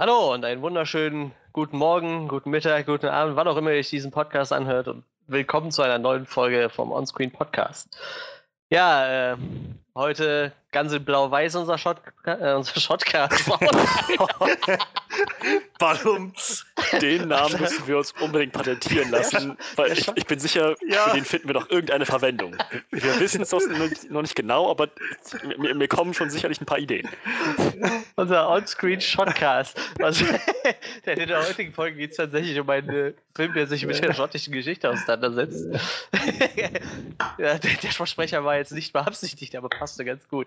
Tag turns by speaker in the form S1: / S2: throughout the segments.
S1: Hallo und einen wunderschönen guten Morgen, guten Mittag, guten Abend, wann auch immer ihr euch diesen Podcast anhört und willkommen zu einer neuen Folge vom Onscreen Podcast. Ja, äh, heute ganz in blau-weiß unser, Shot, äh, unser Shotcast.
S2: Warum? Den Namen müssen wir uns unbedingt patentieren lassen, weil ich, ich bin sicher, ja. für den finden wir doch irgendeine Verwendung. Wir wissen es noch nicht genau, aber mir, mir, kommen schon sicherlich ein paar Ideen.
S1: Unser Onscreen Shotcast. Also, in der heutigen Folge geht es tatsächlich um einen Film, der sich mit der schottischen Geschichte auseinandersetzt. ja, der, der Versprecher war jetzt nicht beabsichtigt, aber passte ganz gut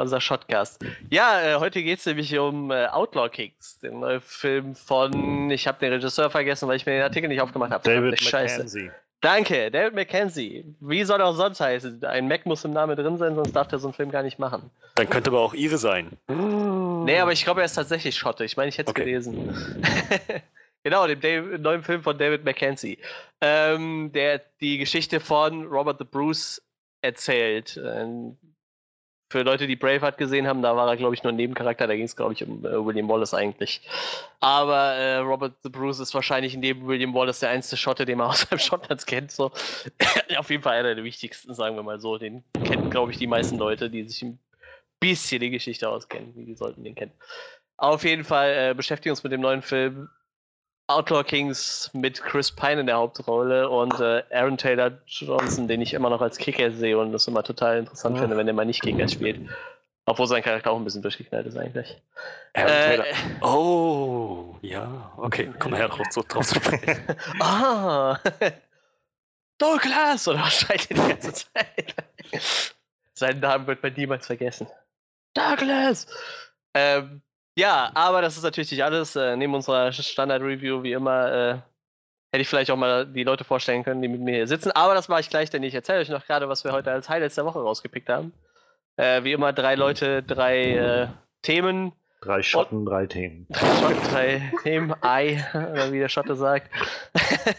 S1: unser Shotcast. Ja, äh, heute geht es nämlich um äh, Outlaw Kings, den neuen Film von, ich habe den Regisseur vergessen, weil ich mir den Artikel nicht aufgemacht habe.
S2: David McKenzie.
S1: Danke, David McKenzie. Wie soll er auch sonst heißen? Ein Mac muss im Namen drin sein, sonst darf der so einen Film gar nicht machen.
S2: Dann könnte aber auch ihre sein.
S1: Nee, aber ich glaube, er ist tatsächlich Schotte. Ich meine, ich hätte es okay. gelesen. genau, dem David, neuen Film von David McKenzie. Ähm, der die Geschichte von Robert the Bruce erzählt. Ähm, für Leute, die Braveheart gesehen haben, da war er, glaube ich, nur ein Nebencharakter. Da ging es, glaube ich, um äh, William Wallace eigentlich. Aber äh, Robert the Bruce ist wahrscheinlich neben William Wallace der einzige Schotte, den man außerhalb Schottlands kennt. So. Auf jeden Fall einer der wichtigsten, sagen wir mal so. Den kennen, glaube ich, die meisten Leute, die sich ein bisschen die Geschichte auskennen. Die sollten den kennen. Auf jeden Fall äh, beschäftigen uns mit dem neuen Film Outlaw Kings mit Chris Pine in der Hauptrolle und äh, Aaron Taylor Johnson, den ich immer noch als Kicker sehe und das immer total interessant ja. finde, wenn der mal nicht Kicker spielt. Obwohl sein Charakter auch ein bisschen durchgeknallt ist eigentlich.
S2: Aaron äh, Taylor. Oh, ja, okay, komm her, drauf, drauf zu sprechen.
S1: ah, Douglas! Oder ihr die ganze Zeit? Seinen Namen wird man niemals vergessen. Douglas! Ähm, ja, aber das ist natürlich nicht alles. Äh, neben unserer Standard-Review, wie immer, äh, hätte ich vielleicht auch mal die Leute vorstellen können, die mit mir hier sitzen. Aber das mache ich gleich, denn ich erzähle euch noch gerade, was wir heute als Highlights der Woche rausgepickt haben. Äh, wie immer, drei Leute, drei äh, Themen.
S2: Drei Schotten, Und, drei Themen.
S1: Drei Schotten, drei Themen. Ei, oder wie der Schotte sagt.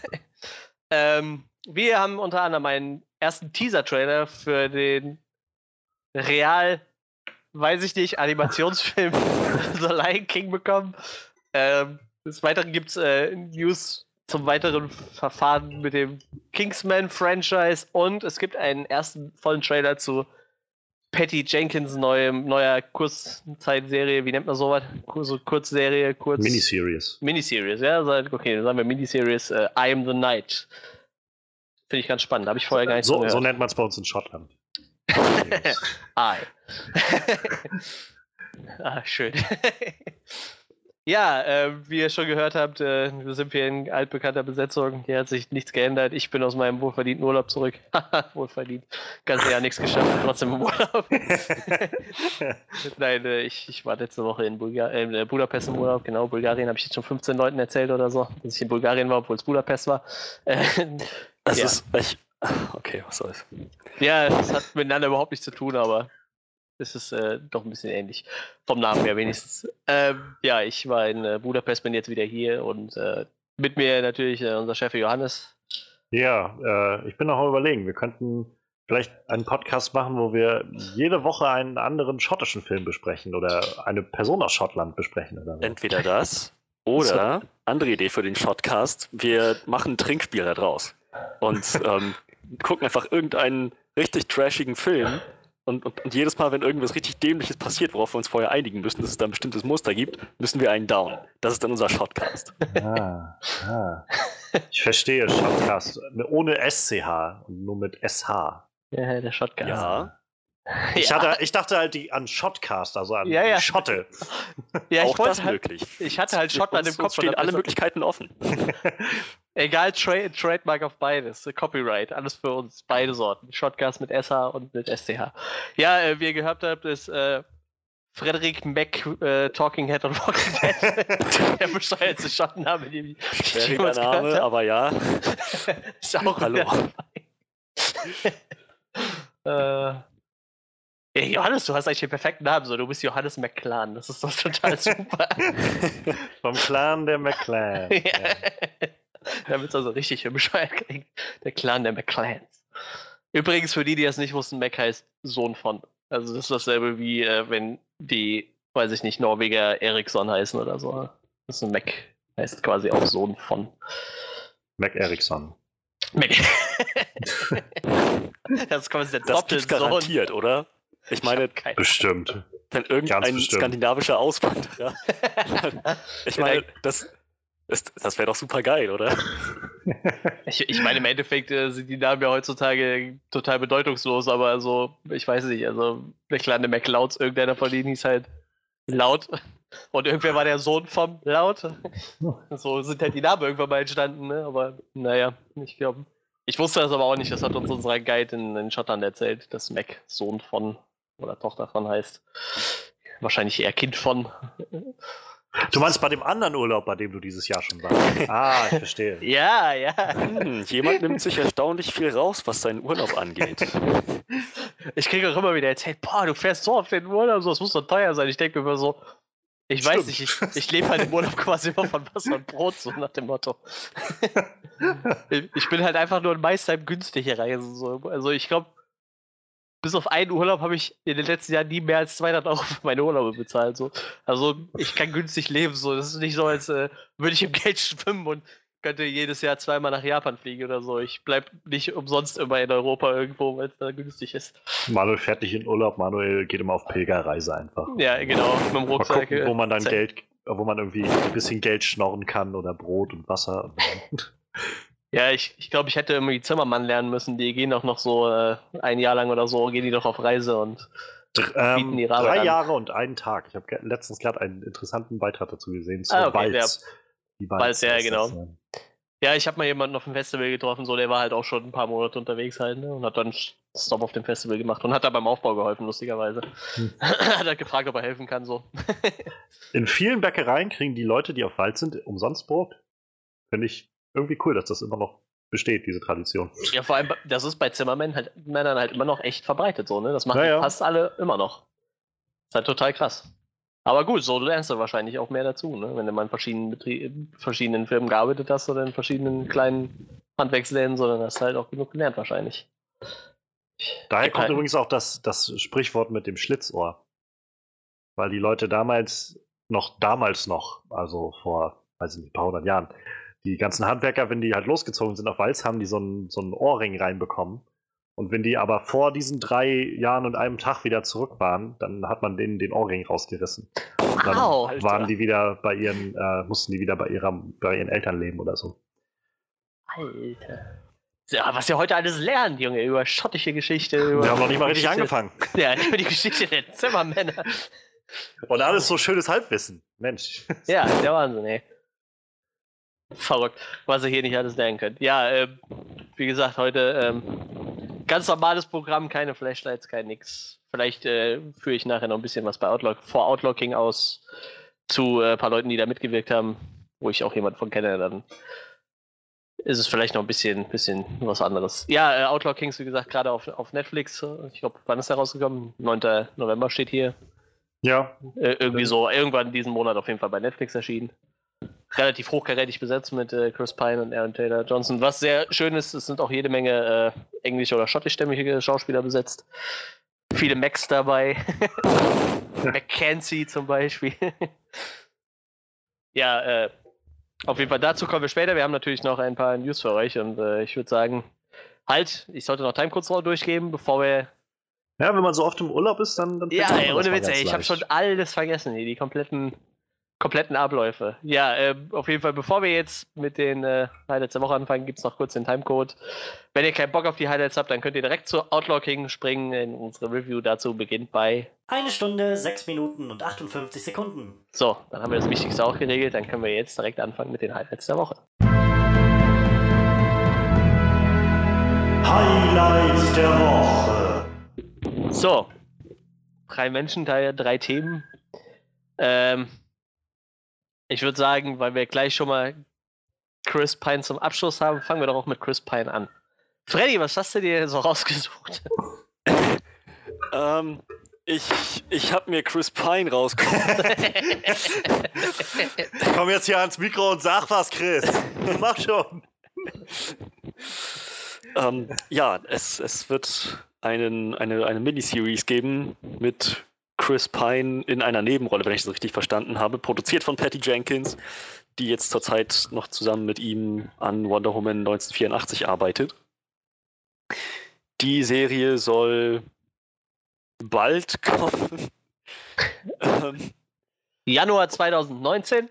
S1: ähm, wir haben unter anderem einen ersten Teaser-Trailer für den Real weiß ich nicht, Animationsfilm The Lion King bekommen. Ähm, des Weiteren gibt es äh, News zum weiteren Verfahren mit dem Kingsman-Franchise und es gibt einen ersten vollen Trailer zu Patty Jenkins neuem, neuer Kurzzeitserie, wie nennt man sowas? So Kurzserie, Kurz.
S2: Miniseries.
S1: Miniseries, ja, okay, dann sagen wir Miniseries uh, I Am the Night. Finde ich ganz spannend, habe ich vorher gar nicht
S2: so, so nennt man es bei uns in Schottland.
S1: Ei. ah, schön. ja, äh, wie ihr schon gehört habt, äh, wir sind hier in altbekannter Besetzung. Hier hat sich nichts geändert. Ich bin aus meinem wohlverdienten Urlaub zurück. Wohlverdient. Ganze Jahr nichts geschafft, trotzdem im Urlaub. Nein, äh, ich, ich war letzte Woche in, Bulgar äh, in Budapest im Urlaub. Genau, Bulgarien habe ich jetzt schon 15 Leuten erzählt oder so, dass ich in Bulgarien war, obwohl es Budapest war.
S2: Das ja. ist echt Okay, was soll's.
S1: Ja, es hat miteinander überhaupt nichts zu tun, aber es ist äh, doch ein bisschen ähnlich. Vom Namen her wenigstens. Ähm, ja, ich war in äh, Budapest, bin jetzt wieder hier und äh, mit mir natürlich äh, unser Chef Johannes.
S2: Ja, äh, ich bin noch am überlegen, wir könnten vielleicht einen Podcast machen, wo wir jede Woche einen anderen schottischen Film besprechen oder eine Person aus Schottland besprechen. Oder so. Entweder das oder, andere Idee für den Shotcast, wir machen ein Trinkspiel da draus. Und ähm, gucken einfach irgendeinen richtig trashigen Film und, und, und, jedes Mal, wenn irgendwas richtig Dämliches passiert, worauf wir uns vorher einigen müssen, dass es da ein bestimmtes Muster gibt, müssen wir einen down. Das ist dann unser Shotcast. Ah, ah. Ich verstehe, Shotcast. Ohne SCH und nur mit SH.
S1: Ja, der Shotcast.
S2: Ja. Ich, ja. hatte, ich dachte halt die, an Shotcast, also an ja, ja. Schotte.
S1: Ja, Auch das halt, möglich. Ich hatte halt Schottland im Kopf.
S2: stehen alle Möglichkeiten offen.
S1: Egal, Tra Trademark auf beides. Copyright, alles für uns, beide Sorten. Shotcast mit SH und mit SCH. Ja, äh, wie ihr gehört habt, ist äh, Frederick Mac äh, Talking Head und Walking Dead. der bescheuerte Schottenname, den
S2: ich Schwieriger Name, aber ja.
S1: ist auch Hallo. äh, ja, Johannes, du hast eigentlich den perfekten Namen. So, du bist Johannes McClan. Das ist doch total super.
S2: Vom Clan der McClan. ja. ja.
S1: Damit es also richtig bescheuert klingt. Der Clan der McClans. Übrigens, für die, die das nicht wussten, Mac heißt Sohn von. Also das ist dasselbe wie, äh, wenn die, weiß ich nicht, Norweger Eriksson heißen oder so. Das ist ein Mac. Heißt quasi auch Sohn von.
S2: Mac Ericsson.
S1: Mac. das ist quasi der
S3: das gibt's garantiert, oder? Ich meine,
S2: ich bestimmt.
S3: Wenn irgendein bestimmt. skandinavischer Auswanderer. ich meine, das, das, das wäre doch super geil, oder?
S1: ich, ich, meine, im Endeffekt äh, sind die Namen ja heutzutage total bedeutungslos, aber also, ich weiß nicht, also der kleine McLeods, irgendeiner von denen hieß halt laut. Und irgendwer war der Sohn vom Laut. So sind halt die Namen irgendwann mal entstanden, ne? Aber naja, ich glaube. Ich wusste das aber auch nicht, das hat uns unser Guide in, in Schottland erzählt, dass Mac Sohn von oder Tochter von heißt. Wahrscheinlich eher Kind von.
S2: Du meinst bei dem anderen Urlaub, bei dem du dieses Jahr schon warst? Ah, ich verstehe.
S1: ja, ja.
S3: Hm, jemand nimmt sich erstaunlich viel raus, was seinen Urlaub angeht.
S1: Ich kriege auch immer wieder erzählt, boah, du fährst so auf den Urlaub, so, das muss doch teuer sein. Ich denke mir immer so, ich Stimmt. weiß nicht, ich, ich lebe halt im Urlaub quasi immer von Wasser und Brot, so nach dem Motto. ich bin halt einfach nur ein Meister im günstige Reisen. So. Also ich glaube, bis auf einen Urlaub habe ich in den letzten Jahren nie mehr als 200 Euro für meine Urlaube bezahlt. So. Also ich kann günstig leben. So. Das ist nicht so, als äh, würde ich im Geld schwimmen und könnte jedes Jahr zweimal nach Japan fliegen oder so. Ich bleibe nicht umsonst immer in Europa irgendwo, weil es da günstig ist.
S2: Manuel fährt nicht in Urlaub, Manuel geht immer auf Pilgerreise einfach.
S1: Ja, genau,
S2: mit dem Rucksack. Gucken, wo man dann Geld, wo man irgendwie ein bisschen Geld schnorren kann oder Brot und Wasser.
S1: Ja, ich, ich glaube, ich hätte irgendwie Zimmermann lernen müssen. Die gehen doch noch so äh, ein Jahr lang oder so, gehen die doch auf Reise und
S2: ähm, bieten ihre Arbeit Drei Jahre und einen Tag. Ich habe letztens gerade einen interessanten Beitrag dazu gesehen
S1: zu ah, okay, Walz. Die Walz, Walz ja, genau. Das, ja, ich habe mal jemanden auf dem Festival getroffen, so der war halt auch schon ein paar Monate unterwegs halt ne, und hat dann Stop auf dem Festival gemacht und hat da beim Aufbau geholfen, lustigerweise. Hm. hat er gefragt, ob er helfen kann, so.
S2: In vielen Bäckereien kriegen die Leute, die auf Wald sind, umsonst Brot. Finde ich irgendwie cool, dass das immer noch besteht, diese Tradition.
S1: Ja, vor allem, das ist bei Zimmermännern halt, Männern halt immer noch echt verbreitet, so, ne? Das machen ja, fast alle immer noch. ist halt total krass. Aber gut, so lernst du wahrscheinlich auch mehr dazu, ne? Wenn du mal in verschiedenen, Betrie verschiedenen Firmen gearbeitet hast oder in verschiedenen kleinen Handwerksläden, sondern hast du halt auch genug gelernt wahrscheinlich.
S2: Daher kommt halt übrigens auch das, das Sprichwort mit dem Schlitzohr. Weil die Leute damals noch, damals noch, also vor, weiß ich nicht, ein paar hundert Jahren, die ganzen Handwerker, wenn die halt losgezogen sind auf Walz, haben die so einen, so einen Ohrring reinbekommen. Und wenn die aber vor diesen drei Jahren und einem Tag wieder zurück waren, dann hat man denen den Ohrring rausgerissen. Und dann wow, waren die wieder bei ihren, äh, mussten die wieder bei, ihrer, bei ihren Eltern leben oder so.
S1: Alter. Ja, was wir heute alles lernen, Junge, über schottische Geschichte. Über
S2: wir haben noch nicht mal richtig angefangen.
S1: Ja, über die Geschichte der Zimmermänner.
S2: Und alles so schönes Halbwissen. Mensch.
S1: Ja, der Wahnsinn, ey. Verrückt, was ihr hier nicht alles lernen könnt. Ja, äh, wie gesagt, heute ähm, ganz normales Programm, keine Flashlights, kein nix. Vielleicht äh, führe ich nachher noch ein bisschen was bei Outlook, vor Outlocking aus zu ein äh, paar Leuten, die da mitgewirkt haben, wo ich auch jemanden von kenne, dann ist es vielleicht noch ein bisschen, bisschen was anderes. Ja, äh, Outlaw Kings, wie gesagt, gerade auf, auf Netflix. Ich glaube, wann ist der rausgekommen? 9. November steht hier.
S2: Ja.
S1: Äh, irgendwie so, irgendwann diesen Monat auf jeden Fall bei Netflix erschienen relativ hochkarätig besetzt mit äh, Chris Pine und Aaron Taylor Johnson. Was sehr schön ist, es sind auch jede Menge äh, englisch- oder schottischstämmige Schauspieler besetzt. Viele Macs dabei. Mackenzie zum Beispiel. ja, äh, auf jeden Fall dazu kommen wir später. Wir haben natürlich noch ein paar News für euch und äh, ich würde sagen, halt, ich sollte noch Timecode durchgeben, bevor wir.
S2: Ja, wenn man so oft im Urlaub ist, dann. dann
S1: ja, ey, ohne Witz, ey, ich habe schon alles vergessen hier, die kompletten kompletten Abläufe. Ja, äh, auf jeden Fall, bevor wir jetzt mit den äh, Highlights der Woche anfangen, gibt es noch kurz den Timecode. Wenn ihr keinen Bock auf die Highlights habt, dann könnt ihr direkt zu Outlocking springen. In unsere Review dazu beginnt bei
S4: eine Stunde, sechs Minuten und 58 Sekunden.
S1: So, dann haben wir das Wichtigste auch geregelt. Dann können wir jetzt direkt anfangen mit den Highlights der Woche.
S4: Highlights der Woche.
S1: So, drei Menschen, drei Themen. Ähm, ich würde sagen, weil wir gleich schon mal Chris Pine zum Abschluss haben, fangen wir doch auch mit Chris Pine an. Freddy, was hast du dir so rausgesucht?
S3: ähm, ich, ich habe mir Chris Pine rausgesucht.
S2: Komm jetzt hier ans Mikro und sag was, Chris. Mach schon.
S3: ähm, ja, es, es wird einen, eine, eine Miniseries geben mit Chris Pine in einer Nebenrolle, wenn ich es richtig verstanden habe, produziert von Patty Jenkins, die jetzt zurzeit noch zusammen mit ihm an Wonder Woman 1984 arbeitet. Die Serie soll bald kommen.
S1: ähm, Januar 2019.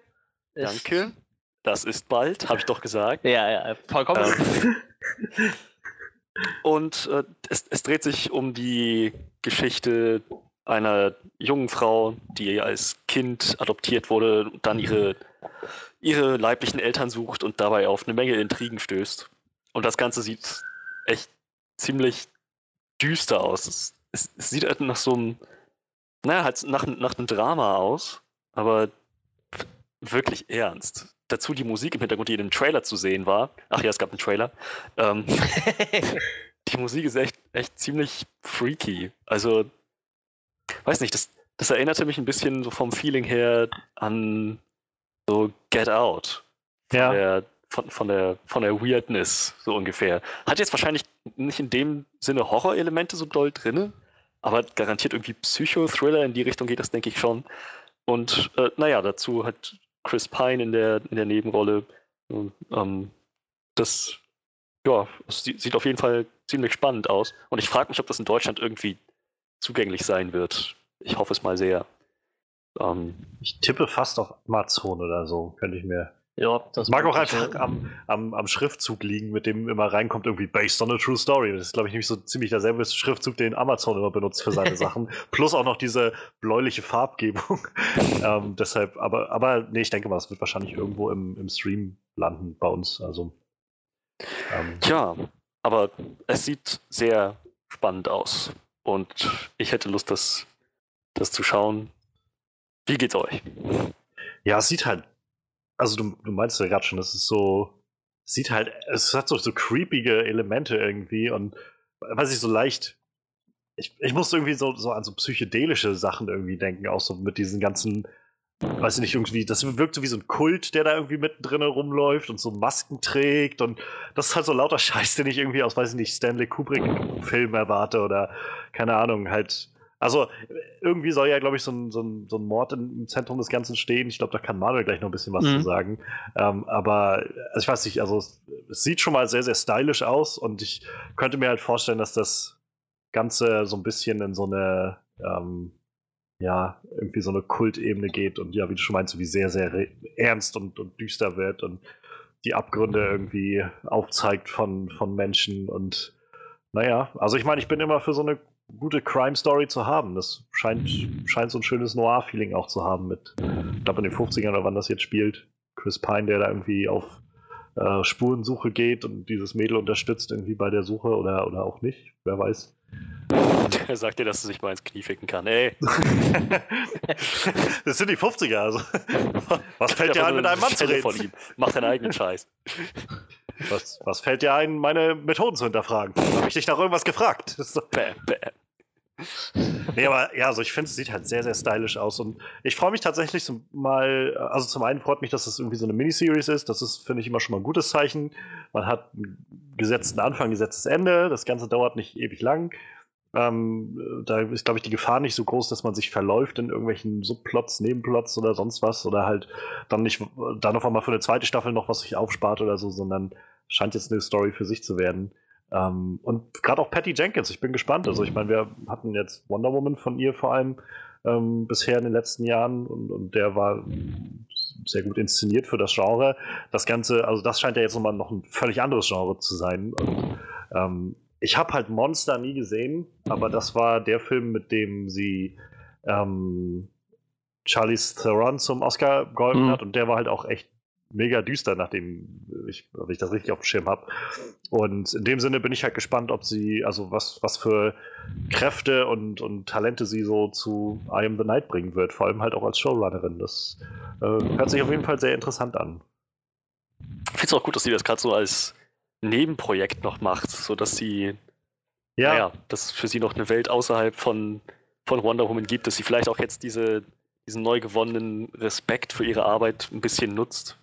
S3: Danke. Das ist bald, habe ich doch gesagt.
S1: Ja, ja, vollkommen. Ähm,
S3: und äh, es, es, dreht sich um die Geschichte einer jungen Frau, die als Kind adoptiert wurde und dann ihre, ihre leiblichen Eltern sucht und dabei auf eine Menge Intrigen stößt. Und das Ganze sieht echt ziemlich düster aus. Es, es, es sieht halt nach so einem, naja, halt nach, nach einem Drama aus, aber wirklich ernst. Dazu die Musik im Hintergrund, die in dem Trailer zu sehen war. Ach ja, es gab einen Trailer. Ähm, die Musik ist echt, echt ziemlich freaky. Also, weiß nicht, das, das erinnerte mich ein bisschen so vom Feeling her an so Get Out. Von ja. Der, von, von, der, von der Weirdness, so ungefähr. Hat jetzt wahrscheinlich nicht in dem Sinne Horrorelemente so doll drinne, aber garantiert irgendwie Psychothriller in die Richtung geht das, denke ich schon. Und äh, naja, dazu hat Chris Pine in der, in der Nebenrolle. Und, ähm, das ja, sieht auf jeden Fall ziemlich spannend aus. Und ich frage mich, ob das in Deutschland irgendwie zugänglich sein wird. Ich hoffe es mal sehr.
S2: Ähm, ich tippe fast auf Amazon oder so, könnte ich mir. Ja, das mag auch einfach am, am, am, Schriftzug liegen, mit dem immer reinkommt, irgendwie based on a true story. Das ist, glaube ich, nämlich so ziemlich derselbe Schriftzug, den Amazon immer benutzt für seine Sachen. Plus auch noch diese bläuliche Farbgebung. ähm, deshalb, aber, aber nee, ich denke mal, es wird wahrscheinlich irgendwo im, im Stream landen bei uns. Also.
S3: Ähm, Tja, aber es sieht sehr spannend aus. Und ich hätte Lust, das, das zu schauen. Wie geht's euch?
S2: Ja, es sieht halt also du, du meinst ja gerade schon, das ist so, sieht halt, es hat so, so creepige Elemente irgendwie und weiß ich so leicht, ich, ich musste irgendwie so, so an so psychedelische Sachen irgendwie denken, auch so mit diesen ganzen, weiß ich nicht, irgendwie, das wirkt so wie so ein Kult, der da irgendwie mittendrin rumläuft und so Masken trägt und das ist halt so lauter Scheiß, den ich irgendwie aus, weiß ich nicht, Stanley Kubrick-Film erwarte oder keine Ahnung, halt also irgendwie soll ja, glaube ich, so ein, so, ein, so ein Mord im Zentrum des Ganzen stehen. Ich glaube, da kann Manuel gleich noch ein bisschen was mhm. zu sagen. Ähm, aber also ich weiß nicht, also es, es, sieht schon mal sehr, sehr stylisch aus und ich könnte mir halt vorstellen, dass das Ganze so ein bisschen in so eine, ähm, ja, irgendwie so eine Kultebene geht und ja, wie du schon meinst, so wie sehr, sehr ernst und, und düster wird und die Abgründe irgendwie aufzeigt von, von Menschen und naja, also ich meine, ich bin immer für so eine gute Crime-Story zu haben. Das scheint, scheint so ein schönes Noir-Feeling auch zu haben mit, ich glaube in den 50ern oder wann das jetzt spielt, Chris Pine, der da irgendwie auf äh, Spurensuche geht und dieses Mädel unterstützt irgendwie bei der Suche oder, oder auch nicht, wer weiß.
S3: Der sagt dir, dass du sich mal ins Knie ficken kann, ey.
S2: das sind die 50er, also. Was fällt dir ein, mit einem Mann zu reden? Von ihm.
S3: Mach deinen eigenen Scheiß.
S2: Was, was fällt dir ein, meine Methoden zu hinterfragen? Habe ich dich nach irgendwas gefragt? Bäh, bäh. Nee, aber ja, also ich finde, es sieht halt sehr, sehr stylisch aus und ich freue mich tatsächlich so mal, also zum einen freut mich, dass es irgendwie so eine Miniseries ist, das ist, finde ich, immer schon mal ein gutes Zeichen. Man hat einen gesetzten Anfang, gesetztes Ende, das Ganze dauert nicht ewig lang. Ähm, da ist, glaube ich, die Gefahr nicht so groß, dass man sich verläuft in irgendwelchen Subplots, Nebenplots oder sonst was oder halt dann nicht, dann auf einmal für eine zweite Staffel noch was sich aufspart oder so, sondern scheint jetzt eine Story für sich zu werden. Ähm, und gerade auch Patty Jenkins, ich bin gespannt. Also ich meine, wir hatten jetzt Wonder Woman von ihr vor allem ähm, bisher in den letzten Jahren und, und, der war sehr gut inszeniert für das Genre. Das Ganze, also das scheint ja jetzt nochmal noch ein völlig anderes Genre zu sein. Und ähm, ich habe halt Monster nie gesehen, aber das war der Film, mit dem sie ähm, Charlize Theron zum Oscar geholfen mhm. hat und der war halt auch echt mega düster, nachdem ich, wenn ich das richtig auf dem Schirm habe. Und in dem Sinne bin ich halt gespannt, ob sie, also was, was für Kräfte und, und Talente sie so zu I Am the Night bringen wird, vor allem halt auch als Showrunnerin. Das äh, hört sich auf jeden Fall sehr interessant an.
S3: Ich finde es auch gut, dass sie das gerade so als Nebenprojekt noch macht, sodass sie, ja, naja, dass für sie noch eine Welt außerhalb von, von Wonder Woman gibt, dass sie vielleicht auch jetzt diese, diesen neu gewonnenen Respekt für ihre Arbeit ein bisschen nutzt.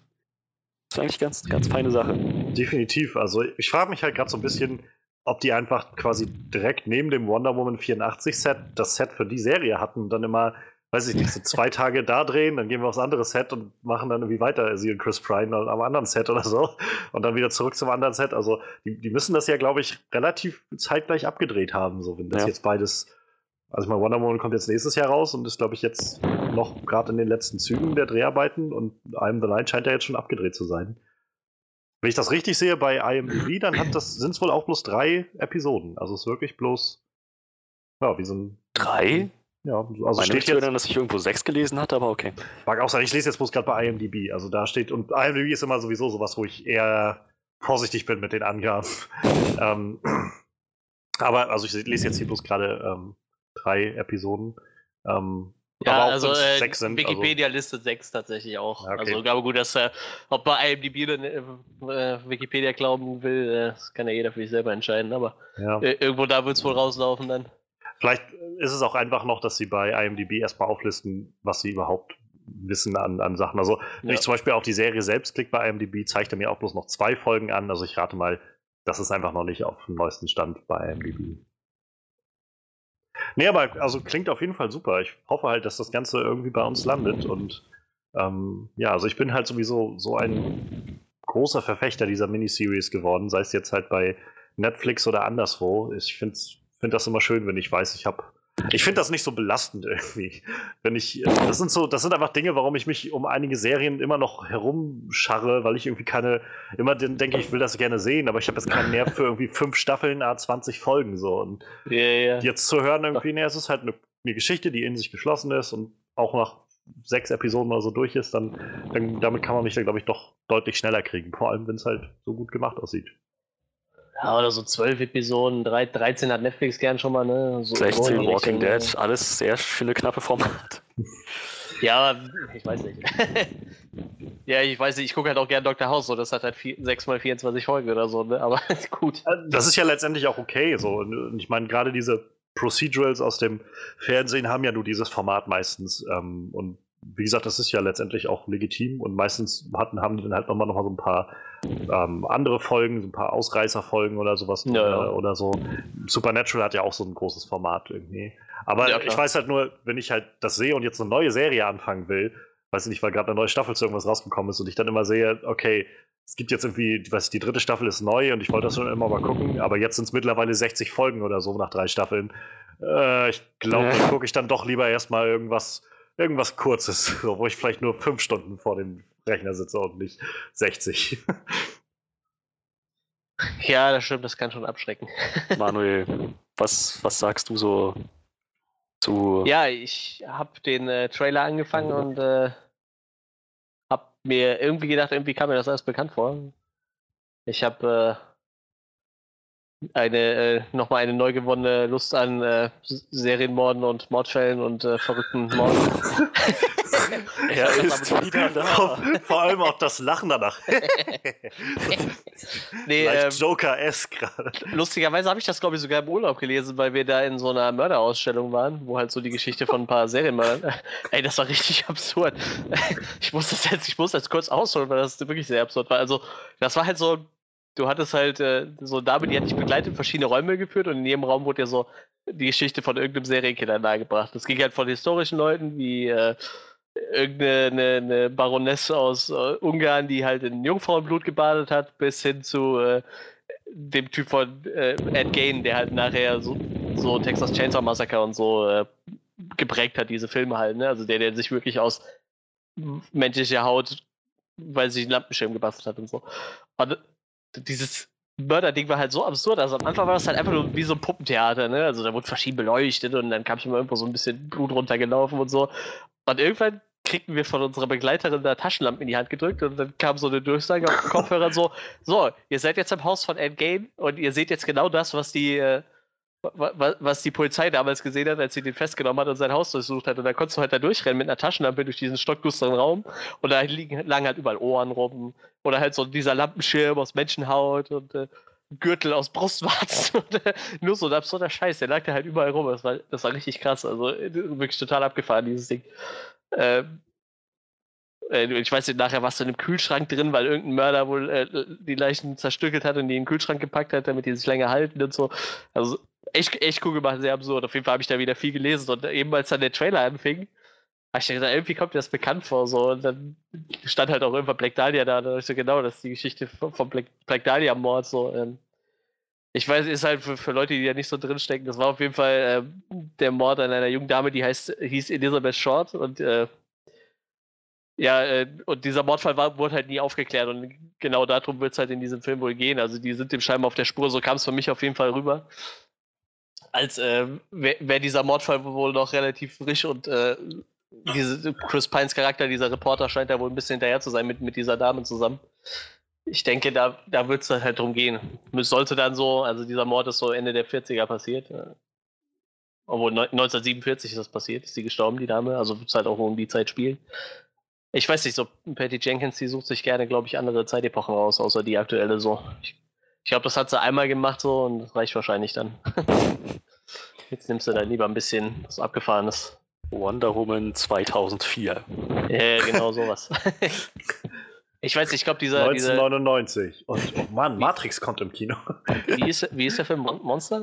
S3: Das ist eigentlich ganz, ganz feine Sache.
S2: Definitiv. Also ich frage mich halt gerade so ein bisschen, ob die einfach quasi direkt neben dem Wonder Woman 84 Set das Set für die Serie hatten und dann immer, weiß ich nicht, so zwei Tage da drehen, dann gehen wir aufs andere Set und machen dann irgendwie weiter, sie und Chris Pryne am anderen Set oder so und dann wieder zurück zum anderen Set. Also die, die müssen das ja, glaube ich, relativ zeitgleich abgedreht haben, so wenn das ja. jetzt beides. Also mal Wonder Woman kommt jetzt nächstes Jahr raus und ist, glaube ich, jetzt noch gerade in den letzten Zügen der Dreharbeiten und I'm the Line scheint ja jetzt schon abgedreht zu sein. Wenn ich das richtig sehe bei IMDb, dann sind es wohl auch bloß drei Episoden. Also es ist wirklich bloß,
S3: ja, wie so ein. Drei? Ja, also Meine steht jetzt, dann, dass ich irgendwo sechs gelesen hatte, aber okay.
S2: Mag auch sein, ich lese jetzt bloß gerade bei IMDb. Also da steht, und IMDb ist immer sowieso sowas, wo ich eher vorsichtig bin mit den Angaben. ähm, aber, also ich lese jetzt hier bloß gerade ähm, drei Episoden. Ähm,
S1: ja, also äh, sechs sind, also Wikipedia also... listet sechs tatsächlich auch. Okay. Also glaube gut, dass äh, ob bei IMDb oder äh, Wikipedia glauben will, äh, das kann ja jeder für sich selber entscheiden, aber ja. Äh, irgendwo da wird es wohl rauslaufen dann.
S2: Vielleicht ist es auch einfach noch, dass sie bei IMDb erstmal auflisten, was sie überhaupt wissen an, an Sachen. Also, wenn ja. ich zum Beispiel auf die Serie selbst klicke bei IMDb, zeigt er mir auch bloß noch zwei Folgen an. Also, ich rate mal, das ist einfach noch nicht auf dem neuesten Stand bei IMDb. Nee, aber also klingt auf jeden Fall super. Ich hoffe halt, dass das Ganze irgendwie bei uns landet. Und ähm, ja, also ich bin halt sowieso so ein großer Verfechter dieser Miniseries geworden, sei es jetzt halt bei Netflix oder anderswo. Ich finde find das immer schön, wenn ich weiß, ich habe ich finde das nicht so belastend irgendwie. Wenn ich, das sind so, das sind einfach Dinge, warum ich mich um einige Serien immer noch herumscharre, weil ich irgendwie keine, immer denke, ich will das gerne sehen, aber ich habe jetzt keinen Nerv für irgendwie fünf Staffeln, a 20 Folgen so. Und ja, ja. jetzt zu hören irgendwie, nee, es ist halt eine, eine, Geschichte, die in sich geschlossen ist und auch nach sechs Episoden oder so durch ist, dann, dann damit kann man mich dann, glaube ich, doch deutlich schneller kriegen. Vor allem, wenn es halt so gut gemacht aussieht.
S1: Ja, oder so zwölf Episoden, 13 hat Netflix gern schon mal, ne? So
S3: 16, Walking Dead, ne? alles sehr schöne, knappe Format.
S1: Ja, ich weiß nicht. ja, ich weiß nicht, ich gucke halt auch gern Dr. House, so das hat halt 6 mal 24 Folgen oder so, ne? Aber gut.
S2: Äh, das ist ja letztendlich auch okay, so. Und ich meine, gerade diese Procedurals aus dem Fernsehen haben ja nur dieses Format meistens. Ähm, und wie gesagt, das ist ja letztendlich auch legitim und meistens hatten, haben die dann halt nochmal noch mal so ein paar ähm, andere Folgen, so ein paar Ausreißerfolgen oder sowas ja, ja. Oder, so. Supernatural hat ja auch so ein großes Format irgendwie. Aber ja, ich weiß halt nur, wenn ich halt das sehe und jetzt eine neue Serie anfangen will, weiß ich nicht, weil gerade eine neue Staffel zu irgendwas rausgekommen ist und ich dann immer sehe, okay, es gibt jetzt irgendwie, weiß ich, die dritte Staffel ist neu und ich wollte das schon immer mal gucken, aber jetzt sind es mittlerweile 60 Folgen oder so nach drei Staffeln. Äh, ich glaube, dann gucke ich dann doch lieber erstmal irgendwas irgendwas Kurzes, wo ich vielleicht nur fünf Stunden vor dem Rechner sitze und nicht 60.
S1: Ja, das stimmt, das kann schon abschrecken.
S3: Manuel, was, was sagst du so zu.
S1: Ja, ich habe den äh, Trailer angefangen mhm. und äh, habe mir irgendwie gedacht, irgendwie kam mir das alles bekannt vor. Ich habe äh, eine äh, nochmal eine neu gewonnene Lust an äh, Serienmorden und Mordfällen und äh, verrückten Morden.
S2: er ist wieder da. Vor, allem auch das Lachen danach. nee, ähm, Joker-esque gerade.
S1: Lustigerweise habe ich das, glaube ich, sogar im Urlaub gelesen, weil wir da in so einer Mörderausstellung waren, wo halt so die Geschichte von ein paar Serienmördern. Ey, das war richtig absurd. ich muss das jetzt, ich muss das kurz ausholen, weil das wirklich sehr absurd war. Also, das war halt so du hattest halt äh, so eine Dame, die hat dich begleitet, verschiedene Räume geführt und in jedem Raum wurde ja so die Geschichte von irgendeinem Serienkiller nahegebracht. Das ging halt von historischen Leuten wie äh, irgendeine eine, Baronesse aus äh, Ungarn, die halt in Jungfrauenblut gebadet hat, bis hin zu äh, dem Typ von äh, Ed Gain, der halt nachher so, so Texas Chainsaw Massacre und so äh, geprägt hat, diese Filme halt. Ne? Also der, der sich wirklich aus menschlicher Haut, weil sie einen Lampenschirm gebastelt hat und so. Und dieses Mörderding war halt so absurd. Also am Anfang war das halt einfach nur wie so ein Puppentheater, ne? Also da wurde verschieden beleuchtet und dann kam schon mal irgendwo so ein bisschen Blut runtergelaufen und so. Und irgendwann kriegten wir von unserer Begleiterin da Taschenlampen in die Hand gedrückt und dann kam so eine Durchsage auf den Kopfhörer so, so, ihr seid jetzt im Haus von Endgame und ihr seht jetzt genau das, was die, äh, was die Polizei damals gesehen hat, als sie den festgenommen hat und sein Haus durchsucht hat. Und da konntest du halt da durchrennen mit einer Taschenlampe durch diesen stockdusteren Raum. Und da liegen, lagen halt überall Ohren rum. Oder halt so dieser Lampenschirm aus Menschenhaut und äh, Gürtel aus Brustwarzen. und, äh, nur so ein absurder Scheiß. Der lag da halt überall rum. Das war, das war richtig krass. Also wirklich total abgefahren, dieses Ding. Ähm, äh, ich weiß nicht, nachher warst du in einem Kühlschrank drin, weil irgendein Mörder wohl äh, die Leichen zerstückelt hat und die in den Kühlschrank gepackt hat, damit die sich länger halten und so. Also echt, echt cool gemacht, sehr absurd. Auf jeden Fall habe ich da wieder viel gelesen und eben als dann der Trailer anfing, habe ich gedacht, irgendwie kommt mir das bekannt vor. So. Und dann stand halt auch irgendwann Black Dahlia da. Da dachte ich so, genau, das ist die Geschichte vom Black, Black Dahlia-Mord. So. Ähm, ich weiß, ist halt für, für Leute, die da nicht so drinstecken, das war auf jeden Fall äh, der Mord an einer jungen Dame, die heißt, hieß Elizabeth Short und äh, ja, äh, und dieser Mordfall war, wurde halt nie aufgeklärt und genau darum wird es halt in diesem Film wohl gehen. Also die sind dem scheinbar auf der Spur, so kam es für mich auf jeden Fall rüber. Als äh, wäre wär dieser Mordfall wohl noch relativ frisch und äh, diese, Chris Pines Charakter, dieser Reporter, scheint da wohl ein bisschen hinterher zu sein mit, mit dieser Dame zusammen. Ich denke, da, da wird es halt drum gehen. Es sollte dann so, also dieser Mord ist so Ende der 40er passiert. Obwohl 1947 ist das passiert, ist sie gestorben, die Dame. Also wird es halt auch um die Zeit spielen. Ich weiß nicht, so Patty Jenkins, die sucht sich gerne, glaube ich, andere Zeitepochen raus, außer die aktuelle so. Ich, ich glaube, das hat sie einmal gemacht so und das reicht wahrscheinlich dann. Jetzt nimmst du da lieber ein bisschen was Abgefahrenes.
S3: Wonder Woman 2004.
S1: Ja, genau sowas. ich weiß nicht, ich glaube, dieser.
S2: 1999. Dieser... Und, oh Mann, Matrix kommt im Kino.
S1: wie, ist, wie ist der Film? Monster?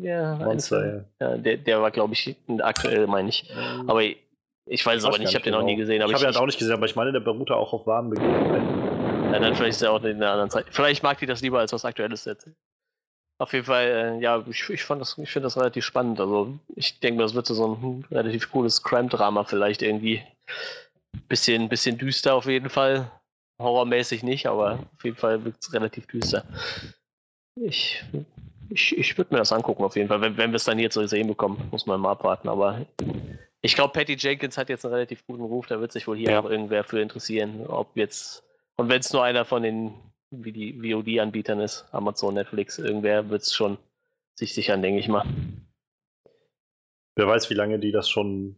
S2: Ja, Monster,
S1: ja. ja der, der war, glaube ich, aktuell, meine ich. Ähm, aber ich weiß es aber nicht, ich habe den auch nie genau. gesehen.
S2: ich habe ihn auch nicht gesehen, aber ich meine, der beruht auch auf wahren Begebenheiten.
S1: Ja, dann vielleicht ist er auch in einer anderen Zeit. Vielleicht mag die das lieber als was Aktuelles jetzt. Auf jeden Fall, äh, ja, ich, ich, fand das, ich finde das relativ spannend. Also ich denke, das wird so ein relativ cooles Crime-Drama vielleicht irgendwie. Bisschen, bisschen düster auf jeden Fall. Horrormäßig nicht, aber auf jeden Fall wird es relativ düster. Ich, ich, ich würde mir das angucken auf jeden Fall. Wenn, wenn wir es dann hier zu sehen bekommen, muss man mal abwarten. Aber ich glaube, Patty Jenkins hat jetzt einen relativ guten Ruf. Da wird sich wohl hier ja. auch irgendwer für interessieren, ob jetzt und wenn es nur einer von den wie die VOD-Anbietern ist, Amazon, Netflix, irgendwer wird es schon sich sichern, denke ich mal.
S2: Wer weiß, wie lange die das schon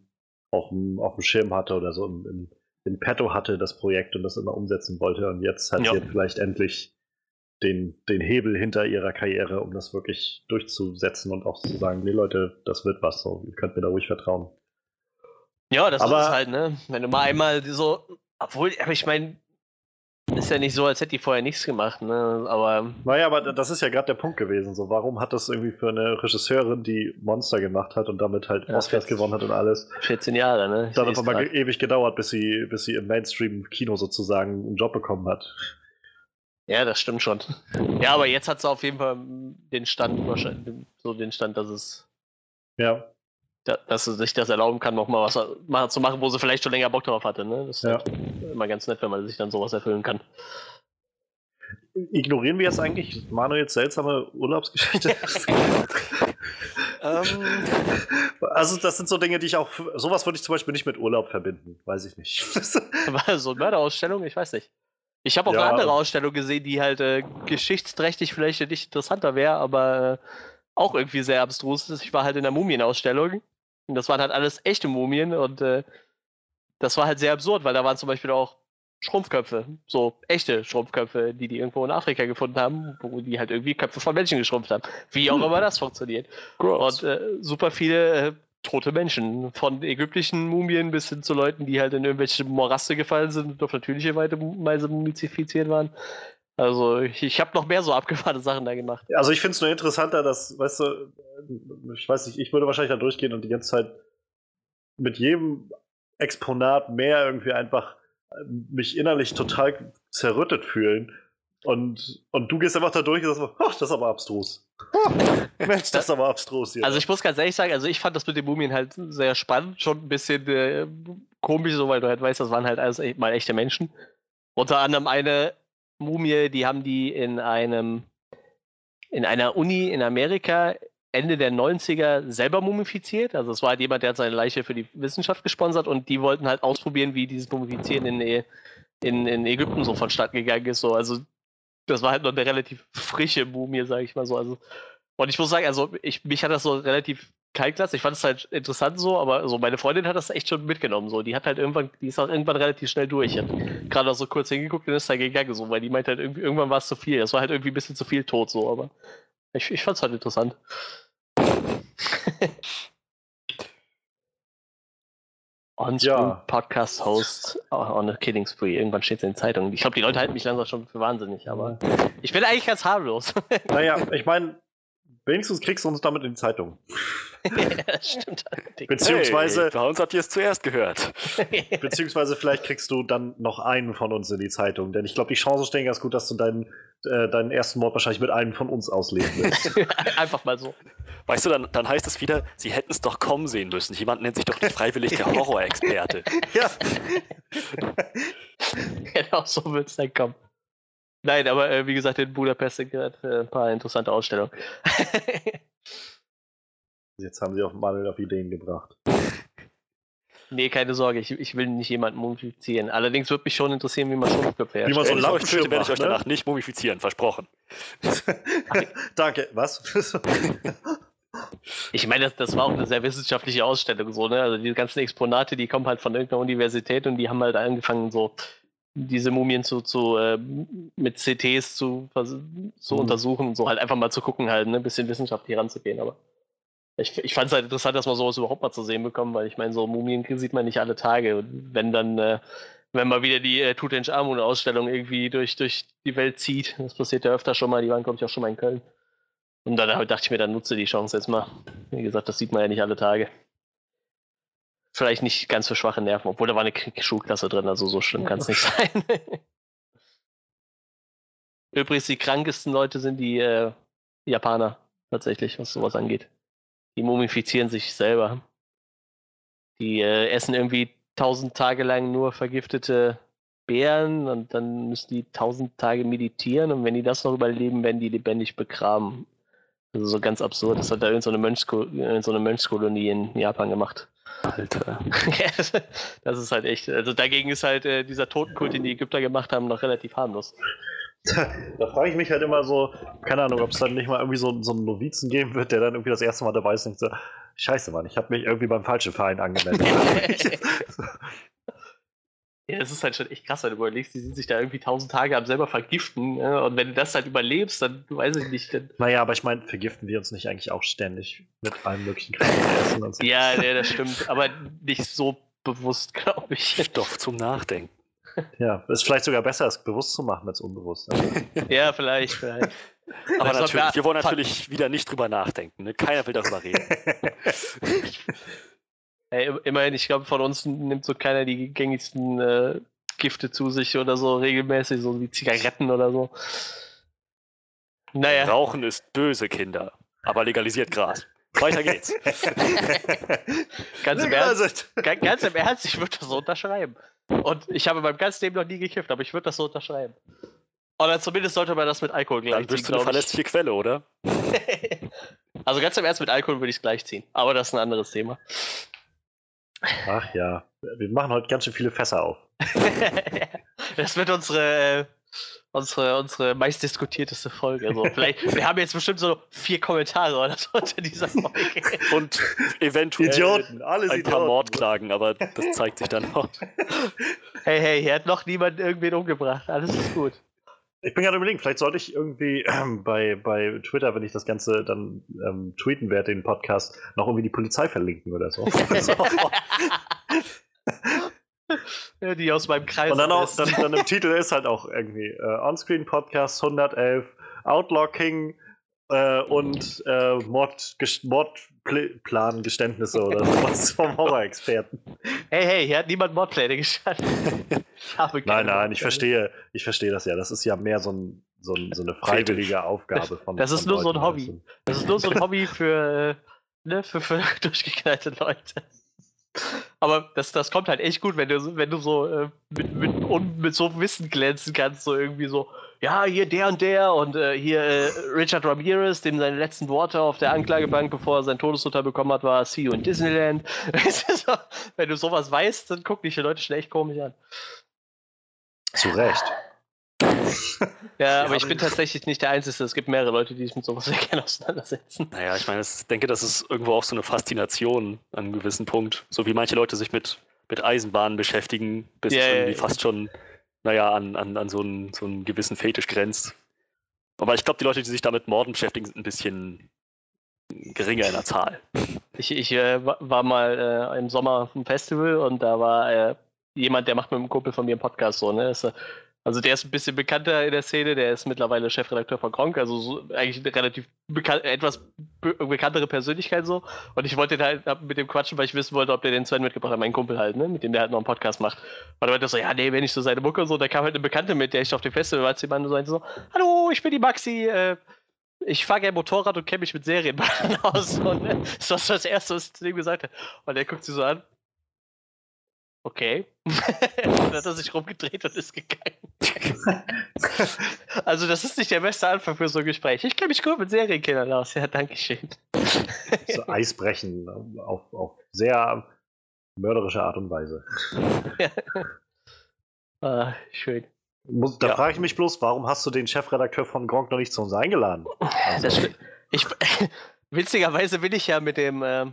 S2: auf dem, auf dem Schirm hatte oder so in, in, in petto hatte, das Projekt und das immer umsetzen wollte. Und jetzt hat ja. sie vielleicht endlich den, den Hebel hinter ihrer Karriere, um das wirklich durchzusetzen und auch zu sagen, nee Leute, das wird was, so, ihr könnt mir da ruhig vertrauen.
S1: Ja, das aber, ist halt, ne? Wenn du mal einmal so, obwohl, aber ich meine, ist ja nicht so, als hätte die vorher nichts gemacht, ne? Aber.
S2: Naja, aber das ist ja gerade der Punkt gewesen. So, warum hat das irgendwie für eine Regisseurin, die Monster gemacht hat und damit halt ja, Oscars gewonnen hat und alles?
S1: 14 Jahre, ne?
S2: Ich dann einfach mal ewig gedauert, bis sie, bis sie im Mainstream-Kino sozusagen einen Job bekommen hat.
S1: Ja, das stimmt schon. Ja, aber jetzt hat sie auf jeden Fall den Stand, wahrscheinlich, so den Stand, dass es.
S2: Ja
S1: dass sie sich das erlauben kann, nochmal was zu machen, wo sie vielleicht schon länger Bock drauf hatte. Ne? Das ist ja. immer ganz nett, wenn man sich dann sowas erfüllen kann.
S2: Ignorieren wir jetzt eigentlich Manuels seltsame Urlaubsgeschichte? ähm, also, das sind so Dinge, die ich auch. Sowas würde ich zum Beispiel nicht mit Urlaub verbinden. Weiß ich nicht.
S1: so eine Mörderausstellung? Ich weiß nicht. Ich habe auch ja. eine andere Ausstellung gesehen, die halt äh, geschichtsträchtig vielleicht nicht interessanter wäre, aber äh, auch irgendwie sehr abstrus ist. Ich war halt in der Mumienausstellung und das waren halt alles echte Mumien und äh, das war halt sehr absurd, weil da waren zum Beispiel auch Schrumpfköpfe, so echte Schrumpfköpfe, die die irgendwo in Afrika gefunden haben, wo die halt irgendwie Köpfe von Menschen geschrumpft haben. Wie auch hm. immer das funktioniert. Gross. Und äh, super viele äh, tote Menschen, von ägyptischen Mumien bis hin zu Leuten, die halt in irgendwelche Moraste gefallen sind und auf natürliche Weise mumifiziert waren. Also ich, ich habe noch mehr so abgefahrene Sachen da gemacht.
S2: Also ich finde es nur interessanter, dass, weißt du, ich weiß nicht, ich würde wahrscheinlich da durchgehen und die ganze Zeit mit jedem Exponat mehr irgendwie einfach äh, mich innerlich total zerrüttet fühlen. Und, und du gehst einfach da durch und sagst, ach, das ist aber abstrus. Mensch, das ist aber abstrus
S1: hier. Also ich muss ganz ehrlich sagen, also ich fand das mit den Mumien halt sehr spannend, schon ein bisschen äh, komisch, so weil du halt weißt, das waren halt alles mal echte Menschen. Unter anderem eine Mumie, die haben die in einem in einer Uni in Amerika Ende der 90er selber mumifiziert. Also es war halt jemand, der hat seine Leiche für die Wissenschaft gesponsert und die wollten halt ausprobieren, wie dieses Mumifizieren in, in, in Ägypten so vonstatten gegangen ist. So. Also das war halt noch eine relativ frische Mumie, sage ich mal so. Also, und ich muss sagen, also ich, mich hat das so relativ Kaltklasse. Ich fand es halt interessant so, aber so meine Freundin hat das echt schon mitgenommen. So, die hat halt irgendwann, die ist auch irgendwann relativ schnell durch. Ich habe gerade so kurz hingeguckt und ist da gegangen, so, weil die meint halt irgendwie, irgendwann war es zu viel. Es war halt irgendwie ein bisschen zu viel tot, so, aber ich, ich fand es halt interessant. On-Screen-Podcast-Host on a Killing Spree. Irgendwann steht es in den Zeitungen. Ich glaube, die Leute halten mich langsam schon für wahnsinnig, aber ich bin eigentlich ganz harmlos.
S2: Naja, ich meine, wenigstens kriegst du uns damit in die Zeitung.
S3: ja, stimmt. Beziehungsweise. Hey, bei uns habt ihr es zuerst gehört.
S2: beziehungsweise vielleicht kriegst du dann noch einen von uns in die Zeitung. Denn ich glaube, die Chancen stehen ganz gut, dass du deinen, äh, deinen ersten Mord wahrscheinlich mit einem von uns ausleben willst.
S1: Einfach mal so.
S3: Weißt du, dann, dann heißt es wieder, sie hätten es doch kommen sehen müssen. Jemand nennt sich doch nicht freiwillig der Horrorexperte. ja.
S1: genau so wird es dann kommen. Nein, aber äh, wie gesagt, in Budapest sind gerade äh, ein paar interessante Ausstellungen.
S2: Jetzt haben sie auch mal auf Ideen gebracht.
S1: Nee, keine Sorge, ich, ich will nicht jemanden mumifizieren. Allerdings würde mich schon interessieren, wie man Schrumpfköpfe
S3: herstellt. Wie man so einen Lampenschirm werde ich euch ne? danach nicht mumifizieren, versprochen.
S2: Danke, was?
S1: ich meine, das, das war auch eine sehr wissenschaftliche Ausstellung, so, ne? Also die ganzen Exponate, die kommen halt von irgendeiner Universität und die haben halt angefangen, so diese Mumien zu, zu äh, mit CTs zu, zu mhm. untersuchen, so halt einfach mal zu gucken, halt, ne, ein bisschen wissenschaftlich ranzugehen, aber ich, ich fand es halt interessant, dass man sowas überhaupt mal zu sehen bekommt, weil ich meine, so Mumien sieht man nicht alle Tage. Und wenn dann, äh, wenn mal wieder die äh, Tutanchamun-Ausstellung irgendwie durch, durch die Welt zieht, das passiert ja öfter schon mal, die waren, glaube ich, auch schon mal in Köln. Und dann dachte ich mir, dann nutze die Chance jetzt mal. Wie gesagt, das sieht man ja nicht alle Tage. Vielleicht nicht ganz für schwache Nerven, obwohl da war eine Schulklasse drin, also so schlimm kann es nicht sein. Übrigens, die krankesten Leute sind die äh, Japaner, tatsächlich, was sowas angeht. Die mumifizieren sich selber. Die äh, essen irgendwie tausend Tage lang nur vergiftete Beeren und dann müssen die tausend Tage meditieren und wenn die das noch überleben, werden die lebendig begraben. Also so ganz absurd. Das hat da irgendeine so Mönchskolonie in Japan gemacht. Alter. das ist halt echt. Also dagegen ist halt äh, dieser Totenkult, den die Ägypter gemacht haben, noch relativ harmlos.
S2: Da, frage ich mich halt immer so, keine Ahnung, ob es dann nicht mal irgendwie so, so einen Novizen geben wird, der dann irgendwie das erste Mal dabei ist und so, scheiße Mann, ich habe mich irgendwie beim falschen Verein angemeldet.
S1: ja, das ist halt schon echt krass, wenn du überlegst, die sind sich da irgendwie tausend Tage am selber vergiften ja, und wenn du das halt überlebst, dann weiß ich nicht. Dann
S2: naja, aber ich meine, vergiften wir uns nicht eigentlich auch ständig mit allen möglichen Kräften
S1: und so. Ja, ja, das stimmt, aber nicht so bewusst, glaube ich.
S3: Stoff zum Nachdenken.
S2: Ja, ist vielleicht sogar besser, es bewusst zu machen als unbewusst.
S1: ja, vielleicht, vielleicht.
S3: Aber natürlich, wir wollen natürlich wieder nicht drüber nachdenken. Ne? Keiner will darüber reden.
S1: hey, immerhin, ich glaube, von uns nimmt so keiner die gängigsten äh, Gifte zu sich oder so regelmäßig, so wie Zigaretten oder so.
S3: Naja. Rauchen ist böse, Kinder. Aber legalisiert Gras. Weiter geht's.
S1: ganz, im Ernst, ganz im Ernst, ich würde das so unterschreiben. Und ich habe beim ganzen Leben noch nie gekifft, aber ich würde das so unterschreiben. Oder zumindest sollte man das mit Alkohol gleich
S3: Dann bist du eine verlässliche Quelle, oder?
S1: also ganz im Ernst, mit Alkohol würde ich es gleich ziehen. Aber das ist ein anderes Thema.
S2: Ach ja, wir machen heute ganz schön viele Fässer auf.
S1: das wird unsere äh, unsere, unsere meistdiskutierteste Folge. Also vielleicht, wir haben jetzt bestimmt so vier Kommentare oder so unter dieser Folge.
S3: Und eventuell Idioten, alles ein paar Mordklagen, aber das zeigt sich dann noch.
S1: Hey, hey, hier hat noch niemand irgendwen umgebracht. Alles ist gut.
S2: Ich bin gerade überlegen, vielleicht sollte ich irgendwie ähm, bei, bei Twitter, wenn ich das Ganze dann ähm, tweeten werde, den Podcast, noch irgendwie die Polizei verlinken oder so.
S1: die aus meinem Kreis.
S2: Und dann, auch, dann, dann im Titel ist halt auch irgendwie äh, Onscreen Podcast 111, Outlocking äh, und äh, Mord, Mordplan Geständnisse oder sowas vom Horror-Experten.
S1: Hey, hey, hier hat niemand Mordpläne gestanden.
S2: nein, nein, ich verstehe, ich verstehe das ja. Das ist ja mehr so, ein, so, ein, so eine freiwillige Aufgabe
S1: von. Das ist von nur Leuten, so ein Hobby. Das ist nur so ein Hobby für, ne, für, für durchgeknallte Leute. Aber das, das kommt halt echt gut, wenn du, wenn du so äh, mit, mit, mit so Wissen glänzen kannst, so irgendwie so, ja, hier der und der und äh, hier äh, Richard Ramirez, dem seine letzten Worte auf der Anklagebank, bevor er sein Todesurteil bekommen hat, war See you in Disneyland. wenn du sowas weißt, dann gucken dich die Leute schon echt komisch an.
S2: Zu Recht.
S1: ja, aber ich bin tatsächlich nicht der Einzige. Es gibt mehrere Leute, die sich mit sowas sehr gerne auseinandersetzen.
S3: Naja, ich meine, ich denke, das ist irgendwo auch so eine Faszination an einem gewissen Punkt. So wie manche Leute sich mit, mit Eisenbahnen beschäftigen, bis yeah, irgendwie yeah, fast schon, naja, an, an, an so, einen, so einen gewissen Fetisch grenzt. Aber ich glaube, die Leute, die sich damit Morden beschäftigen, sind ein bisschen geringer in der Zahl.
S1: Ich, ich äh, war mal äh, im Sommer auf einem Festival und da war äh, jemand, der macht mit einem Kumpel von mir einen Podcast so, ne? Ist, also der ist ein bisschen bekannter in der Szene, der ist mittlerweile Chefredakteur von Gronk, also so, eigentlich eine relativ bekan etwas be bekanntere Persönlichkeit so. Und ich wollte halt mit dem quatschen, weil ich wissen wollte, ob der den Sven mitgebracht hat, meinen Kumpel halt, ne? Mit dem der halt noch einen Podcast macht. Und er meinte so, ja, nee, wenn ich so seine Mucke und so, da kam halt eine Bekannte mit, der ich auf dem Festival war, jemand so, so, hallo, ich bin die Maxi, äh, ich fahre gerne Motorrad und kenne mich mit Serienbahnen aus. Und, ne? Das war das Erste, was ich zu ihm gesagt habe. Und er guckt sie so an okay. dann hat er sich rumgedreht und ist gegangen. also, das ist nicht der beste Anfang für so ein Gespräch. Ich kenne mich gut mit Serienkindern aus. Ja, danke schön.
S2: so Eisbrechen auf, auf sehr mörderische Art und Weise.
S1: ah, schön.
S2: Muss, da ja. frage ich mich bloß, warum hast du den Chefredakteur von Gronk noch nicht zu uns eingeladen?
S1: Also. Ich, witzigerweise will ich ja mit dem. Äh,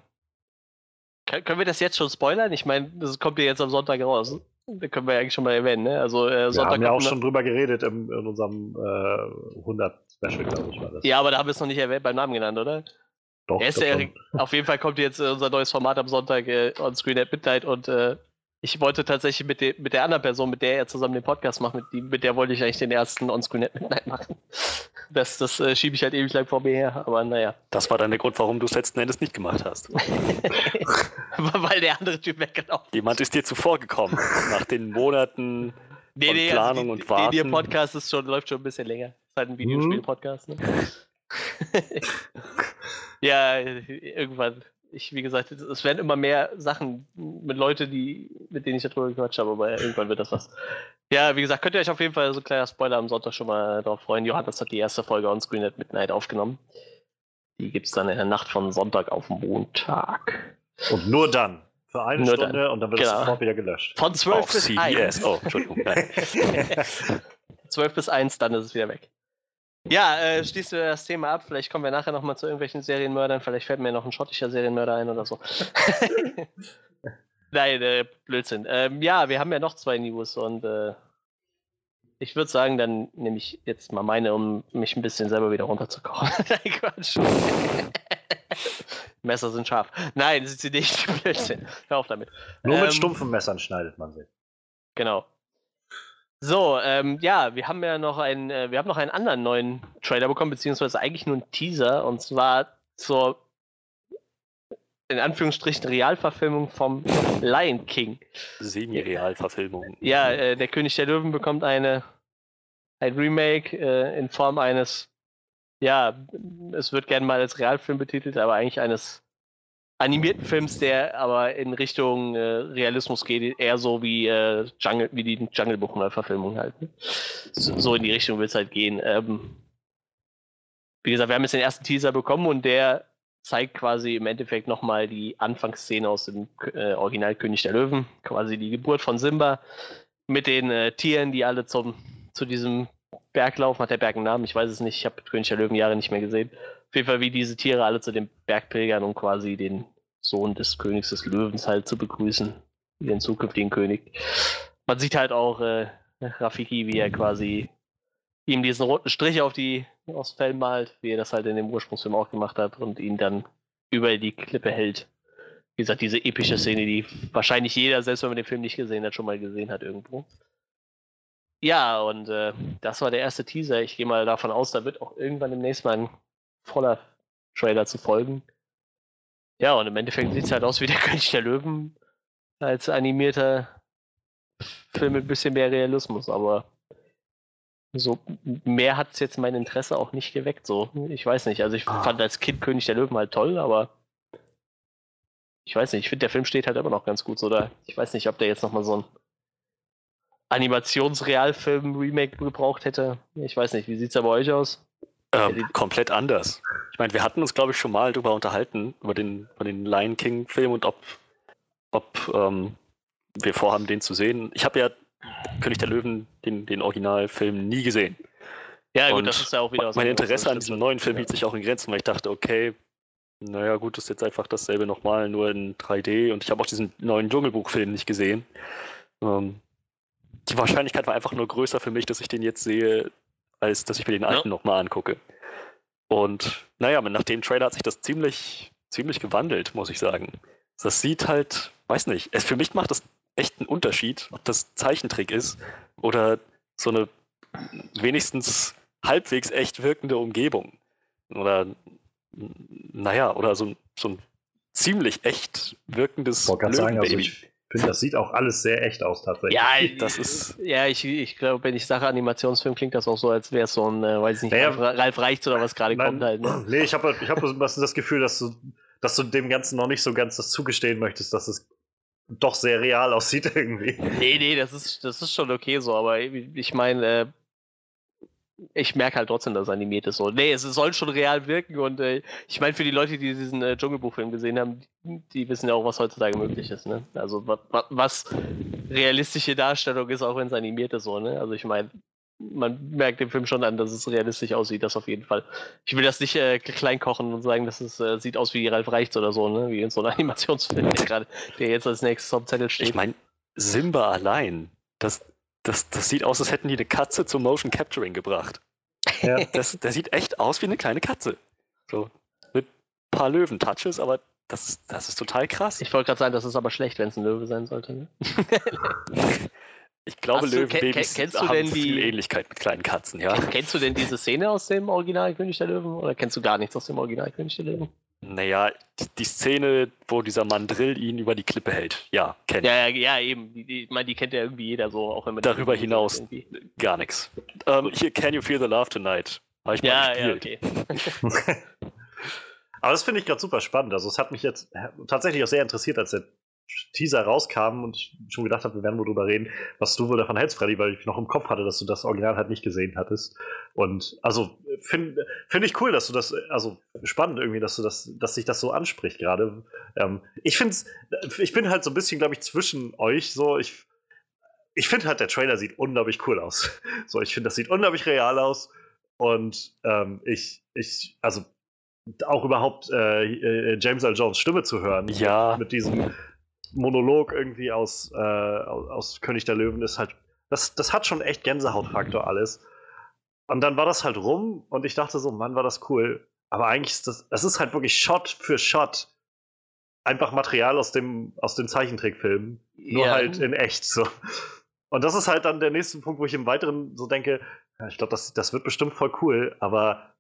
S1: können wir das jetzt schon spoilern? Ich meine, das kommt ja jetzt am Sonntag raus. Da können wir ja eigentlich schon mal erwähnen, ne? Also,
S2: äh, Sonntag wir haben ja auch schon drüber geredet im, in unserem äh, 100 Special, glaube ich, war
S1: das. Ja, aber da haben wir es noch nicht erwähnt, beim Namen genannt, oder? Doch. Er ist der, auf jeden Fall kommt jetzt unser neues Format am Sonntag äh, on Screen at Midnight und äh, ich wollte tatsächlich mit, de, mit der anderen Person, mit der er zusammen den Podcast macht, mit, die, mit der wollte ich eigentlich den ersten On-Screen Midnight machen. Das, das äh, schiebe ich halt ewig lang vor mir her, aber naja.
S3: Das war dann der Grund, warum du es letzten Endes nicht gemacht hast.
S1: Weil der andere Typ weggelaufen
S3: ist. Jemand ist dir zuvor gekommen, nach den Monaten nee, von nee, also Planung also die, und Warten. Nee,
S1: der Podcast ist schon, läuft schon ein bisschen länger. Ist halt ein Videospiel-Podcast. Ne? ja, irgendwann ich, wie gesagt, es werden immer mehr Sachen mit Leuten, die, mit denen ich darüber gequatscht habe, aber irgendwann wird das was. Ja, wie gesagt, könnt ihr euch auf jeden Fall so ein kleiner Spoiler am Sonntag schon mal darauf freuen. Johannes hat die erste Folge on Screen at Midnight aufgenommen. Die gibt es dann in der Nacht von Sonntag auf Montag.
S2: Und nur dann. Für eine nur Stunde dann. und dann wird genau. es sofort wieder gelöscht.
S1: Von 12 bis CBS. 1. Oh, Entschuldigung. 12 bis 1, dann ist es wieder weg. Ja, äh, schließen wir das Thema ab. Vielleicht kommen wir nachher nochmal zu irgendwelchen Serienmördern. Vielleicht fällt mir noch ein schottischer Serienmörder ein oder so. Nein, äh, Blödsinn. Ähm, ja, wir haben ja noch zwei News und äh, ich würde sagen, dann nehme ich jetzt mal meine, um mich ein bisschen selber wieder runterzukochen. Nein, Quatsch. Messer sind scharf. Nein, sind sie nicht. Blödsinn. Hör auf damit.
S2: Nur ähm, mit stumpfen Messern schneidet man sie.
S1: Genau. So, ähm, ja, wir haben ja noch einen, äh, wir haben noch einen anderen neuen Trailer bekommen, beziehungsweise eigentlich nur einen Teaser, und zwar zur in Anführungsstrichen Realverfilmung vom Lion King.
S3: Semi-Realverfilmung.
S1: Ja, äh, der König der Löwen bekommt eine ein Remake äh, in Form eines, ja, es wird gerne mal als Realfilm betitelt, aber eigentlich eines animierten Films, der aber in Richtung äh, Realismus geht, eher so wie, äh, Jungle, wie die Jungle Book Neuverfilmung halt. Ne? So, so, in die Richtung wird es halt gehen. Ähm, wie gesagt, wir haben jetzt den ersten Teaser bekommen und der zeigt quasi im Endeffekt nochmal die Anfangsszene aus dem äh, Original König der Löwen, quasi die Geburt von Simba mit den äh, Tieren, die alle zum, zu diesem Berg laufen. Hat der Berg einen Namen? Ich weiß es nicht. Ich habe König der Löwen Jahre nicht mehr gesehen. Auf jeden Fall, wie diese Tiere alle zu den Bergpilgern, um quasi den Sohn des Königs des Löwens halt zu begrüßen, den zukünftigen König. Man sieht halt auch äh, Rafiki, wie er quasi ihm diesen roten Strich auf die aufs Fell malt, wie er das halt in dem Ursprungsfilm auch gemacht hat und ihn dann über die Klippe hält. Wie gesagt, diese epische Szene, die wahrscheinlich jeder, selbst wenn man den Film nicht gesehen hat, schon mal gesehen hat irgendwo. Ja, und äh, das war der erste Teaser. Ich gehe mal davon aus, da wird auch irgendwann demnächst mal ein voller Trailer zu folgen. Ja, und im Endeffekt sieht es halt aus wie der König der Löwen als animierter Film mit ein bisschen mehr Realismus, aber so mehr hat es jetzt mein Interesse auch nicht geweckt. So, ich weiß nicht. Also ich ah. fand als Kind König der Löwen halt toll, aber ich weiß nicht. Ich finde der Film steht halt immer noch ganz gut. So, oder ich weiß nicht, ob der jetzt noch mal so ein Animationsrealfilm-Remake gebraucht hätte. Ich weiß nicht. Wie sieht es bei euch aus?
S3: Ähm, komplett anders. Ich meine, wir hatten uns, glaube ich, schon mal darüber unterhalten, über den, über den Lion King-Film und ob, ob ähm, wir vorhaben, den zu sehen. Ich habe ja König der Löwen, den, den Originalfilm, nie gesehen.
S1: Ja, gut, und das ist ja auch wieder
S3: was. Mein Interesse an diesem neuen Film hielt sich auch in Grenzen, weil ich dachte, okay, naja, gut, das ist jetzt einfach dasselbe nochmal, nur in 3D. Und ich habe auch diesen neuen Dschungelbuch-Film nicht gesehen. Ähm, die Wahrscheinlichkeit war einfach nur größer für mich, dass ich den jetzt sehe, als dass ich mir den alten ja. nochmal angucke. Und naja, nach dem Trailer hat sich das ziemlich, ziemlich gewandelt, muss ich sagen. Das sieht halt, weiß nicht, es, für mich macht das echt einen Unterschied, ob das Zeichentrick ist oder so eine wenigstens halbwegs echt wirkende Umgebung. Oder, naja, oder so, so ein ziemlich echt wirkendes
S2: Ich wollte sagen, also ich finde, das sieht auch alles sehr echt aus tatsächlich.
S1: Ja, das ist. Ja, ich, ich glaube, wenn ich sage Animationsfilm, klingt das auch so, als wäre es so ein, äh, weiß ich nicht, naja, Ralf, Ralf Reichts oder was gerade kommt halt. Ne?
S2: Nee, ich habe ich hab das Gefühl, dass du, dass du dem Ganzen noch nicht so ganz das zugestehen möchtest, dass es doch sehr real aussieht irgendwie.
S1: Nee, nee, das ist, das ist schon okay so, aber ich meine, äh, ich merke halt trotzdem, dass es animiert ist. So. Nee, es soll schon real wirken und äh, ich meine, für die Leute, die diesen äh, Dschungelbuchfilm gesehen haben, die, die, wissen ja auch, was heutzutage möglich ist. Ne? Also was, was realistische Darstellung ist, auch wenn es animiert ist. So, ne? Also ich meine, man merkt dem Film schon an, dass es realistisch aussieht, das auf jeden Fall. Ich will das nicht äh, klein und sagen, dass es äh, sieht aus wie Ralf Reichts oder so, ne? wie in so einem Animationsfilm, der, grad, der jetzt als nächstes auf dem Zettel steht.
S3: Ich meine, Simba allein, das, das, das sieht aus, als hätten die eine Katze zum Motion Capturing gebracht. Ja. Das, der sieht echt aus wie eine kleine Katze. So. Mit ein paar Löwen-Touches, aber das, das ist total krass.
S1: Ich wollte gerade sagen, das ist aber schlecht, wenn es ein Löwe sein sollte. Ne?
S3: ich glaube, Löwenbabys kennst du haben denn die, viel Ähnlichkeit mit kleinen Katzen, ja.
S1: Kennst du denn diese Szene aus dem Original König der Löwen oder kennst du gar nichts aus dem Original König der Löwen?
S3: Naja, die, die, Szene, wo dieser Mandrill ihn über die Klippe hält. Ja,
S1: kennt ja, ja, ja, eben. Die, ich meine, die kennt ja irgendwie jeder so, auch wenn man.
S3: Darüber hinaus irgendwie. gar nichts. Ähm, hier, Can You Feel the Love Tonight?
S1: Habe ich ja, mal gespielt. Ja,
S2: okay. Aber das finde ich gerade super spannend. Also, es hat mich jetzt tatsächlich auch sehr interessiert, als der Teaser rauskam und ich schon gedacht habe, wir werden wohl drüber reden, was du wohl davon hältst, Freddy, weil ich noch im Kopf hatte, dass du das Original halt nicht gesehen hattest. Und also finde find ich cool, dass du das, also spannend irgendwie, dass du das, dass sich das so anspricht gerade. Ähm, ich finde ich bin halt so ein bisschen, glaube ich, zwischen euch so. Ich, ich finde halt, der Trailer sieht unglaublich cool aus. So, ich finde, das sieht unglaublich real aus. Und ähm, ich, ich, also auch überhaupt äh, äh James L. Jones Stimme zu hören.
S3: Ja.
S2: Mit diesem Monolog irgendwie aus, äh, aus König der Löwen ist halt, das, das hat schon echt Gänsehautfaktor alles. Und dann war das halt rum und ich dachte so, Mann, war das cool. Aber eigentlich ist das, das ist halt wirklich Shot für Shot einfach Material aus dem, aus dem Zeichentrickfilm. Nur ja. halt in echt so. Und das ist halt dann der nächste Punkt, wo ich im Weiteren so denke, ja, ich glaube, das, das wird bestimmt voll cool, aber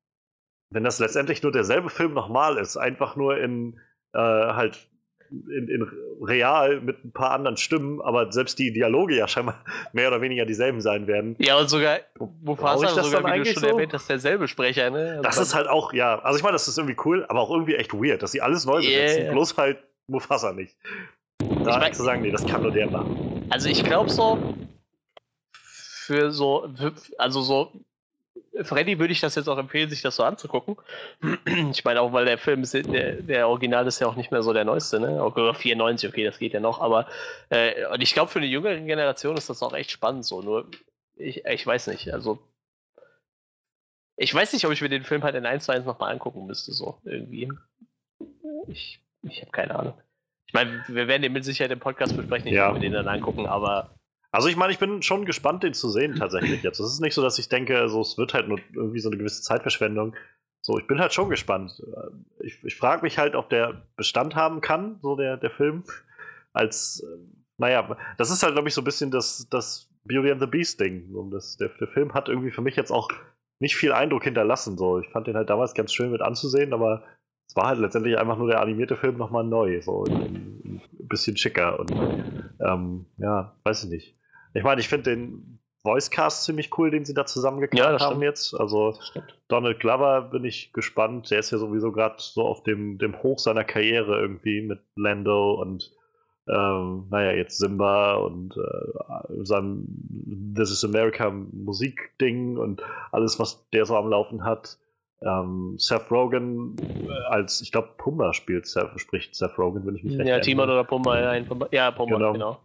S2: wenn das letztendlich nur derselbe Film nochmal ist, einfach nur in äh, halt in, in, real mit ein paar anderen Stimmen, aber selbst die Dialoge ja scheinbar mehr oder weniger dieselben sein werden.
S1: Ja, und sogar Mufasa ich das sogar, dann wie du schon so? erwähnt hast, derselbe Sprecher, ne?
S2: Also das ist halt auch, ja, also ich meine, das ist irgendwie cool, aber auch irgendwie echt weird, dass sie alles neu besetzen, yeah. bloß halt Mufasa nicht. Da ich mein, zu sagen, nee, das kann nur der machen.
S1: Also ich glaube so, für so, also so Freddy würde ich das jetzt auch empfehlen, sich das so anzugucken. Ich meine auch, weil der Film, ist, der, der Original ist ja auch nicht mehr so der neueste, ne? Oder 94, okay, das geht ja noch, aber äh, und ich glaube, für eine jüngere Generation ist das auch echt spannend so. Nur, ich, ich weiß nicht, also ich weiß nicht, ob ich mir den Film halt in 1 zu 1 nochmal angucken müsste, so irgendwie. Ich, ich habe keine Ahnung. Ich meine, wir werden den mit Sicherheit im Podcast besprechen, ich ja. werde den dann angucken, aber
S2: also ich meine, ich bin schon gespannt, den zu sehen tatsächlich jetzt. Es ist nicht so, dass ich denke, so, es wird halt nur irgendwie so eine gewisse Zeitverschwendung. So, ich bin halt schon gespannt. Ich, ich frage mich halt, ob der Bestand haben kann, so der, der Film. Als, naja, das ist halt, glaube ich, so ein bisschen das, das Beauty and the Beast-Ding. Das, der, der Film hat irgendwie für mich jetzt auch nicht viel Eindruck hinterlassen. So. Ich fand den halt damals ganz schön mit anzusehen, aber es war halt letztendlich einfach nur der animierte Film nochmal neu, so ein, ein bisschen schicker und ähm, ja, weiß ich nicht. Ich meine, ich finde den Voicecast ziemlich cool, den sie da zusammengekauft ja, haben jetzt. Also Donald Glover bin ich gespannt. Der ist ja sowieso gerade so auf dem, dem Hoch seiner Karriere irgendwie mit Lando und ähm, naja, jetzt Simba und äh, seinem This is America Musikding und alles, was der so am Laufen hat. Ähm, Seth Rogen äh, als, ich glaube, Pumba spielt, Seth, spricht Seth Rogen, wenn ich mich recht
S1: Ja, Timon oder Pumba, ja, Pumba, ja, Pumba, genau. genau.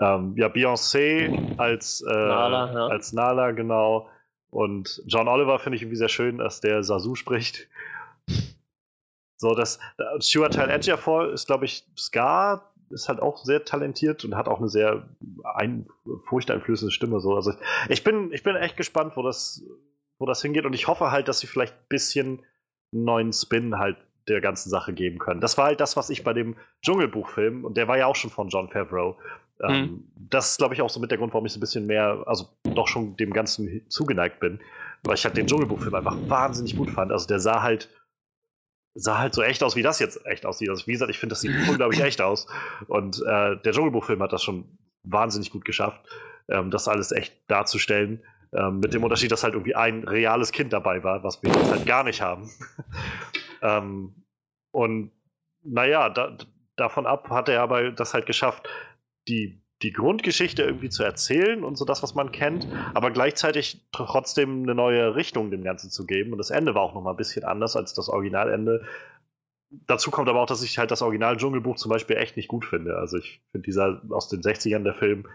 S2: Ähm, ja, Beyoncé als, äh, Nala, ja. als Nala, genau. Und John Oliver finde ich irgendwie sehr schön, dass der Sasu spricht. So, das Stuart Tyle Edgerfall ist, glaube ich, Scar ist halt auch sehr talentiert und hat auch eine sehr ein, furchteinflößende Stimme. So. Also ich, ich, bin, ich bin echt gespannt, wo das, wo das hingeht. Und ich hoffe halt, dass sie vielleicht ein bisschen einen neuen Spin halt der ganzen Sache geben können. Das war halt das, was ich bei dem Dschungelbuchfilm, und der war ja auch schon von John Favreau, mhm. das ist, glaube ich, auch so mit der Grund, warum ich so ein bisschen mehr, also doch schon dem Ganzen zugeneigt bin, weil ich halt den Dschungelbuchfilm einfach wahnsinnig gut fand. Also der sah halt sah halt so echt aus, wie das jetzt echt aussieht. Also wie gesagt, ich finde, das sieht unglaublich echt aus. Und äh, der Dschungelbuchfilm hat das schon wahnsinnig gut geschafft, ähm, das alles echt darzustellen. Ähm, mit dem Unterschied, dass halt irgendwie ein reales Kind dabei war, was wir jetzt halt gar nicht haben. ähm, und naja, da, davon ab hat er aber das halt geschafft, die, die Grundgeschichte irgendwie zu erzählen und so das, was man kennt, aber gleichzeitig trotzdem eine neue Richtung dem Ganzen zu geben. Und das Ende war auch nochmal ein bisschen anders als das Originalende. Dazu kommt aber auch, dass ich halt das Original Dschungelbuch zum Beispiel echt nicht gut finde. Also ich finde dieser aus den 60ern der Film,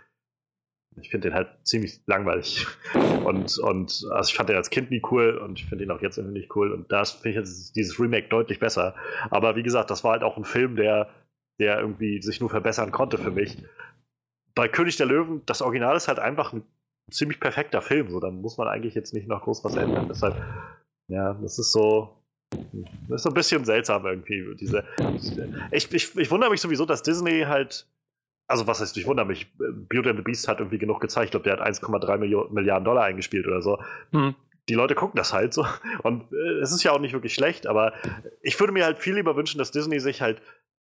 S2: ich finde den halt ziemlich langweilig. Und, und also ich fand den als Kind nie cool und ich finde ihn auch jetzt irgendwie nicht cool. Und da finde ich jetzt dieses Remake deutlich besser. Aber wie gesagt, das war halt auch ein Film, der, der irgendwie sich nur verbessern konnte für mich. Bei König der Löwen, das Original ist halt einfach ein ziemlich perfekter Film. So, da muss man eigentlich jetzt nicht noch groß was ändern. Deshalb, ja, das ist so. Das ist so ein bisschen seltsam irgendwie. Diese, ich, ich, ich wundere mich sowieso, dass Disney halt also was heißt, ich wundere mich, Beauty and the Beast hat irgendwie genug gezeigt. Ich glaube, der hat 1,3 Milliarden Dollar eingespielt oder so. Hm. Die Leute gucken das halt so. Und äh, es ist ja auch nicht wirklich schlecht, aber ich würde mir halt viel lieber wünschen, dass Disney sich halt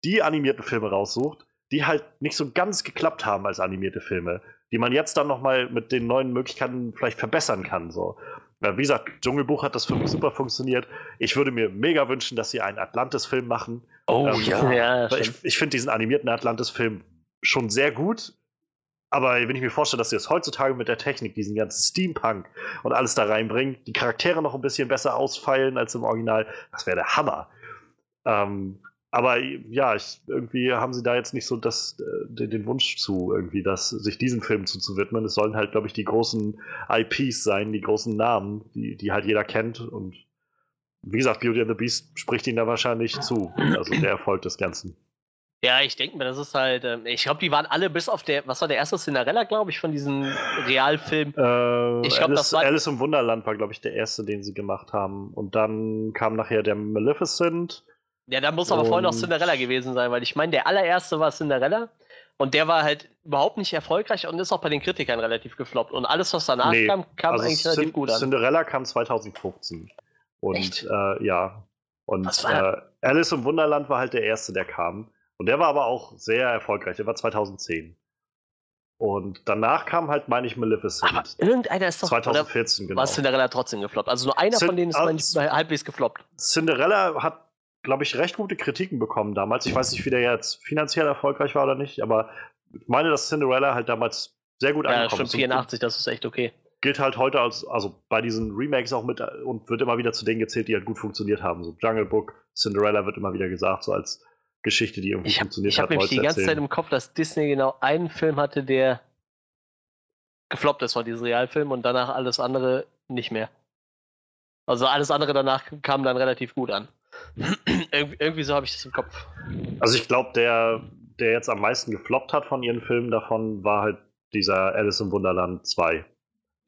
S2: die animierten Filme raussucht, die halt nicht so ganz geklappt haben als animierte Filme, die man jetzt dann nochmal mit den neuen Möglichkeiten vielleicht verbessern kann. So. Wie gesagt, Dschungelbuch hat das für mich super funktioniert. Ich würde mir mega wünschen, dass sie einen Atlantis-Film machen.
S1: Oh ähm, ja. ja
S2: ich, ich finde diesen animierten Atlantis-Film schon sehr gut. Aber wenn ich mir vorstelle, dass sie es heutzutage mit der Technik, diesen ganzen Steampunk und alles da reinbringen, die Charaktere noch ein bisschen besser ausfallen als im Original, das wäre der Hammer. Ähm, aber ja, ich, irgendwie haben sie da jetzt nicht so das, äh, den, den, Wunsch zu, irgendwie, das, sich diesem Film zuzuwidmen. Es sollen halt, glaube ich, die großen IPs sein, die großen Namen, die, die halt jeder kennt. Und wie gesagt, Beauty and the Beast spricht ihnen da wahrscheinlich zu. Also der Erfolg des Ganzen.
S1: Ja, ich denke mir, das ist halt, äh, ich glaube, die waren alle bis auf der, was war der erste Cinderella, glaube ich, von diesem Realfilm.
S2: Äh, ich glaube, das war. Alice im Wunderland war, glaube ich, der erste, den sie gemacht haben. Und dann kam nachher der Maleficent.
S1: Ja, da muss aber vorher noch Cinderella gewesen sein, weil ich meine, der allererste war Cinderella. Und der war halt überhaupt nicht erfolgreich und ist auch bei den Kritikern relativ gefloppt. Und alles, was danach nee, kam, kam also eigentlich relativ gut an.
S2: Cinderella kam 2015. Und äh, ja. Und äh, Alice im Wunderland war halt der erste, der kam. Und der war aber auch sehr erfolgreich. Der war 2010. Und danach kam halt, meine ich, Maleficent. Aber
S1: irgendeiner ist doch
S2: 2014,
S1: genau. War Cinderella trotzdem gefloppt? Also nur einer Cin von denen ist, ich, halbwegs gefloppt.
S2: Cinderella hat, glaube ich, recht gute Kritiken bekommen damals. Ich weiß nicht, wie der jetzt finanziell erfolgreich war oder nicht, aber ich meine, dass Cinderella halt damals sehr gut
S1: ja, angekommen ist. Ja, stimmt, 84, das ist echt okay.
S2: Gilt halt heute als, also bei diesen Remakes auch mit und wird immer wieder zu denen gezählt, die halt gut funktioniert haben. So Jungle Book, Cinderella wird immer wieder gesagt, so als Geschichte, die irgendwie hab, funktioniert
S1: ich hat. Ich habe nämlich die ganze
S2: erzählen.
S1: Zeit im Kopf, dass Disney genau einen Film hatte, der gefloppt ist von diesem Realfilm und danach alles andere nicht mehr. Also alles andere danach kam dann relativ gut an. Irg irgendwie so habe ich das im Kopf.
S2: Also ich glaube, der, der jetzt am meisten gefloppt hat von ihren Filmen davon, war halt dieser Alice im Wunderland 2.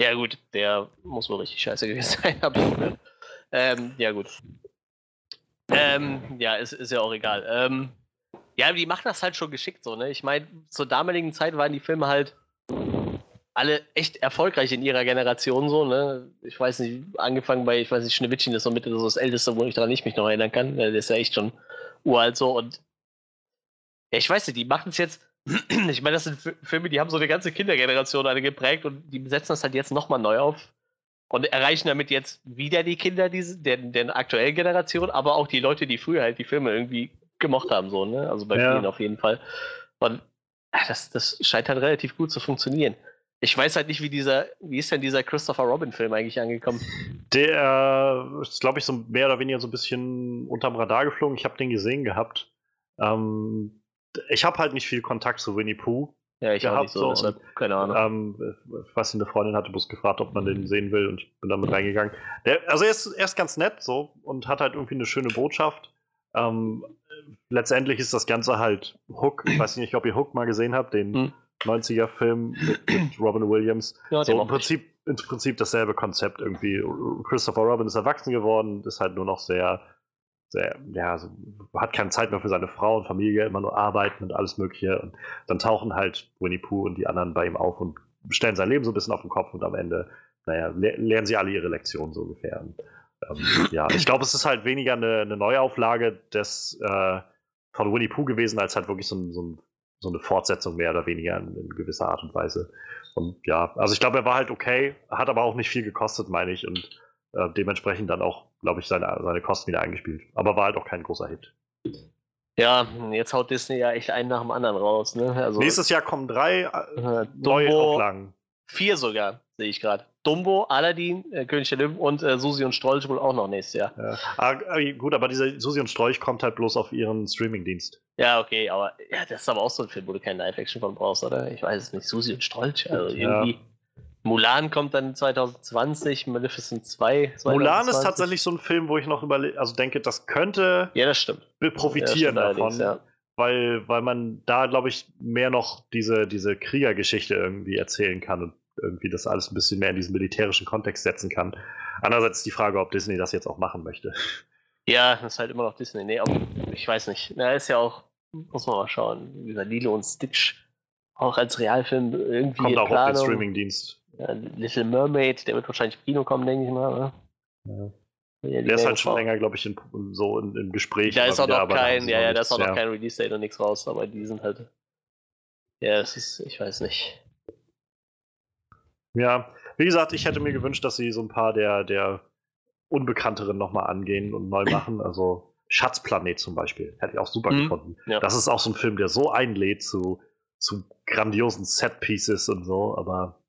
S1: Ja gut, der muss wohl richtig scheiße gewesen sein. Ähm, ja gut. Ähm, ja, ist, ist ja auch egal. Ähm, ja, die machen das halt schon geschickt so, ne? Ich meine, zur damaligen Zeit waren die Filme halt alle echt erfolgreich in ihrer Generation so, ne? Ich weiß nicht, angefangen bei, ich weiß nicht, Schneewittchen ist so mit so das Älteste, wo ich daran nicht mich noch erinnern kann. Der ist ja echt schon uralt so und ja, ich weiß nicht, die machen es jetzt. ich meine, das sind Filme, die haben so eine ganze Kindergeneration alle geprägt und die setzen das halt jetzt nochmal neu auf und erreichen damit jetzt wieder die Kinder diese, der, der aktuellen Generation, aber auch die Leute, die früher halt die Filme irgendwie gemocht haben, so, ne? Also bei ja. vielen auf jeden Fall. Und das, das scheint halt relativ gut zu funktionieren. Ich weiß halt nicht, wie dieser, wie ist denn dieser Christopher Robin-Film eigentlich angekommen?
S2: Der ist, glaube ich, so mehr oder weniger so ein bisschen unterm Radar geflogen. Ich habe den gesehen gehabt. Ähm, ich habe halt nicht viel Kontakt zu Winnie Pooh.
S1: Ja, ich gehabt, so, deshalb, keine Ahnung.
S2: Ähm, was eine Freundin hatte bloß gefragt, ob man den sehen will und ich bin damit reingegangen. Der, also er ist, er ist ganz nett so und hat halt irgendwie eine schöne Botschaft. Ähm, letztendlich ist das Ganze halt Hook. Ich weiß nicht, ob ihr Hook mal gesehen habt, den, hm. 90er-Film mit, mit, Robin Williams. Ja, so im Prinzip, im Prinzip dasselbe Konzept irgendwie. Christopher Robin ist erwachsen geworden, ist halt nur noch sehr, sehr, ja, so, hat keine Zeit mehr für seine Frau und Familie, immer nur arbeiten und alles Mögliche. Und dann tauchen halt Winnie Pooh und die anderen bei ihm auf und stellen sein Leben so ein bisschen auf den Kopf und am Ende, naja, lernen sie alle ihre Lektionen so ungefähr. Und, ähm, ja, ich glaube, es ist halt weniger eine, eine Neuauflage des äh, von Winnie Pooh gewesen, als halt wirklich so, ein, so, ein, so, eine Fortsetzung mehr oder weniger in, in, gewisser Art und Weise. Und ja, also ich glaube, er war halt okay, hat aber auch nicht viel gekostet, meine ich, und äh, dementsprechend dann auch, glaube ich, seine, seine Kosten wieder eingespielt. Aber war halt auch kein großer Hit.
S1: Ja, jetzt haut Disney ja echt einen nach dem anderen raus. Ne?
S2: Also, Nächstes Jahr kommen drei äh, neue Auflagen.
S1: Vier sogar, sehe ich gerade. Dumbo, Aladdin, äh, König der Löwen und äh, Susi und Strolch wohl auch noch nächstes Jahr. Ja.
S2: Ah, gut, aber diese Susi und Strolch kommt halt bloß auf ihren Streamingdienst.
S1: Ja, okay, aber ja, das ist aber auch so ein Film, wo du kein Live-Action von brauchst, oder? Ich weiß es nicht. Susi und Strolch, also irgendwie. Ja. Mulan kommt dann 2020, Maleficent 2. 2020.
S2: Mulan ist tatsächlich so ein Film, wo ich noch überle also denke, das könnte
S1: ja, das stimmt.
S2: profitieren ja, das stimmt davon. Ja. Weil, weil man da, glaube ich, mehr noch diese, diese Kriegergeschichte irgendwie erzählen kann irgendwie das alles ein bisschen mehr in diesen militärischen Kontext setzen kann. Andererseits ist die Frage, ob Disney das jetzt auch machen möchte.
S1: Ja, das ist halt immer noch Disney. Nee, aber ich weiß nicht. Na, ist ja auch, muss man mal schauen, dieser Lilo und Stitch auch als Realfilm irgendwie.
S2: Kommt auch Planung. auf den Streamingdienst.
S1: Ja, Little Mermaid, der wird wahrscheinlich im Kino kommen, denke ich mal. Oder?
S2: Ja. Ja, der ist halt schon länger, glaube ich, in, so in, im Gespräch.
S1: Da ist auch noch kein, ja, ja, da ist auch noch kein Release-Date und nichts raus, aber die sind halt. Ja, es ist, ich weiß nicht.
S2: Ja, wie gesagt, ich hätte mir gewünscht, dass sie so ein paar der, der Unbekannteren nochmal angehen und neu machen. Also Schatzplanet zum Beispiel. Hätte ich auch super mhm. gefunden. Ja. Das ist auch so ein Film, der so einlädt zu, zu grandiosen Set-Pieces und so, aber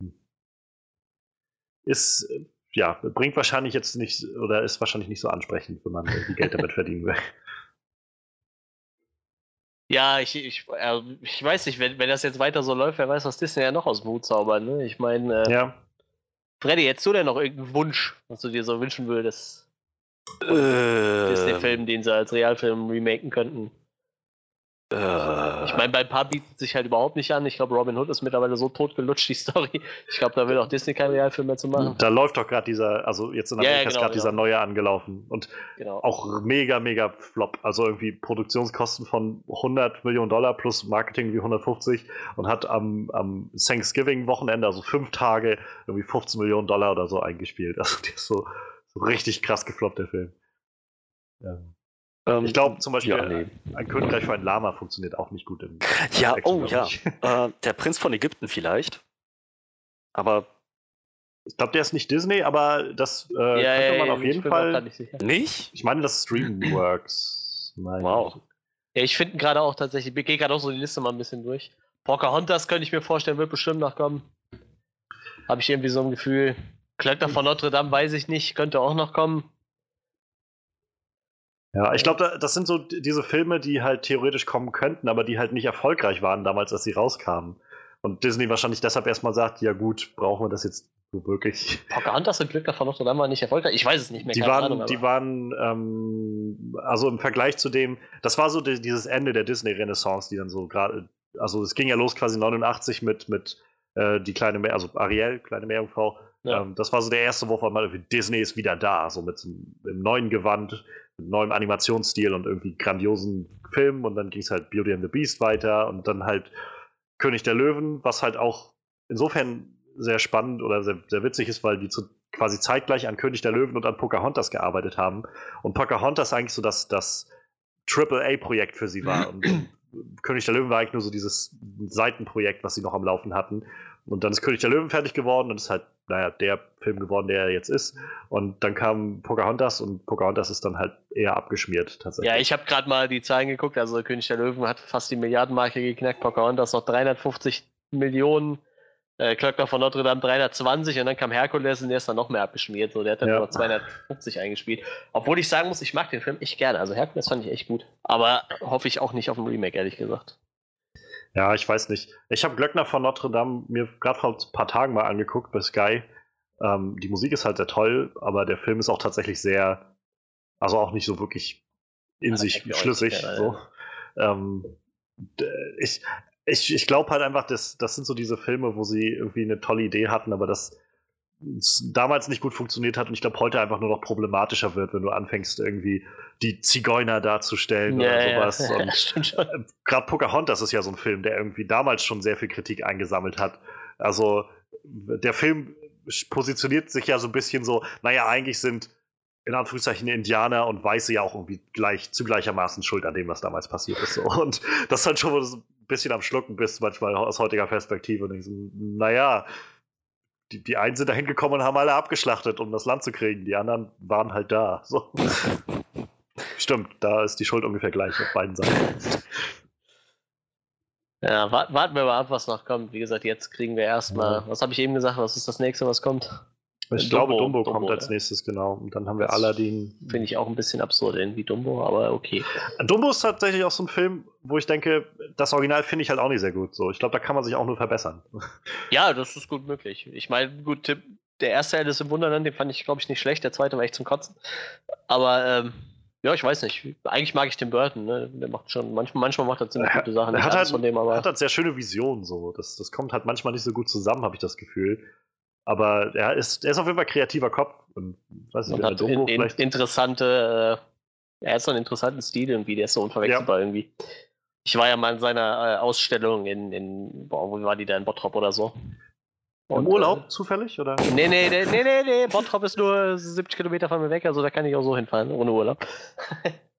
S2: hm. ist, ja, bringt wahrscheinlich jetzt nicht, oder ist wahrscheinlich nicht so ansprechend, wenn man die Geld damit verdienen will.
S1: Ja, ich, ich, äh, ich weiß nicht, wenn, wenn das jetzt weiter so läuft, wer weiß, was Disney ja noch aus dem Hut zaubert. Ne? Ich meine, äh,
S2: ja.
S1: Freddy, hättest du denn noch irgendeinen Wunsch, was du dir so wünschen würdest? Äh, Disney-Film, den sie als Realfilm remaken könnten? Äh, ich meine, bei ein paar bietet sich halt überhaupt nicht an. Ich glaube, Robin Hood ist mittlerweile so totgelutscht, die Story. Ich glaube, da will auch Disney keinen Realfilm mehr zu machen.
S2: Da läuft doch gerade dieser, also jetzt in Amerika ja, ja, genau, ist gerade genau. dieser neue angelaufen. Und genau. auch mega, mega flop. Also irgendwie Produktionskosten von 100 Millionen Dollar plus Marketing wie 150 und hat am, am Thanksgiving-Wochenende, also fünf Tage, irgendwie 15 Millionen Dollar oder so eingespielt. Also der ist so, so richtig krass gefloppt, der Film. Ja. Ähm, ich glaube zum Beispiel, ja, nee. ein Königreich für ein Lama funktioniert auch nicht gut im.
S3: Ja, oh ja. äh, der Prinz von Ägypten vielleicht. Aber.
S2: Ich glaube, der ist nicht Disney, aber das äh, ja, könnte man ja, auf jeden Fall.
S3: Nicht, nicht,
S2: Ich meine, das Streamworks.
S1: wow. Ja, ich finde gerade auch tatsächlich, ich gehe gerade auch so die Liste mal ein bisschen durch. Pocahontas könnte ich mir vorstellen, wird bestimmt noch kommen. Habe ich irgendwie so ein Gefühl. Klöckner von Notre Dame weiß ich nicht, könnte auch noch kommen.
S2: Ja, ich glaube, das sind so diese Filme, die halt theoretisch kommen könnten, aber die halt nicht erfolgreich waren damals, als sie rauskamen. Und Disney wahrscheinlich deshalb erstmal sagt, ja gut, brauchen wir das jetzt so wirklich.
S1: Pocahontas und Glück davon noch Dame war nicht erfolgreich. Ich weiß es nicht mehr.
S2: Die waren, Ahnung, die waren, ähm, also im Vergleich zu dem, das war so die, dieses Ende der Disney-Renaissance, die dann so gerade, also es ging ja los quasi 89 mit, mit äh, die kleine, Meer, also Ariel, kleine Meerjungfrau. Ja. Ähm, das war so der erste Woche, mal Disney ist wieder da, so mit so einem neuen Gewand, neuem Animationsstil und irgendwie grandiosen Filmen und dann ging es halt Beauty and the Beast weiter und dann halt König der Löwen, was halt auch insofern sehr spannend oder sehr, sehr witzig ist, weil die zu, quasi zeitgleich an König der Löwen und an Pocahontas gearbeitet haben und Pocahontas eigentlich so das, das Triple-A-Projekt für sie war und, und König der Löwen war eigentlich nur so dieses Seitenprojekt, was sie noch am Laufen hatten und dann ist König der Löwen fertig geworden und ist halt, naja, der Film geworden, der er jetzt ist. Und dann kam Pocahontas und Pocahontas ist dann halt eher abgeschmiert tatsächlich.
S1: Ja, ich habe gerade mal die Zahlen geguckt. Also König der Löwen hat fast die Milliardenmarke geknackt. Pocahontas noch 350 Millionen. Äh, Klöckner von Notre Dame 320 und dann kam Herkules und der ist dann noch mehr abgeschmiert. So, der hat dann ja. nur 250 eingespielt. Obwohl ich sagen muss, ich mag den Film echt gerne. Also Herkules fand ich echt gut. Aber hoffe ich auch nicht auf ein Remake, ehrlich gesagt.
S2: Ja, ich weiß nicht. Ich habe Glöckner von Notre Dame mir gerade vor ein paar Tagen mal angeguckt bei Sky. Ähm, die Musik ist halt sehr toll, aber der Film ist auch tatsächlich sehr, also auch nicht so wirklich in ja, sich schlüssig. Gerne, so. Ähm, ich, ich, ich glaube halt einfach, das, das sind so diese Filme, wo sie irgendwie eine tolle Idee hatten, aber das damals nicht gut funktioniert hat und ich glaube heute einfach nur noch problematischer wird, wenn du anfängst irgendwie die Zigeuner darzustellen ja, oder sowas. Ja, ja, Gerade Pocahontas ist ja so ein Film, der irgendwie damals schon sehr viel Kritik eingesammelt hat. Also der Film positioniert sich ja so ein bisschen so, naja, eigentlich sind in Anführungszeichen Indianer und Weiße ja auch irgendwie gleich zu gleichermaßen schuld an dem, was damals passiert ist. So. Und das ist halt schon so ein bisschen am Schlucken bist, manchmal aus heutiger Perspektive. Und so, naja, die, die einen sind da hingekommen und haben alle abgeschlachtet, um das Land zu kriegen. Die anderen waren halt da. So. Stimmt, da ist die Schuld ungefähr gleich auf beiden Seiten.
S1: Ja, warten wir mal ab, was noch kommt. Wie gesagt, jetzt kriegen wir erstmal. Was habe ich eben gesagt? Was ist das nächste, was kommt?
S2: Ich Dumbo, glaube, Dumbo, Dumbo kommt als nächstes, genau. Und dann haben wir das Aladdin.
S1: Finde ich auch ein bisschen absurd, irgendwie Dumbo, aber okay.
S2: Dumbo ist tatsächlich auch so ein Film, wo ich denke, das Original finde ich halt auch nicht sehr gut. So, ich glaube, da kann man sich auch nur verbessern.
S1: Ja, das ist gut möglich. Ich meine, gut, der erste Alice im Wunderland, den fand ich, glaube ich, nicht schlecht. Der zweite war echt zum Kotzen. Aber ähm, ja, ich weiß nicht. Eigentlich mag ich den Burton. Ne? Der macht schon, manchmal, manchmal macht er ziemlich gute Sachen.
S2: Er hat halt, von dem, aber hat halt sehr schöne Visionen. So. Das, das kommt halt manchmal nicht so gut zusammen, habe ich das Gefühl. Aber er ist, er ist auf jeden Fall kreativer Kopf. Und,
S1: weiß nicht, und hat in, in, interessante, äh, er hat so einen interessanten Stil irgendwie, der ist so unverwechselbar ja. irgendwie. Ich war ja mal in seiner äh, Ausstellung in, in boah, wo war die da in Bottrop oder so.
S2: Und, Im Urlaub äh, zufällig? Oder?
S1: Nee, nee, nee, nee, nee, nee, Bottrop ist nur 70 Kilometer von mir weg, also da kann ich auch so hinfahren, ohne Urlaub.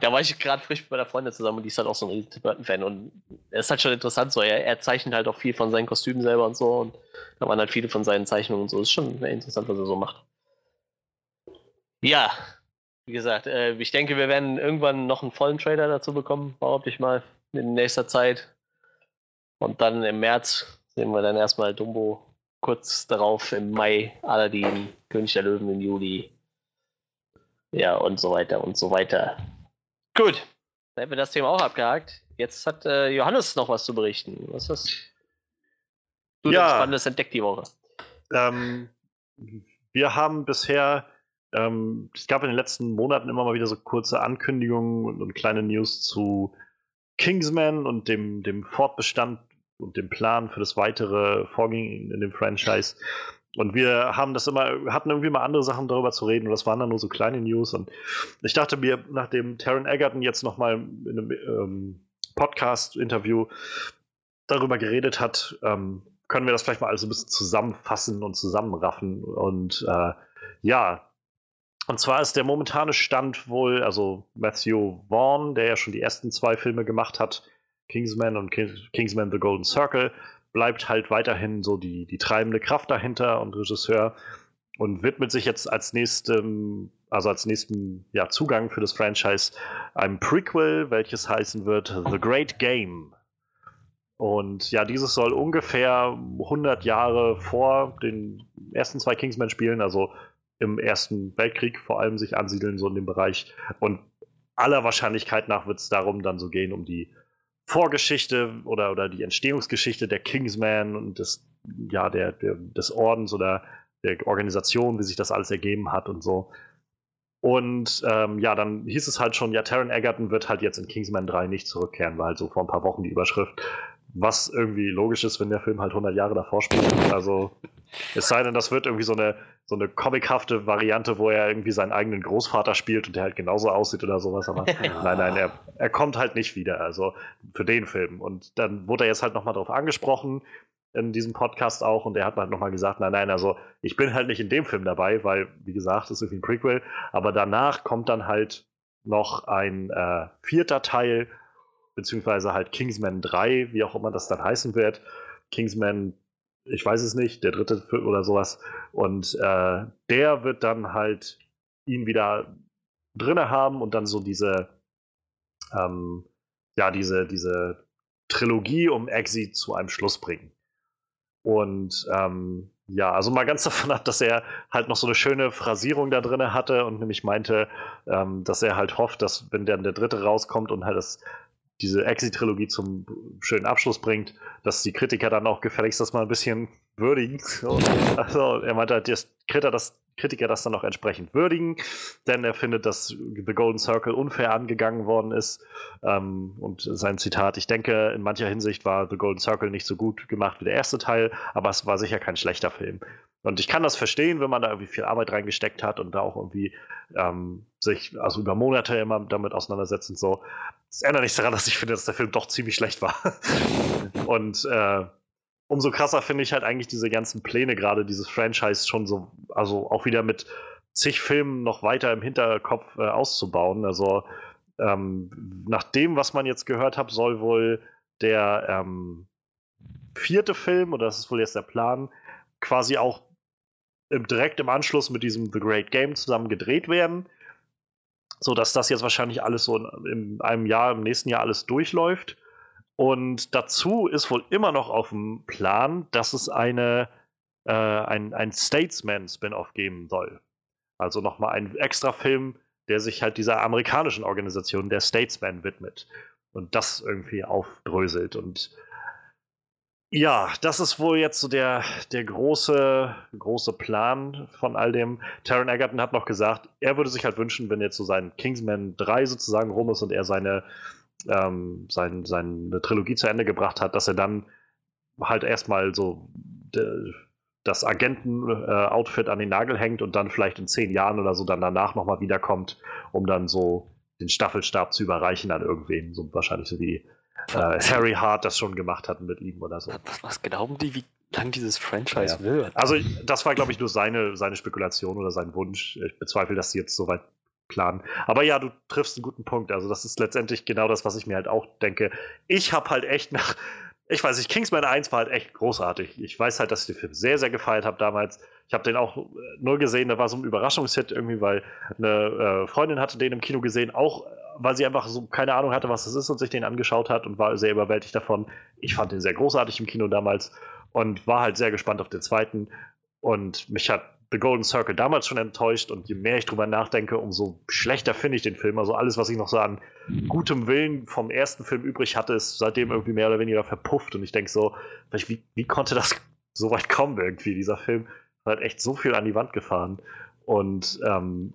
S1: da war ich gerade frisch mit meiner Freundin zusammen und die ist halt auch so ein riesen Burton-Fan und er ist halt schon interessant so. Er, er, zeichnet halt auch viel von seinen Kostümen selber und so und da waren halt viele von seinen Zeichnungen und so. Ist schon interessant, was er so macht. Ja, wie gesagt, äh, ich denke, wir werden irgendwann noch einen vollen Trailer dazu bekommen, behaupte ich mal, in nächster Zeit. Und dann im März sehen wir dann erstmal Dumbo. Kurz darauf im Mai Aladdin, König der Löwen im Juli. Ja, und so weiter und so weiter. Gut, dann haben wir das Thema auch abgehakt. Jetzt hat äh, Johannes noch was zu berichten. Was ist das? Du ja, Spannendes entdeckt die Woche.
S2: Ähm, wir haben bisher, ähm, es gab in den letzten Monaten immer mal wieder so kurze Ankündigungen und, und kleine News zu Kingsman und dem, dem Fortbestand und dem Plan für das weitere Vorgehen in dem Franchise. Und wir haben das immer, hatten irgendwie mal andere Sachen darüber zu reden und das waren dann nur so kleine News. Und ich dachte mir, nachdem Taron Egerton jetzt nochmal in einem ähm, Podcast-Interview darüber geredet hat, ähm, können wir das vielleicht mal alles ein bisschen zusammenfassen und zusammenraffen. Und äh, ja, und zwar ist der momentane Stand wohl, also Matthew Vaughn, der ja schon die ersten zwei Filme gemacht hat, Kingsman und Kingsman The Golden Circle, bleibt halt weiterhin so die, die treibende Kraft dahinter und Regisseur und widmet sich jetzt als nächstem, also als nächsten ja, Zugang für das Franchise einem Prequel, welches heißen wird The Great Game. Und ja, dieses soll ungefähr 100 Jahre vor den ersten zwei Kingsman-Spielen, also im Ersten Weltkrieg vor allem, sich ansiedeln, so in dem Bereich. Und aller Wahrscheinlichkeit nach wird es darum dann so gehen, um die Vorgeschichte oder, oder die Entstehungsgeschichte der Kingsman und des, ja, der, der, des Ordens oder der Organisation, wie sich das alles ergeben hat und so. Und ähm, ja, dann hieß es halt schon, ja, Taron Egerton wird halt jetzt in Kingsman 3 nicht zurückkehren, war halt so vor ein paar Wochen die Überschrift. Was irgendwie logisch ist, wenn der Film halt 100 Jahre davor spielt. Also, es sei denn, das wird irgendwie so eine, so eine comichafte Variante, wo er irgendwie seinen eigenen Großvater spielt und der halt genauso aussieht oder sowas. Aber nein, nein, er, er kommt halt nicht wieder. Also, für den Film. Und dann wurde er jetzt halt nochmal darauf angesprochen in diesem Podcast auch und er hat halt nochmal gesagt, nein, nein, also ich bin halt nicht in dem Film dabei, weil, wie gesagt, das ist irgendwie ein Prequel, aber danach kommt dann halt noch ein äh, vierter Teil beziehungsweise halt Kingsman 3, wie auch immer das dann heißen wird. Kingsman, ich weiß es nicht, der dritte oder sowas. Und äh, der wird dann halt ihn wieder drinne haben und dann so diese, ähm, ja, diese, diese Trilogie um Exi zu einem Schluss bringen. Und ähm, ja, also mal ganz davon ab, dass er halt noch so eine schöne Phrasierung da drin hatte und nämlich meinte, ähm, dass er halt hofft, dass wenn dann der dritte rauskommt und halt das diese Exit-Trilogie zum schönen Abschluss bringt, dass die Kritiker dann auch gefälligst das mal ein bisschen würdigen. So. Also er meinte halt, dass Kritiker das, Kritiker das dann noch entsprechend würdigen, denn er findet, dass The Golden Circle unfair angegangen worden ist. Ähm, und sein Zitat, ich denke, in mancher Hinsicht war The Golden Circle nicht so gut gemacht wie der erste Teil, aber es war sicher kein schlechter Film. Und ich kann das verstehen, wenn man da irgendwie viel Arbeit reingesteckt hat und da auch irgendwie ähm, sich also über Monate immer damit auseinandersetzt und so. Das ändert nichts daran, dass ich finde, dass der Film doch ziemlich schlecht war. und äh, umso krasser finde ich halt eigentlich diese ganzen Pläne, gerade dieses Franchise schon so, also auch wieder mit zig Filmen noch weiter im Hinterkopf äh, auszubauen. Also ähm, nach dem, was man jetzt gehört hat, soll wohl der ähm, vierte Film, oder das ist wohl jetzt der Plan, quasi auch im, direkt im Anschluss mit diesem The Great Game zusammen gedreht werden. So dass das jetzt wahrscheinlich alles so in, in einem Jahr, im nächsten Jahr alles durchläuft. Und dazu ist wohl immer noch auf dem Plan, dass es eine, äh, ein, ein Statesman-Spin-off geben soll. Also nochmal ein extra Film, der sich halt dieser amerikanischen Organisation, der Statesman, widmet. Und das irgendwie aufdröselt. Und ja, das ist wohl jetzt so der, der große, große Plan von all dem. Taron Egerton hat noch gesagt, er würde sich halt wünschen, wenn jetzt so sein Kingsman 3 sozusagen rum ist und er seine ähm, sein, seine Trilogie zu Ende gebracht hat, dass er dann halt erstmal so das Agenten-Outfit äh, an den Nagel hängt und dann vielleicht in zehn Jahren oder so dann danach nochmal wiederkommt, um dann so den Staffelstab zu überreichen an irgendwen. So wahrscheinlich so wie äh, Harry Hart das schon gemacht hat mit ihm oder so.
S3: Was, was glauben die, wie lang dieses Franchise ja. wird?
S2: Also, das war, glaube ich, nur seine, seine Spekulation oder sein Wunsch. Ich bezweifle, dass sie jetzt so weit planen. Aber ja, du triffst einen guten Punkt. Also, das ist letztendlich genau das, was ich mir halt auch denke. Ich habe halt echt nach, ich weiß nicht, Kingsman 1 war halt echt großartig. Ich weiß halt, dass ich den Film sehr, sehr gefeiert habe damals. Ich habe den auch nur gesehen, da war so ein Überraschungshit irgendwie, weil eine äh, Freundin hatte den im Kino gesehen, auch weil sie einfach so keine Ahnung hatte, was das ist und sich den angeschaut hat und war sehr überwältigt davon. Ich fand den sehr großartig im Kino damals und war halt sehr gespannt auf den zweiten. Und mich hat The Golden Circle damals schon enttäuscht und je mehr ich drüber nachdenke, umso schlechter finde ich den Film. Also alles, was ich noch so an gutem Willen vom ersten Film übrig hatte, ist seitdem irgendwie mehr oder weniger verpufft. Und ich denke so, wie, wie konnte das so weit kommen irgendwie? Dieser Film hat echt so viel an die Wand gefahren. Und ähm,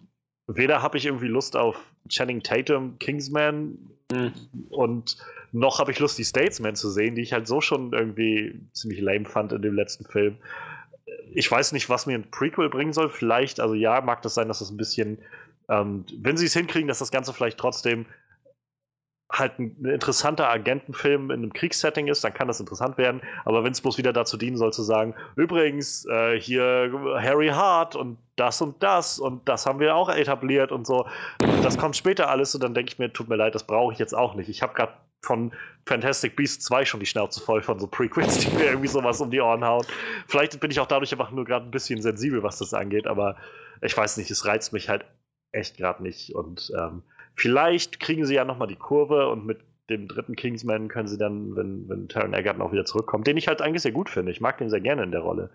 S2: weder habe ich irgendwie Lust auf Channing Tatum, Kingsman mhm. und noch habe ich Lust, die Statesman zu sehen, die ich halt so schon irgendwie ziemlich lame fand in dem letzten Film ich weiß nicht, was mir ein Prequel bringen soll. Vielleicht, also ja, mag das sein, dass das ein bisschen, ähm, wenn sie es hinkriegen, dass das Ganze vielleicht trotzdem halt ein, interessanter Agentenfilm in einem Kriegssetting ist, dann kann das interessant werden. Aber wenn es bloß wieder dazu dienen soll, zu sagen, übrigens, äh, hier Harry Hart und das und das und das haben wir auch etabliert und so, das kommt später alles und dann denke ich mir, tut mir leid, das brauche ich jetzt auch nicht. Ich habe gerade von Fantastic Beasts 2 schon die Schnauze voll von so Prequels, die mir irgendwie sowas um die Ohren hauen. Vielleicht bin ich auch dadurch einfach nur gerade ein bisschen sensibel, was das angeht, aber ich weiß nicht, es reizt mich halt echt gerade nicht. Und ähm, vielleicht kriegen sie ja nochmal die Kurve und mit dem dritten Kingsman können sie dann, wenn, wenn Taron Egerton auch wieder zurückkommt, den ich halt eigentlich sehr gut finde. Ich mag den sehr gerne in der Rolle.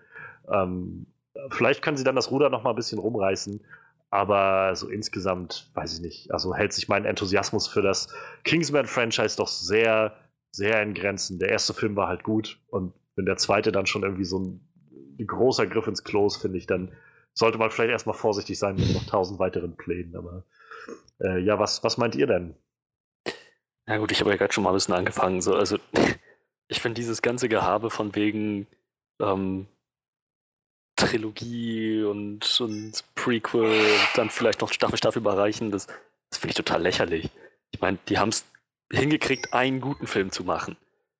S2: Ähm, vielleicht können sie dann das Ruder nochmal ein bisschen rumreißen aber so insgesamt, weiß ich nicht, also hält sich mein Enthusiasmus für das Kingsman-Franchise doch sehr, sehr in Grenzen. Der erste Film war halt gut und wenn der zweite dann schon irgendwie so ein, großer Griff ins Klo finde ich, dann sollte man vielleicht erstmal vorsichtig sein mit noch tausend weiteren Plänen. Aber äh, ja, was, was meint ihr denn?
S3: Na gut, ich habe ja gerade schon mal ein bisschen angefangen. So. Also, ich finde dieses ganze Gehabe von wegen, ähm, Trilogie und, und Prequel, dann vielleicht noch Staffel Staffel überreichen, das, das finde ich total lächerlich. Ich meine, die haben es hingekriegt, einen guten Film zu machen.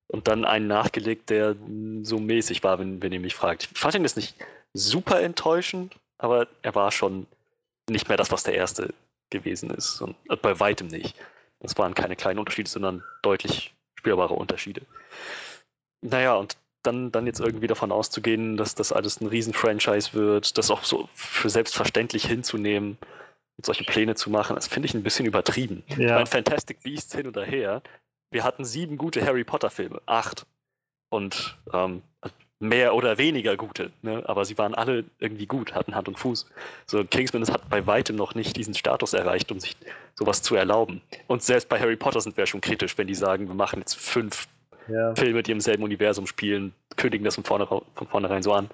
S3: Und dann einen nachgelegt, der so mäßig war, wenn, wenn ihr mich fragt. Ich fand ihn jetzt nicht super enttäuschend, aber er war schon nicht mehr das, was der erste gewesen ist. Und bei weitem nicht. Das waren keine kleinen Unterschiede, sondern deutlich spürbare Unterschiede. Naja, und dann, dann jetzt irgendwie davon auszugehen, dass das alles ein Riesen-Franchise wird, das auch so für selbstverständlich hinzunehmen und solche Pläne zu machen, das finde ich ein bisschen übertrieben. Ja. Ich meine, Fantastic Beasts hin oder her, wir hatten sieben gute Harry Potter-Filme, acht. Und ähm, mehr oder weniger gute, ne? aber sie waren alle irgendwie gut, hatten Hand und Fuß. So Kingsman hat bei weitem noch nicht diesen Status erreicht, um sich sowas zu erlauben. Und selbst bei Harry Potter sind wir schon kritisch, wenn die sagen, wir machen jetzt fünf ja. Filme, die im selben Universum spielen, kündigen das von, vorne, von vornherein so an.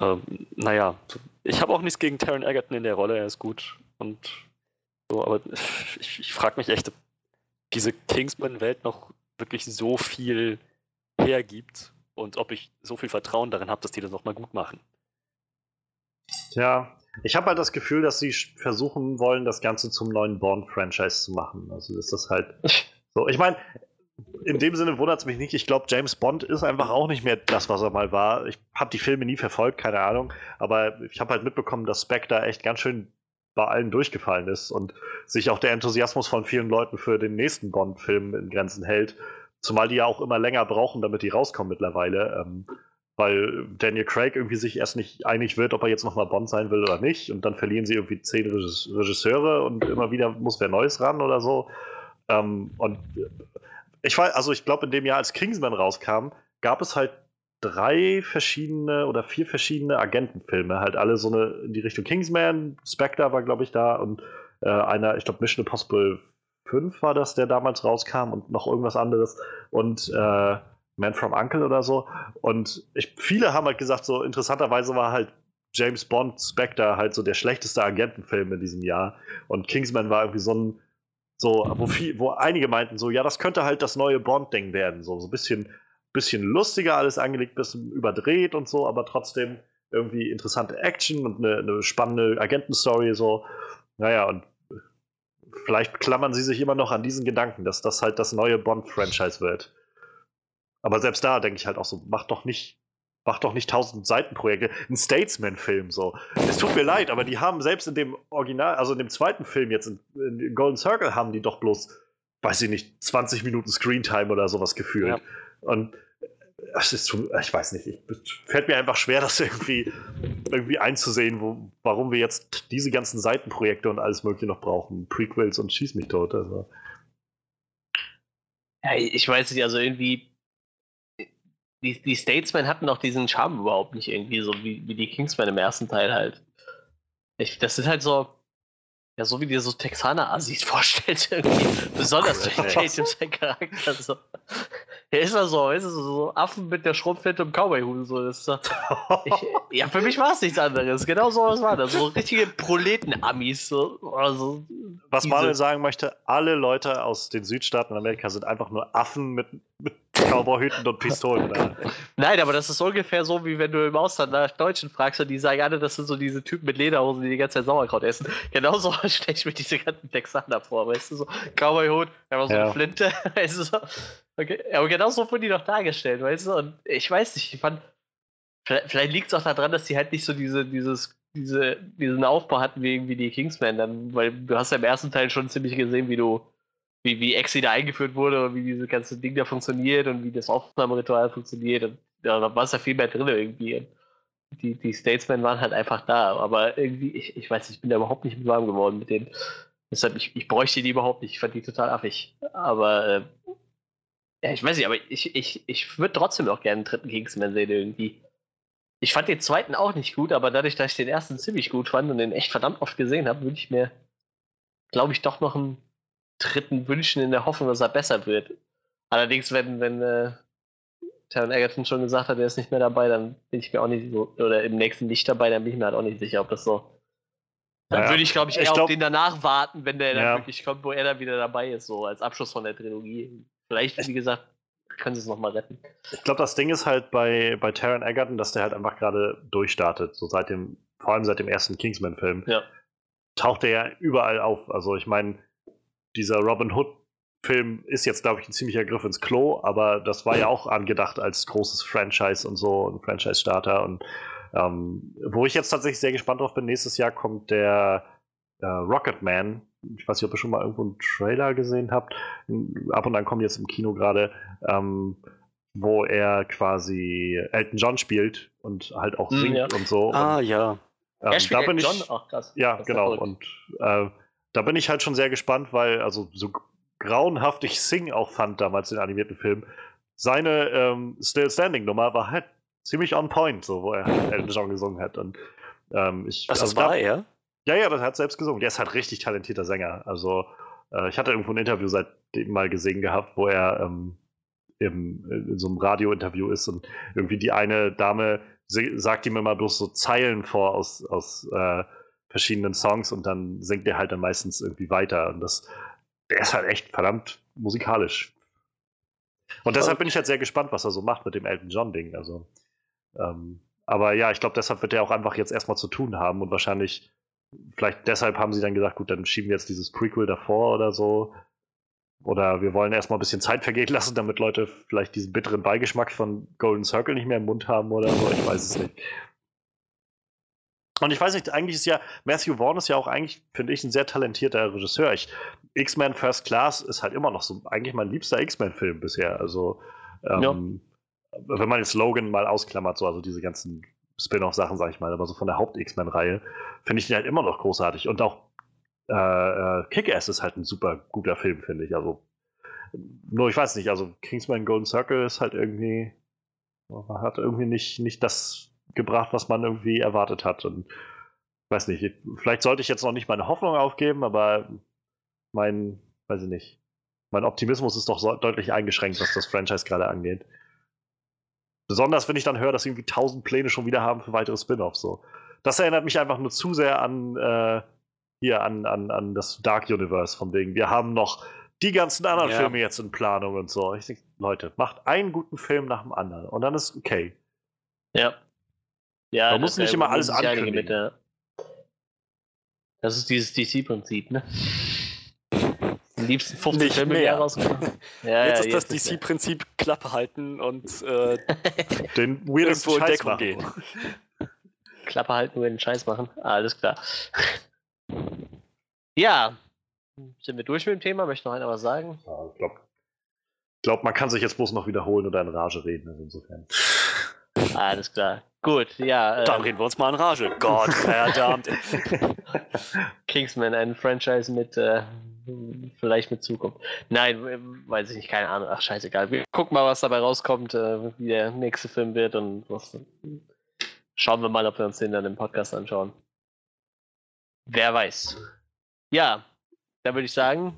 S3: Ähm, naja, ich habe auch nichts gegen Taron Egerton in der Rolle, er ist gut und so, aber ich, ich frage mich echt, ob diese Kingsman-Welt noch wirklich so viel hergibt und ob ich so viel Vertrauen darin habe, dass die das nochmal gut machen.
S2: Tja, ich habe halt das Gefühl, dass sie versuchen wollen, das Ganze zum neuen Bond-Franchise zu machen. Also ist das halt so. Ich meine, in dem Sinne wundert es mich nicht. Ich glaube, James Bond ist einfach auch nicht mehr das, was er mal war. Ich habe die Filme nie verfolgt, keine Ahnung. Aber ich habe halt mitbekommen, dass Spectre echt ganz schön bei allen durchgefallen ist und sich auch der Enthusiasmus von vielen Leuten für den nächsten Bond-Film in Grenzen hält. Zumal die ja auch immer länger brauchen, damit die rauskommen mittlerweile. Ähm, weil Daniel Craig irgendwie sich erst nicht einig wird, ob er jetzt nochmal Bond sein will oder nicht. Und dann verlieren sie irgendwie zehn Regisseure und immer wieder muss wer Neues ran oder so. Ähm, und ich weiß, also ich glaube, in dem Jahr, als Kingsman rauskam, gab es halt drei verschiedene oder vier verschiedene Agentenfilme. Halt alle so eine in die Richtung Kingsman, Spectre war, glaube ich, da und äh, einer, ich glaube, Mission Impossible 5 war das, der damals rauskam und noch irgendwas anderes. Und äh, Man from Uncle oder so. Und ich, viele haben halt gesagt, so interessanterweise war halt James Bond Spectre halt so der schlechteste Agentenfilm in diesem Jahr. Und Kingsman war irgendwie so ein, so, wo, viel, wo einige meinten, so, ja, das könnte halt das neue Bond-Ding werden. So, so ein bisschen, bisschen lustiger alles angelegt, bisschen überdreht und so, aber trotzdem irgendwie interessante Action und eine, eine spannende Agentenstory. So, naja, und vielleicht klammern sie sich immer noch an diesen Gedanken, dass das halt das neue Bond-Franchise wird. Aber selbst da denke ich halt auch so, mach doch nicht, mach doch nicht tausend Seitenprojekte. Ein Statesman-Film so. Es tut mir leid, aber die haben selbst in dem Original, also in dem zweiten Film jetzt, in, in Golden Circle, haben die doch bloß, weiß ich nicht, 20 Minuten Screentime oder sowas gefühlt. Ja. Und es ist, ich weiß nicht, es fällt mir einfach schwer, das irgendwie, irgendwie einzusehen, wo, warum wir jetzt diese ganzen Seitenprojekte und alles Mögliche noch brauchen. Prequels und Schieß mich tot. Also.
S1: Ja, ich weiß nicht, also irgendwie die, die Statesmen hatten auch diesen Charme überhaupt nicht irgendwie, so wie, wie die Kingsmen im ersten Teil halt. Ich, das ist halt so, ja, so wie dir so Texaner-Assis vorstellt, irgendwie. Besonders durch Tatum sein Charakter. So. Ja, ist er so, ist so, so Affen mit der Schrumpfhütte und Cowboy-Hut. So. Ist so. Ich, ja, für mich war es nichts anderes. Genau so was war das. So richtige Proleten-Amis. So. Also,
S2: was Manuel sagen möchte, alle Leute aus den Südstaaten Amerika sind einfach nur Affen mit, mit Cowboyhüten und Pistolen.
S1: Nein, aber das ist ungefähr so, wie wenn du im Ausland nach Deutschen fragst und die sagen alle, das sind so diese Typen mit Lederhosen, die die ganze Zeit Sauerkraut essen. Genauso stelle ich mir diese ganzen Texaner vor, weißt du, so Cowboyhut, einfach so ja. eine Flinte, weißt du, so. Okay. Aber genauso wurden die doch dargestellt, weißt du, und ich weiß nicht, ich fand, vielleicht, vielleicht liegt es auch daran, dass die halt nicht so diese, dieses diese, diesen Aufbau hatten wie irgendwie die Kingsmen dann, weil du hast ja im ersten Teil schon ziemlich gesehen, wie du wie, wie Exi da eingeführt wurde und wie dieses ganze Ding da funktioniert und wie das Aufnahmeritual funktioniert. Und ja, da war es ja viel mehr drin irgendwie. Die, die Statesmen waren halt einfach da, aber irgendwie, ich, ich weiß, ich bin da überhaupt nicht mit warm geworden mit denen. Deshalb, ich, ich bräuchte die überhaupt nicht. Ich fand die total affig. Aber, äh, ja, ich weiß nicht, aber ich, ich, ich würde trotzdem auch gerne einen dritten Kingsman sehen irgendwie. Ich fand den zweiten auch nicht gut, aber dadurch, dass ich den ersten ziemlich gut fand und den echt verdammt oft gesehen habe, würde ich mir, glaube ich, doch noch einen dritten wünschen in der Hoffnung, dass er besser wird. Allerdings, wenn, wenn äh, Taron Egerton schon gesagt hat, er ist nicht mehr dabei, dann bin ich mir auch nicht so, oder im nächsten nicht dabei, dann bin ich mir halt auch nicht sicher, ob das so. Dann ja, würde ich, glaube ich, eher ich glaub, auf den danach warten, wenn der ja. dann wirklich kommt, wo er dann wieder dabei ist, so als Abschluss von der Trilogie. Vielleicht, wie gesagt, können sie es nochmal retten.
S2: Ich glaube, das Ding ist halt bei, bei Taron Egerton, dass der halt einfach gerade durchstartet. So seit dem, vor allem seit dem ersten Kingsman-Film. Ja. Taucht er ja überall auf. Also ich meine, dieser Robin Hood Film ist jetzt, glaube ich, ein ziemlicher Griff ins Klo, aber das war ja auch angedacht als großes Franchise und so, ein Franchise-Starter. Und ähm, wo ich jetzt tatsächlich sehr gespannt drauf bin, nächstes Jahr kommt der äh, Rocket Man. Ich weiß nicht, ob ihr schon mal irgendwo einen Trailer gesehen habt. Ab und an kommt jetzt im Kino gerade, ähm, wo er quasi Elton John spielt und halt auch hm, singt ja. und so.
S3: Ah,
S2: und,
S3: ja.
S1: Ähm, er spielt da bin John
S2: ich,
S1: auch krass.
S2: Ja, genau. Und äh, da bin ich halt schon sehr gespannt, weil, also so grauenhaft ich Sing auch fand damals in animierten Filmen, seine ähm, Still Standing Nummer war halt ziemlich on point, so wo er halt Elton John gesungen hat. Und, ähm, ich,
S3: also, das war da, er?
S2: Ja, ja, das hat selbst gesungen. Der ist halt richtig talentierter Sänger. Also äh, ich hatte irgendwo ein Interview seitdem mal gesehen gehabt, wo er ähm, im, in so einem Radiointerview ist und irgendwie die eine Dame sagt ihm immer bloß so Zeilen vor aus, aus äh, verschiedenen Songs und dann singt er halt dann meistens irgendwie weiter. Und das, der ist halt echt verdammt musikalisch. Und deshalb bin ich halt sehr gespannt, was er so macht mit dem Elton John-Ding. Also, ähm, aber ja, ich glaube, deshalb wird er auch einfach jetzt erstmal zu tun haben und wahrscheinlich, vielleicht deshalb haben sie dann gesagt, gut, dann schieben wir jetzt dieses Prequel davor oder so. Oder wir wollen erstmal ein bisschen Zeit vergehen lassen, damit Leute vielleicht diesen bitteren Beigeschmack von Golden Circle nicht mehr im Mund haben oder so. Ich weiß es nicht. Und ich weiß nicht, eigentlich ist ja, Matthew Vaughn ist ja auch eigentlich, finde ich, ein sehr talentierter Regisseur. X-Men First Class ist halt immer noch so eigentlich mein liebster X-Men-Film bisher. Also, ähm, ja. wenn man jetzt Logan mal ausklammert, so, also diese ganzen Spin-off-Sachen, sag ich mal, aber so von der Haupt-X-Men-Reihe, finde ich den halt immer noch großartig. Und auch äh, äh, Kick-Ass ist halt ein super guter Film, finde ich. Also, nur ich weiß nicht, also Kingsman Golden Circle ist halt irgendwie, hat irgendwie nicht, nicht das gebracht, was man irgendwie erwartet hat. Und weiß nicht, vielleicht sollte ich jetzt noch nicht meine Hoffnung aufgeben, aber mein, weiß ich nicht, mein Optimismus ist doch so deutlich eingeschränkt, was das Franchise gerade angeht. Besonders wenn ich dann höre, dass irgendwie tausend Pläne schon wieder haben für weitere Spin-offs. So. Das erinnert mich einfach nur zu sehr an äh, hier an, an, an das Dark Universe, von wegen, wir haben noch die ganzen anderen ja. Filme jetzt in Planung und so. Ich denke, Leute, macht einen guten Film nach dem anderen und dann ist okay.
S1: Ja.
S2: Ja, Man muss nicht immer alles ankündigen. Mit,
S1: ja. Das ist dieses DC-Prinzip, ne? Am liebsten 50 nicht Filme mehr.
S3: Ja, jetzt ja, ist das DC-Prinzip Klappe halten und äh,
S2: den weirdesten Scheiß machen. Gehen.
S1: Klappe halten, nur den Scheiß machen. Alles klar. Ja, sind wir durch mit dem Thema? Möchte noch einer was sagen?
S2: Ja, ich glaube, glaub, man kann sich jetzt bloß noch wiederholen oder in Rage reden. Also insofern.
S1: Alles klar. Gut, ja.
S3: Dann ähm, reden wir uns mal in Rage. Gott verdammt.
S1: Kingsman, ein Franchise mit äh, vielleicht mit Zukunft. Nein, weiß ich nicht, keine Ahnung. Ach, scheißegal. Wir gucken mal, was dabei rauskommt, äh, wie der nächste Film wird und was. Schauen wir mal, ob wir uns den dann im Podcast anschauen. Wer weiß. Ja, da würde ich sagen,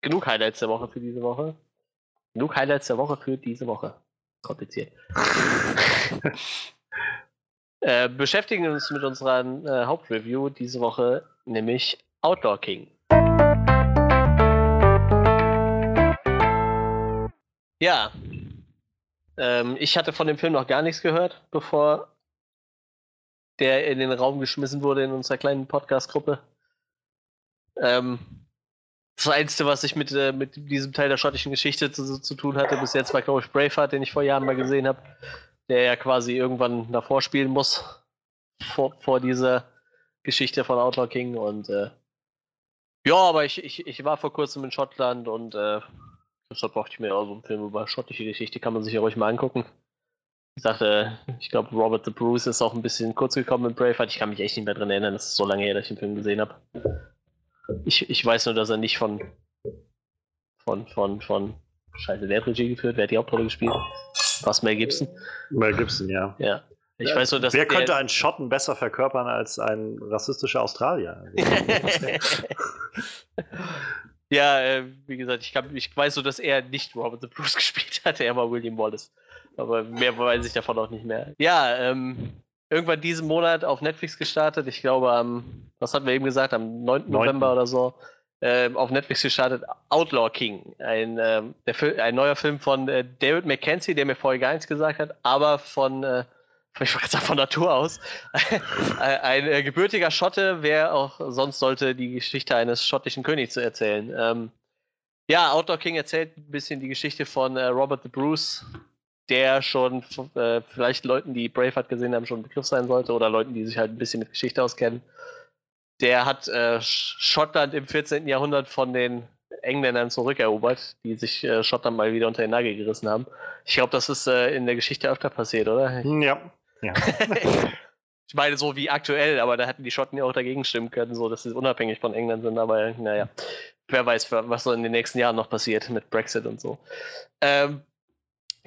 S1: genug Highlights der Woche für diese Woche. Genug Highlights der Woche für diese Woche. Kompliziert. äh, beschäftigen uns mit unserer äh, Hauptreview diese Woche, nämlich Outdoor King. Ja. Ähm, ich hatte von dem Film noch gar nichts gehört, bevor der in den Raum geschmissen wurde in unserer kleinen Podcast-Gruppe. Ähm, das Einzige, was ich mit, äh, mit diesem Teil der schottischen Geschichte zu, zu tun hatte, bis jetzt war, glaube ich, Braveheart, den ich vor Jahren mal gesehen habe, der ja quasi irgendwann davor spielen muss, vor, vor dieser Geschichte von Outlaw King. Und äh, ja, aber ich, ich, ich war vor kurzem in Schottland und äh, deshalb brauchte ich mir auch so einen Film über schottische Geschichte, kann man sich ja ruhig mal angucken. Ich sagte, ich glaube, Robert the Bruce ist auch ein bisschen kurz gekommen mit Braveheart. Ich kann mich echt nicht mehr dran erinnern, das ist so lange her, dass ich den Film gesehen habe. Ich, ich weiß nur, dass er nicht von. von, von, von. Scheiße, wer hat Regie geführt? Wer hat die Hauptrolle gespielt? Was, Mel Gibson?
S2: Mel Gibson, ja.
S1: Ja.
S2: Ich ja, weiß nur, dass wer könnte einen Schotten besser verkörpern als ein rassistischer Australier?
S1: ja, äh, wie gesagt, ich, kann, ich weiß nur, dass er nicht Robert the Bruce gespielt hat, er war William Wallace. Aber mehr weiß ich davon auch nicht mehr. Ja, ähm, irgendwann diesen Monat auf Netflix gestartet. Ich glaube am, was hatten wir eben gesagt, am 9. 9. November oder so. Äh, auf Netflix gestartet, Outlaw King. Ein, äh, der ein neuer Film von äh, David McKenzie, der mir vorher gar nichts gesagt hat, aber von, ich sagen, von Natur aus. ein äh, gebürtiger Schotte, wer auch sonst sollte die Geschichte eines schottischen Königs erzählen. Ähm, ja, Outlaw King erzählt ein bisschen die Geschichte von äh, Robert the Bruce, der schon äh, vielleicht Leuten, die Braveheart gesehen haben, schon ein Begriff sein sollte oder Leuten, die sich halt ein bisschen mit Geschichte auskennen. Der hat äh, Schottland im 14. Jahrhundert von den Engländern zurückerobert, die sich äh, Schottland mal wieder unter den Nagel gerissen haben. Ich glaube, das ist äh, in der Geschichte öfter passiert, oder?
S2: Ja. Ja.
S1: ich meine, so wie aktuell, aber da hätten die Schotten ja auch dagegen stimmen können, so dass sie unabhängig von England sind, aber naja. Wer weiß, was so in den nächsten Jahren noch passiert mit Brexit und so. Ähm,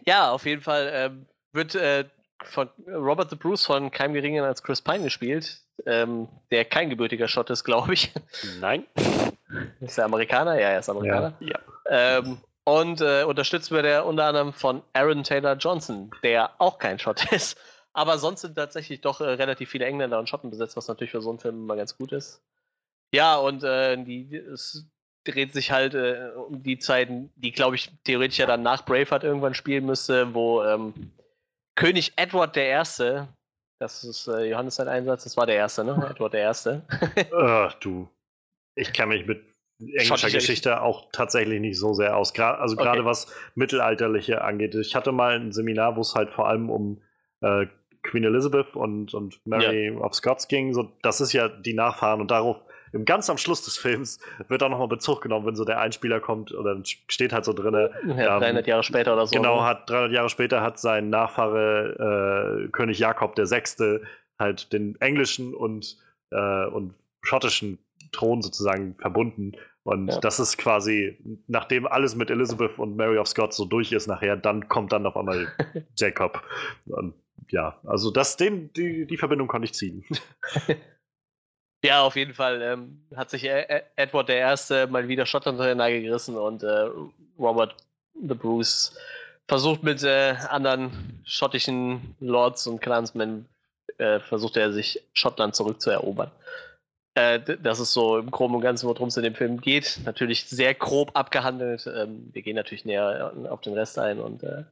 S1: ja, auf jeden Fall ähm, wird äh, von Robert the Bruce von keinem Geringen als Chris Pine gespielt, ähm, der kein gebürtiger Schott ist, glaube ich.
S3: Nein.
S1: Ist er Amerikaner? Ja, er ist Amerikaner.
S2: Ja.
S1: ja. Ähm, Und äh, unterstützt wird er unter anderem von Aaron Taylor Johnson, der auch kein Schott ist. Aber sonst sind tatsächlich doch äh, relativ viele Engländer und Schotten besetzt, was natürlich für so einen Film immer ganz gut ist. Ja, und äh, die, es dreht sich halt äh, um die Zeiten, die, glaube ich, theoretisch ja dann nach Braveheart irgendwann spielen müsste, wo ähm, König Edward I., das ist äh, Johannes sein Einsatz, das war der Erste, ne? Edward I.
S2: Ach du, ich kann mich mit englischer Geschichte auch tatsächlich nicht so sehr aus. Gra also gerade okay. was Mittelalterliche angeht. Ich hatte mal ein Seminar, wo es halt vor allem um äh, Queen Elizabeth und, und Mary ja. of Scots ging. So, das ist ja die Nachfahren und darauf im ganz am Schluss des Films wird auch nochmal Bezug genommen, wenn so der Einspieler kommt und dann steht halt so drin.
S1: Ja, 300 ähm, Jahre später oder so.
S2: Genau, ne? hat 300 Jahre später hat sein Nachfahre äh, König Jakob VI. halt den englischen und, äh, und schottischen Thron sozusagen verbunden. Und ja. das ist quasi, nachdem alles mit Elizabeth und Mary of Scots so durch ist nachher, dann kommt dann auf einmal Jacob. Und ja, also das, den, die, die Verbindung konnte ich ziehen.
S1: Ja, auf jeden Fall ähm, hat sich Edward I. mal wieder Schottland unter den Nagel gerissen und äh, Robert the Bruce versucht mit äh, anderen schottischen Lords und Clansmen, äh, versucht er sich Schottland zurückzuerobern. Äh, das ist so im Groben und Ganzen, worum es in dem Film geht. Natürlich sehr grob abgehandelt. Ähm, wir gehen natürlich näher auf den Rest ein und äh,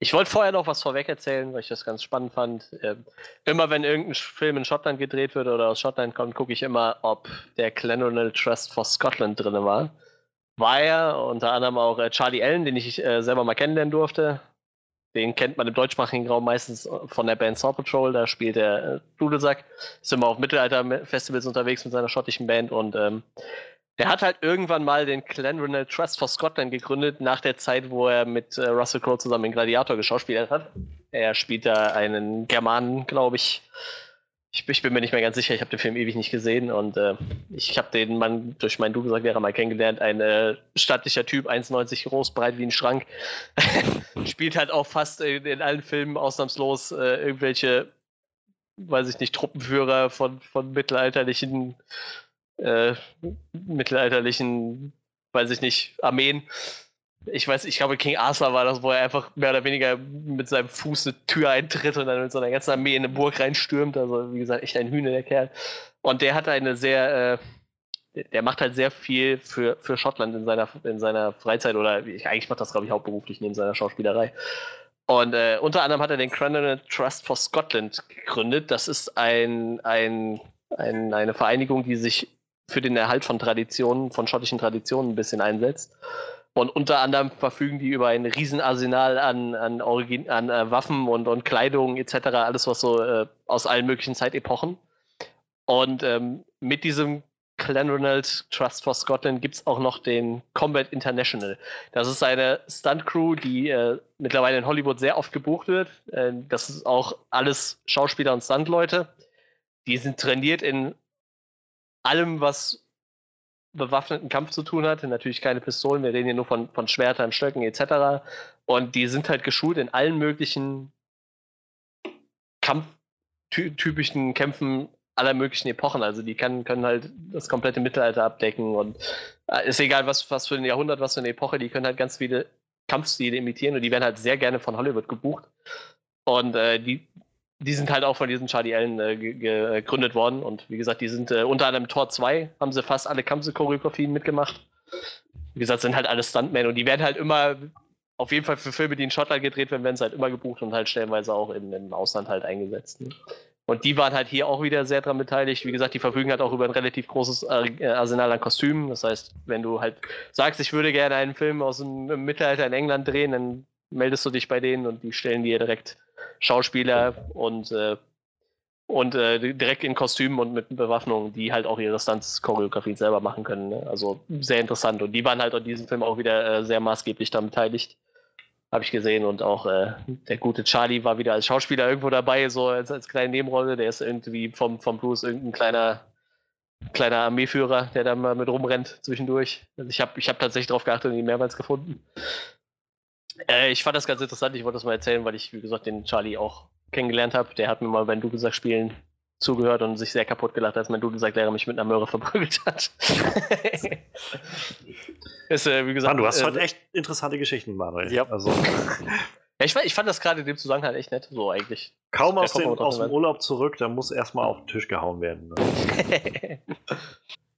S1: ich wollte vorher noch was vorweg erzählen, weil ich das ganz spannend fand. Ähm, immer wenn irgendein Film in Schottland gedreht wird oder aus Schottland kommt, gucke ich immer, ob der Clanronal Trust for Scotland drin war. War er, unter anderem auch äh, Charlie Allen, den ich äh, selber mal kennenlernen durfte. Den kennt man im deutschsprachigen Raum meistens von der Band Saw Patrol, da spielt er äh, Dudelsack. Ist immer auf Mittelalter-Festivals unterwegs mit seiner schottischen Band und ähm, der hat halt irgendwann mal den Clanranel Trust for Scotland gegründet, nach der Zeit, wo er mit äh, Russell Crowe zusammen in Gladiator geschauspielt hat. Er spielt da einen Germanen, glaube ich. ich. ich. bin mir nicht mehr ganz sicher, ich habe den Film ewig nicht gesehen und äh, ich habe den Mann durch meinen Du gesagt, wäre mal kennengelernt. Ein äh, stattlicher Typ, 1,90 groß, breit wie ein Schrank. spielt halt auch fast in, in allen Filmen ausnahmslos äh, irgendwelche, weiß ich nicht, Truppenführer von, von mittelalterlichen äh, mittelalterlichen, weiß ich nicht, Armeen. Ich weiß, ich glaube, King Arthur war das, wo er einfach mehr oder weniger mit seinem Fuß eine Tür eintritt und dann mit so einer ganzen Armee in eine Burg reinstürmt. Also, wie gesagt, echt ein Hühner, der Kerl. Und der hat eine sehr, äh, der macht halt sehr viel für, für Schottland in seiner, in seiner Freizeit oder ich, eigentlich macht das, glaube ich, hauptberuflich neben seiner Schauspielerei. Und äh, unter anderem hat er den Cranmer Trust for Scotland gegründet. Das ist ein, ein, ein, eine Vereinigung, die sich für den Erhalt von Traditionen, von schottischen Traditionen ein bisschen einsetzt. Und unter anderem verfügen die über ein Riesenarsenal an, an, Origin an äh, Waffen und, und Kleidung etc., alles was so äh, aus allen möglichen Zeitepochen. Und ähm, mit diesem Clanronald Trust for Scotland gibt es auch noch den Combat International. Das ist eine Stunt-Crew, die äh, mittlerweile in Hollywood sehr oft gebucht wird. Äh, das ist auch alles Schauspieler und Stuntleute. Die sind trainiert in allem, was bewaffneten Kampf zu tun hat. Natürlich keine Pistolen, wir reden hier nur von, von Schwertern, Stöcken etc. Und die sind halt geschult in allen möglichen kampftypischen Kämpfen aller möglichen Epochen. Also die kann, können halt das komplette Mittelalter abdecken und äh, ist egal, was, was für ein Jahrhundert, was für eine Epoche, die können halt ganz viele Kampfstile imitieren und die werden halt sehr gerne von Hollywood gebucht. Und äh, die die sind halt auch von diesem Charlie Allen äh, gegründet worden. Und wie gesagt, die sind äh, unter anderem Tor 2, haben sie fast alle Kampfchoreografien mitgemacht. Wie gesagt, sind halt alle Stuntmen und die werden halt immer, auf jeden Fall für Filme, die in Schottland gedreht werden, werden sie halt immer gebucht und halt stellenweise auch in, im Ausland halt eingesetzt. Ne? Und die waren halt hier auch wieder sehr dran beteiligt. Wie gesagt, die verfügen halt auch über ein relativ großes äh, Arsenal an Kostümen. Das heißt, wenn du halt sagst, ich würde gerne einen Film aus dem Mittelalter in England drehen, dann meldest du dich bei denen und die stellen dir direkt Schauspieler und, äh, und äh, direkt in Kostümen und mit Bewaffnung, die halt auch ihre Stunts-Choreografie selber machen können. Ne? Also sehr interessant. Und die waren halt an diesem Film auch wieder äh, sehr maßgeblich daran beteiligt. Habe ich gesehen. Und auch äh, der gute Charlie war wieder als Schauspieler irgendwo dabei, so als, als kleine Nebenrolle. Der ist irgendwie vom, vom Bruce irgendein kleiner kleiner Armeeführer, der da mal mit rumrennt zwischendurch. Also ich habe ich hab tatsächlich darauf geachtet und ihn mehrmals gefunden. Äh, ich fand das ganz interessant. Ich wollte das mal erzählen, weil ich, wie gesagt, den Charlie auch kennengelernt habe. Der hat mir mal beim Dudelsack spielen zugehört und sich sehr kaputt gelacht, als mein Dudelsack-Lehrer mich mit einer Möhre verprügelt hat. Ist, äh, wie gesagt,
S2: Mann, du hast
S1: äh,
S2: heute echt interessante Geschichten, Manuel.
S3: Ja.
S2: Also,
S1: Ja, ich, ich fand das gerade in dem Zusammenhang echt nett, so eigentlich.
S2: kaum aus,
S1: drauf
S2: aus dem. Urlaub zurück, da muss erstmal auf den Tisch gehauen werden. Ne?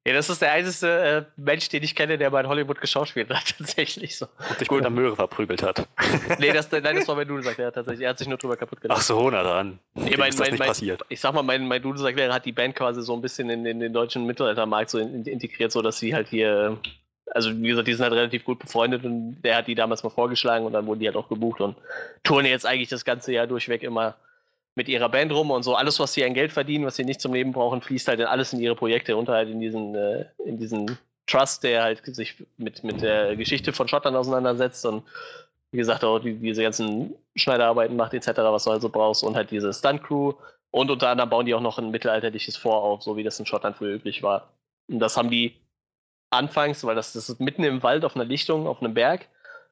S1: Ja, das ist der einzige äh, Mensch, den ich kenne, der bei Hollywood geschauspielt hat, tatsächlich so.
S3: Und sich mit einer Möhre verprügelt hat.
S1: Nee, das, nein, das war mein Dudelsack, der hat tatsächlich, er hat sich nur drüber kaputt gelacht.
S3: Ach so, na dann.
S1: Nee, mein,
S3: ist das
S1: mein,
S3: nicht
S1: mein,
S3: passiert.
S1: Ich sag mal, mein, mein Dudelsack hat die Band quasi so ein bisschen in, in den deutschen Mittelaltermarkt so in, in, integriert, so dass sie halt hier, also wie gesagt, die sind halt relativ gut befreundet und der hat die damals mal vorgeschlagen und dann wurden die halt auch gebucht und touren jetzt eigentlich das ganze Jahr durchweg immer mit ihrer Band rum und so alles, was sie an Geld verdienen, was sie nicht zum Leben brauchen, fließt halt in alles in ihre Projekte unter halt in diesen, äh, in diesen Trust, der halt sich mit, mit der Geschichte von Schottland auseinandersetzt und wie gesagt auch die, diese ganzen Schneiderarbeiten macht etc., was du halt so brauchst und halt diese Stunt-Crew und unter anderem bauen die auch noch ein mittelalterliches Fort auf, so wie das in Schottland früher üblich war. Und das haben die anfangs, weil das, das ist mitten im Wald auf einer Lichtung, auf einem Berg.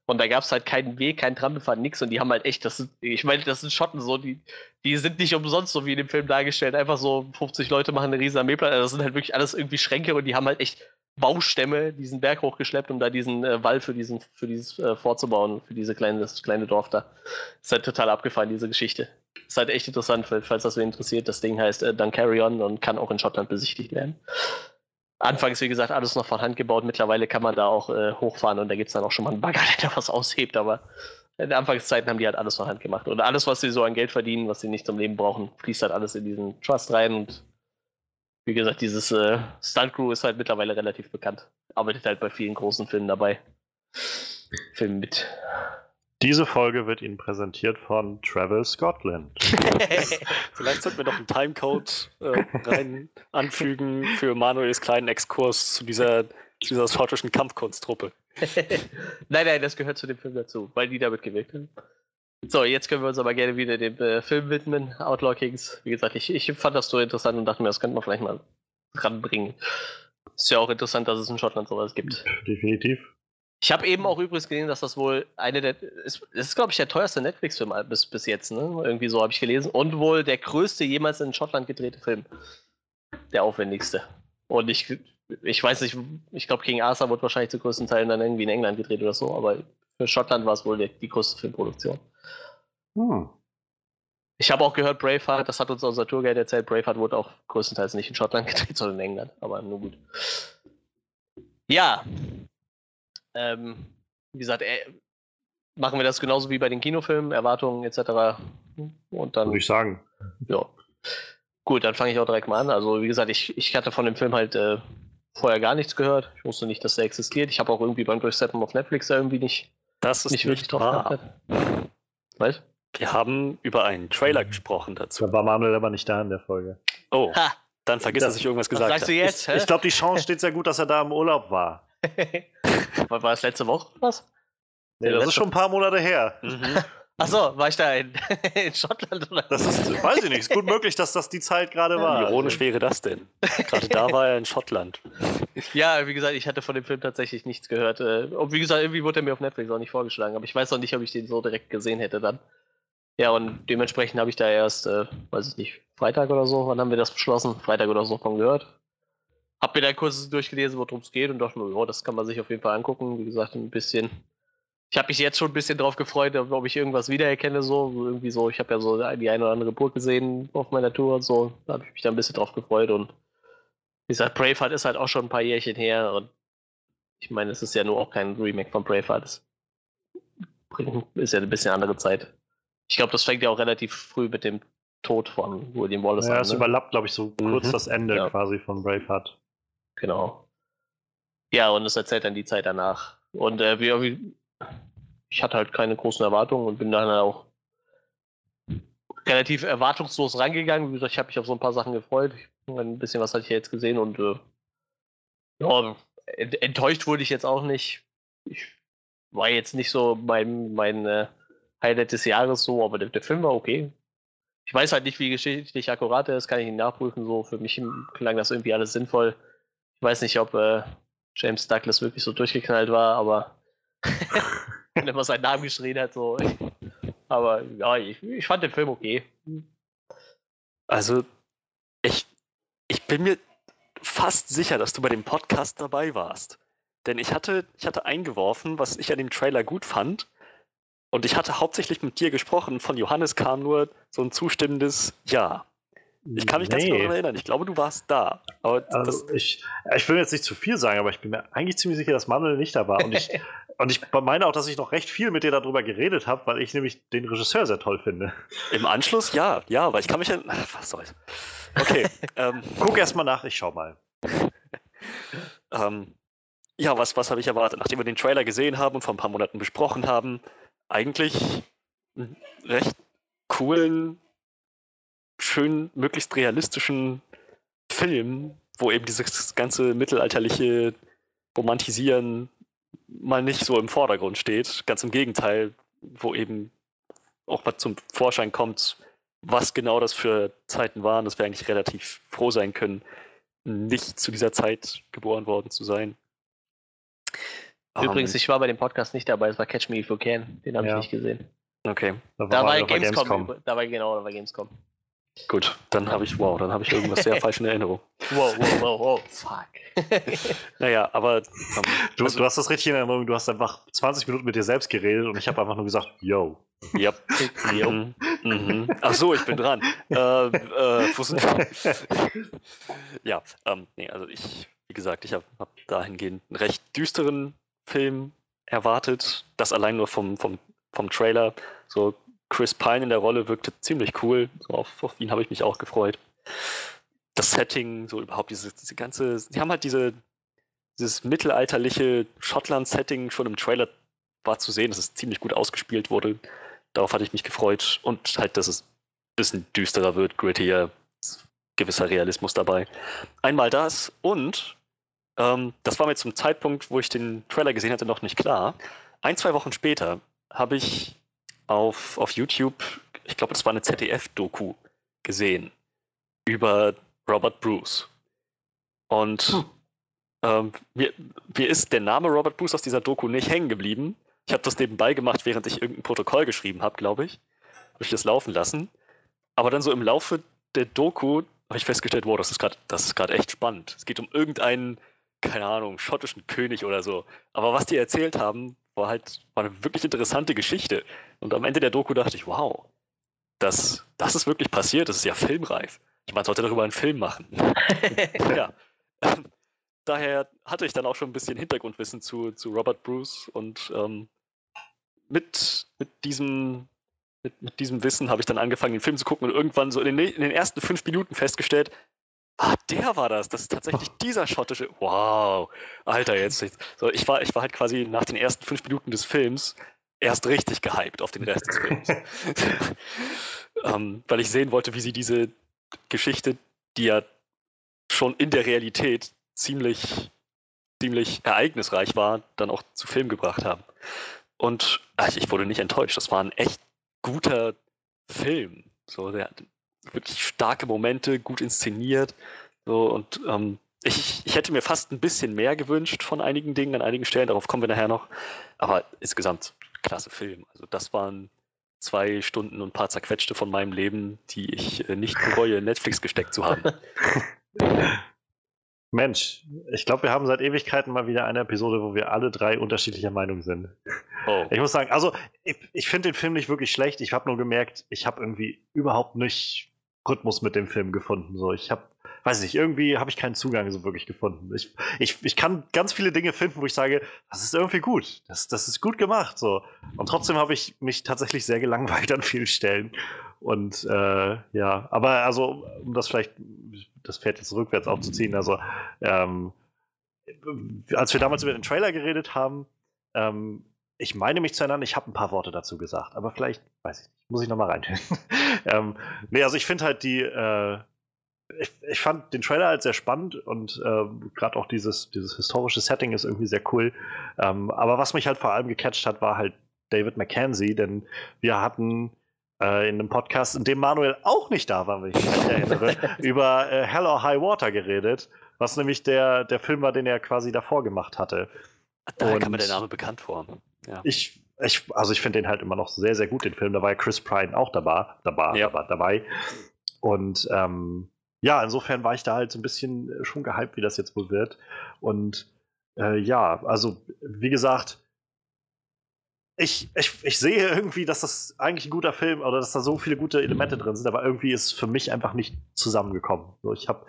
S1: Und da gab es halt keinen Weg, kein Trampelpfad, nix. Und die haben halt echt, das sind, ich meine, das sind Schotten so, die, die sind nicht umsonst so wie in dem Film dargestellt. Einfach so 50 Leute machen eine riesen Armeeplatte. Das sind halt wirklich alles irgendwie Schränke und die haben halt echt Baustämme diesen Berg hochgeschleppt, um da diesen äh, Wall für, diesen, für dieses äh, vorzubauen, für diese kleine, kleine Dorf da. Ist halt total abgefahren, diese Geschichte. Ist halt echt interessant, falls das wen interessiert. Das Ding heißt äh, Duncarion und kann auch in Schottland besichtigt werden. Anfangs, wie gesagt, alles noch von Hand gebaut. Mittlerweile kann man da auch äh, hochfahren und da gibt es dann auch schon mal einen Bagger, der da was aushebt. Aber in Anfangszeiten haben die halt alles von Hand gemacht. Und alles, was sie so an Geld verdienen, was sie nicht zum Leben brauchen, fließt halt alles in diesen Trust rein. Und wie gesagt, dieses äh, Stunt Crew ist halt mittlerweile relativ bekannt. Arbeitet halt bei vielen großen Filmen dabei. Filmen mit.
S2: Diese Folge wird Ihnen präsentiert von Travel Scotland.
S3: Vielleicht sollten wir noch einen Timecode äh, rein anfügen für Manuels kleinen Exkurs zu dieser, zu dieser schottischen Kampfkunsttruppe.
S1: nein, nein, das gehört zu dem Film dazu, weil die damit gewirkt haben. So, jetzt können wir uns aber gerne wieder dem äh, Film widmen, Outlaw Kings. Wie gesagt, ich, ich fand das so interessant und dachte mir, das könnte man vielleicht mal ranbringen. Ist ja auch interessant, dass es in Schottland sowas gibt.
S2: Definitiv.
S1: Ich habe eben auch übrigens gesehen, dass das wohl eine der. Es ist, ist glaube ich, der teuerste Netflix-Film bis, bis jetzt, ne? Irgendwie so habe ich gelesen. Und wohl der größte jemals in Schottland gedrehte Film. Der aufwendigste. Und ich, ich weiß nicht, ich glaube, King Arthur wird wahrscheinlich zu größten Teilen dann irgendwie in England gedreht oder so, aber für Schottland war es wohl die, die größte Filmproduktion.
S2: Hm.
S1: Ich habe auch gehört, Braveheart, das hat uns unser Tourguide erzählt, Braveheart wurde auch größtenteils nicht in Schottland gedreht, sondern in England. Aber nur gut. Ja. Ähm, wie gesagt, äh, machen wir das genauso wie bei den Kinofilmen, Erwartungen etc. Und dann.
S2: Würde ich sagen.
S1: Ja. Gut, dann fange ich auch direkt mal an. Also, wie gesagt, ich, ich hatte von dem Film halt äh, vorher gar nichts gehört. Ich wusste nicht, dass er existiert. Ich habe auch irgendwie beim Durchsetzen auf Netflix da irgendwie nicht,
S3: Das ist nicht
S1: wirklich drauf
S3: wahr.
S1: geachtet. Was?
S3: Wir haben über einen Trailer gesprochen dazu.
S2: Da war Manuel aber nicht da in der Folge.
S3: Oh,
S1: Ha!
S3: dann vergiss,
S2: Das-
S3: dass ich irgendwas
S1: Was
S3: gesagt
S1: sagst du
S3: habe.
S1: jetzt?
S2: Ich, ich glaube, die Chance steht sehr gut, dass er da im Urlaub war.
S1: war, war das letzte Woche? Was?
S2: Nee, das ist schon ein paar Monate her.
S3: Mhm.
S1: Achso, war ich da in, in Schottland oder?
S2: Das ist, weiß ich nicht, ist gut möglich, dass das die Zeit gerade war.
S3: Wie ironisch wäre das denn? Gerade da war er in Schottland.
S1: Ja, wie gesagt, ich hatte von dem Film tatsächlich nichts gehört. Äh, Und wie gesagt, irgendwie wurde er mir auf Netflix auch nicht vorgeschlagen, aber ich weiß auch nicht, ob ich den so direkt gesehen hätte dann. Ja, und dementsprechend habe ich da erst, äh, weiß ich nicht, Freitag oder so, wann haben wir das beschlossen? Freitag oder so von gehört. Hab mir da kurz durchgelesen, worum es geht und dachte mir, ja, das kann man sich auf jeden Fall angucken. Wie gesagt, ein bisschen. Ich habe mich jetzt schon ein bisschen drauf gefreut, ob ich irgendwas wiedererkenne, so. irgendwie so, ich habe ja so die eine oder andere Burg gesehen auf meiner Tour und so. Da habe ich mich da ein bisschen drauf gefreut und wie gesagt, Braveheart ist halt auch schon ein paar Jährchen her und ich meine, es ist ja nur auch kein Remake von Braveheart. Bringt- ist ja ein bisschen andere Zeit. Ich glaube, das fängt ja auch relativ früh mit dem Tod von William Wallace
S2: Ja,
S1: an.
S2: es
S1: Ne?
S2: überlappt, glaube ich, so kurz
S3: Mhm.
S2: das Ende
S1: Ja.
S2: quasi von Braveheart.
S1: Genau. Ja, und es erzählt dann die Zeit danach. Und äh, wie, wie, ich hatte halt keine großen Erwartungen und bin dann auch relativ erwartungslos rangegangen. Wie gesagt, ich habe mich auf so ein paar Sachen gefreut. Ein bisschen was hatte ich ja jetzt gesehen und äh, ja, ent enttäuscht wurde ich jetzt auch nicht. Ich war jetzt nicht so mein, mein äh, Highlight des Jahres so, aber der, der Film war okay. Ich weiß halt nicht, wie geschichtlich akkurat er ist, kann ich ihn nachprüfen. So, für mich klang das irgendwie alles sinnvoll. Ich weiß nicht, ob äh, James Douglas wirklich so durchgeknallt war, aber wenn er mal seinen Namen geschrien hat, so. Aber ja, ich, ich fand den Film okay.
S3: Also, ich, ich bin mir fast sicher, dass du bei dem Podcast dabei warst. denn ich hatte, ich hatte eingeworfen, was ich an dem Trailer gut fand. Und ich hatte hauptsächlich mit dir gesprochen. Von Johannes kam nur so ein zustimmendes Ja. Ich kann mich nee. ganz genau daran erinnern. Ich glaube, du warst da.
S2: Also ich, ich will jetzt nicht zu viel sagen, aber ich bin mir eigentlich ziemlich sicher, dass Manuel nicht da war. Und ich, und ich meine auch, dass ich noch recht viel mit dir darüber geredet habe, weil ich nämlich den Regisseur sehr toll finde.
S3: Im Anschluss ja, ja, aber ich kann mich ja. Was soll's. Okay.
S2: ähm, Guck erst mal nach, ich schau mal.
S3: ähm, ja, was, was habe ich erwartet? Nachdem wir den Trailer gesehen haben und vor ein paar Monaten besprochen haben, eigentlich einen recht coolen, schön, möglichst realistischen Film, wo eben dieses ganze mittelalterliche Romantisieren mal nicht so im Vordergrund steht. Ganz im Gegenteil, wo eben auch mal zum Vorschein kommt, was genau das für Zeiten waren, dass wir eigentlich relativ froh sein können, nicht zu dieser Zeit geboren worden zu sein.
S1: Übrigens, um, ich war bei dem Podcast nicht dabei, es war Catch Me If You Can, den habe ja. ich nicht gesehen.
S3: Okay.
S1: Da war, da war Gamescom. Gamescom. Da war genau, da war Gamescom.
S3: Gut, dann habe ich, wow, dann habe ich irgendwas sehr falsch in Erinnerung.
S1: Wow, wow, wow, wow, fuck.
S3: naja, aber.
S2: Um, du, also, du, hast das richtig in Erinnerung, du hast einfach 20 Minuten mit dir selbst geredet und ich habe einfach nur gesagt, yo.
S3: Yep. yo. Mhm. Mhm. Ach so, ich bin dran. äh, äh, wir? ja, ähm, nee, also ich, wie gesagt, ich habe hab dahingehend einen recht düsteren Film erwartet. Das allein nur vom, vom, vom Trailer. So Chris Pine in der Rolle wirkte ziemlich cool. So auf, auf ihn habe ich mich auch gefreut. Das Setting, so überhaupt diese, diese ganze, sie haben halt diese, dieses mittelalterliche Schottland-Setting schon im Trailer war zu sehen, dass es ziemlich gut ausgespielt wurde. Darauf hatte ich mich gefreut und halt, dass es ein bisschen düsterer wird, grittier, gewisser Realismus dabei. Einmal das und ähm, das war mir zum Zeitpunkt, wo ich den Trailer gesehen hatte, noch nicht klar. Ein, zwei Wochen später habe ich auf, auf YouTube, ich glaube, das war eine ZDF-Doku gesehen über Robert Bruce. Und hm. ähm, mir, mir ist der Name Robert Bruce aus dieser Doku nicht hängen geblieben. Ich habe das nebenbei gemacht, während ich irgendein Protokoll geschrieben habe, glaube ich. Habe ich das laufen lassen. Aber dann so im Laufe der Doku habe ich festgestellt, wow, das ist gerade echt spannend. Es geht um irgendeinen, keine Ahnung, schottischen König oder so. Aber was die erzählt haben, war halt war eine wirklich interessante Geschichte. Und am Ende der Doku dachte ich, wow, das, das ist wirklich passiert, das ist ja filmreif. Ich meine, sollte darüber einen Film machen. ja. daher hatte ich dann auch schon ein bisschen Hintergrundwissen zu, zu Robert Bruce und ähm, mit, mit diesem mit, mit, diesem Wissen habe ich dann angefangen, den Film zu gucken und irgendwann so in den, in den, ersten fünf Minuten festgestellt, ah, der war das. Das ist tatsächlich dieser schottische. Wow, Alter, jetzt. So, ich, war, ich war halt quasi nach den ersten fünf Minuten des Films erst richtig gehypt auf den Rest des Films. ähm, weil ich sehen wollte, wie sie diese Geschichte, die ja schon in der Realität ziemlich, ziemlich ereignisreich war, dann auch zu Film gebracht haben. Und also ich wurde nicht enttäuscht. Das war ein echt guter Film. So, der wirklich starke Momente, gut inszeniert. So, und ähm, ich, ich hätte mir fast ein bisschen mehr gewünscht von einigen Dingen an einigen Stellen, darauf kommen wir nachher noch. Aber insgesamt klasse Film. Also das waren zwei Stunden und ein paar zerquetschte von meinem Leben, die ich äh, nicht bereue, Netflix gesteckt zu haben.
S2: Mensch, ich glaube, wir haben seit Ewigkeiten mal wieder eine Episode, wo wir alle drei unterschiedlicher Meinung sind. Oh. Ich muss sagen, also ich, ich finde den Film nicht wirklich schlecht. Ich habe nur gemerkt, ich habe irgendwie überhaupt nicht Rhythmus mit dem Film gefunden. So, ich habe, weiß nicht, irgendwie habe ich keinen Zugang so wirklich gefunden. Ich, ich, ich kann ganz viele Dinge finden, wo ich sage, das ist irgendwie gut, das, das ist gut gemacht. So. Und trotzdem habe ich mich tatsächlich sehr gelangweilt an vielen Stellen. Und äh, ja, aber also, um das vielleicht, das Pferd jetzt rückwärts aufzuziehen, also ähm, als wir damals über den Trailer geredet haben, ähm, ich meine mich zu erinnern, ich habe ein paar Worte dazu gesagt, aber vielleicht, weiß ich nicht, muss ich nochmal reinhören. ähm, nee, also ich finde halt die, äh, ich, ich, fand den Trailer halt sehr spannend und äh, gerade auch dieses, dieses historische Setting ist irgendwie sehr cool. Ähm, aber was mich halt vor allem gecatcht hat, war halt David McKenzie, denn wir hatten äh, in einem Podcast, in dem Manuel auch nicht da war, wenn ich mich erinnere, über äh, Hell or High Water geredet, was nämlich der, der Film war, den er quasi davor gemacht hatte.
S3: Daher und kam mir der Name bekannt vor.
S2: Ja. Ich, ich, also ich finde den halt immer noch sehr, sehr gut, den Film. Da war ja Chris Pine auch dabei, dabei, ja. dabei. Und ähm, ja, insofern war ich da halt so ein bisschen schon gehypt, wie das jetzt wohl wird. Und Äh, ja, also wie gesagt, ich, ich, ich sehe irgendwie, dass das eigentlich ein guter Film oder dass da so viele gute Elemente drin sind, aber irgendwie ist für mich einfach nicht zusammengekommen. So, ich habe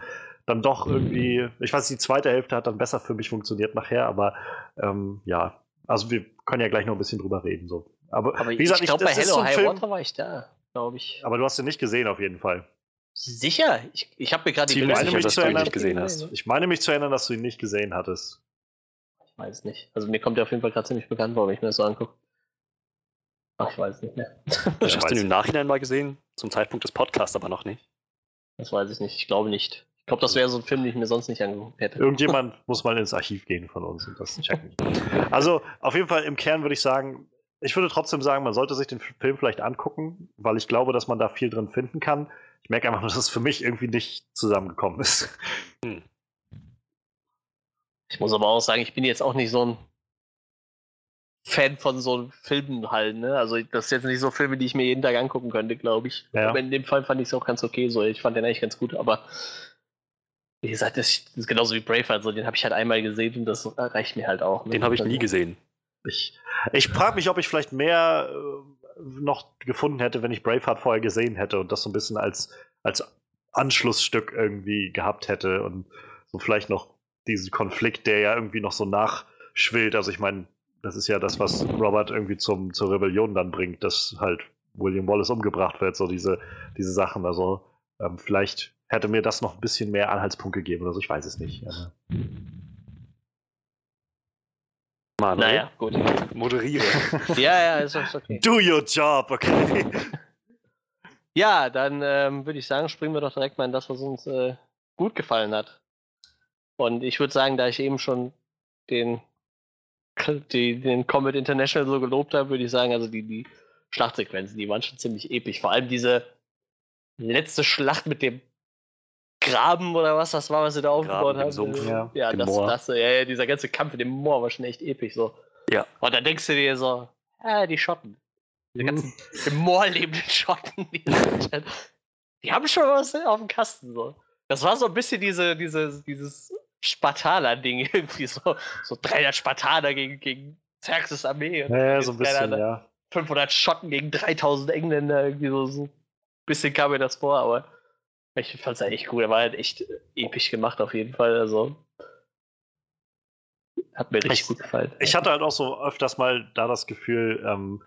S2: dann doch irgendwie, ich weiß, die zweite Hälfte hat dann besser für mich funktioniert nachher, aber ähm, ja, also wir können ja gleich noch ein bisschen drüber reden. So. Aber,
S1: aber wie gesagt, ich glaube, bei Hello so High Film, Water war ich da, glaube ich.
S2: Aber du hast ihn nicht gesehen, auf jeden Fall.
S1: Sicher? Ich, ich habe mir gerade
S2: die Bilder mich zu erinnern, gesehen hast. Ich meine mich zu erinnern, dass du ihn nicht gesehen hattest.
S1: Ich weiß nicht. Also mir kommt er auf jeden Fall gerade ziemlich bekannt vor, wenn ich mir das so angucke. Ach, ich weiß nicht mehr.
S3: Ich hast du ihn im Nachhinein mal gesehen? Zum Zeitpunkt des Podcasts aber noch nicht.
S1: Das weiß ich nicht. Ich glaube nicht. Ich glaube, das wäre so ein Film, den ich mir sonst nicht angeguckt hätte.
S2: Irgendjemand muss mal ins Archiv gehen von uns und das checken. Also, auf jeden Fall im Kern würde ich sagen, ich würde trotzdem sagen, man sollte sich den Film vielleicht angucken, weil ich glaube, dass man da viel drin finden kann. Ich merke einfach, dass es für mich irgendwie nicht zusammengekommen ist. Hm.
S1: Ich muss aber auch sagen, ich bin jetzt auch nicht so ein Fan von so Filmen halt, ne? Also das ist jetzt nicht so Filme, die ich mir jeden Tag angucken könnte, glaube ich. Ja. Aber in dem Fall fand ich es auch ganz okay. So, ich fand den eigentlich ganz gut, aber wie gesagt, das ist genauso wie Braveheart, so den habe ich halt einmal gesehen und das reicht mir halt auch.
S3: Ne? Den habe ich nie also gesehen.
S2: Ich, ich frage mich, ob ich vielleicht mehr äh, noch gefunden hätte, wenn ich Braveheart vorher gesehen hätte und das so ein bisschen als, als Anschlussstück irgendwie gehabt hätte und so vielleicht noch diesen Konflikt, der ja irgendwie noch so nachschwillt. Also ich meine, das ist ja das, was Robert irgendwie zum, zur Rebellion dann bringt, dass halt William Wallace umgebracht wird, so diese, diese Sachen. Also ähm, vielleicht hätte mir das noch ein bisschen mehr Anhaltspunkt gegeben oder so, ich weiß es nicht. Aber...
S1: Manuel, naja, gut.
S3: Moderiere.
S1: ja, ja, ist okay.
S2: Do your job, okay.
S1: ja, dann ähm, würde ich sagen, springen wir doch direkt mal in das, was uns äh, gut gefallen hat. Und ich würde sagen, da ich eben schon den die, den Comet International so gelobt habe, würde ich sagen, also die, die Schlachtsequenzen, die waren schon ziemlich episch. Vor allem diese letzte Schlacht mit dem Graben oder was das war, was sie da aufgebaut haben. Sumpf, ja, ja das, das, ja, ja, dieser ganze Kampf in dem Moor war schon echt episch so.
S3: Ja.
S1: Und dann denkst du dir so, ah, die Schotten. Die ganzen im Moor lebenden Schotten, die, die, haben schon was auf dem Kasten so. Das war so ein bisschen diese, diese, dieses Spartaner-Ding irgendwie so. So 300 Spartaner gegen, gegen Xerxes Armee.
S2: Ja, ja so ein bisschen, ja.
S1: 500 Schotten gegen 3000 Engländer, irgendwie so, so ein bisschen kam mir das vor, aber ich fand es echt cool. Er war halt echt episch gemacht auf jeden Fall. Also hat mir richtig ich, gut gefallen.
S2: Ich hatte halt auch so öfters mal da das Gefühl, ähm,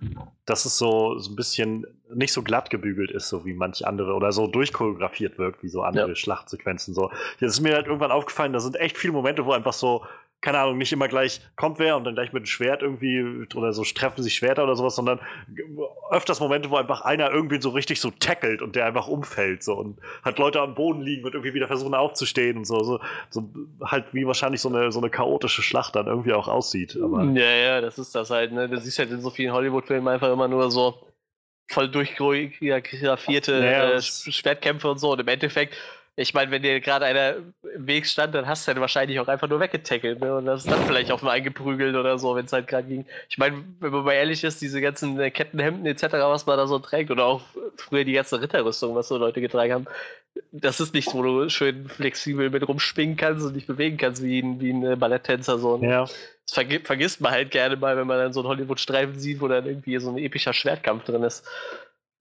S2: dass es so, so ein bisschen nicht so glatt gebügelt ist, so wie manche andere, oder so durchchoreografiert wirkt, wie so andere ja. Schlachtsequenzen. So. Jetzt ist mir halt irgendwann aufgefallen, da sind echt viele Momente, wo einfach so keine Ahnung, nicht immer gleich kommt wer und dann gleich mit dem Schwert irgendwie oder so treffen sich Schwerter oder sowas, sondern öfters Momente, wo einfach einer irgendwie so richtig so tackelt und der einfach umfällt so und hat Leute am Boden liegen und irgendwie wieder versuchen aufzustehen und so, so, so halt wie wahrscheinlich so eine, so eine chaotische Schlacht dann irgendwie auch aussieht. Aber
S1: ja, ja, das ist das halt, ne? Du siehst halt in so vielen Hollywood-Filmen einfach immer nur so voll durchchoreografierte ja, äh, Schwertkämpfe und so und im Endeffekt ich meine, wenn dir gerade einer im Weg stand, dann hast du den wahrscheinlich auch einfach nur weggetackelt ne? und hast dann vielleicht auf ihn eingeprügelt oder so, wenn es halt gerade ging. Ich meine, wenn man mal ehrlich ist, diese ganzen äh, Kettenhemden etc., was man da so trägt oder auch früher die ganze Ritterrüstung, was so Leute getragen haben, das ist nichts, wo du schön flexibel mit rumspringen kannst und dich bewegen kannst wie ein, wie ein äh, Balletttänzer. So.
S2: Ja.
S1: Das vergi vergisst man halt gerne mal, wenn man dann so einen Hollywood-Streifen sieht, wo dann irgendwie so ein epischer Schwertkampf drin ist.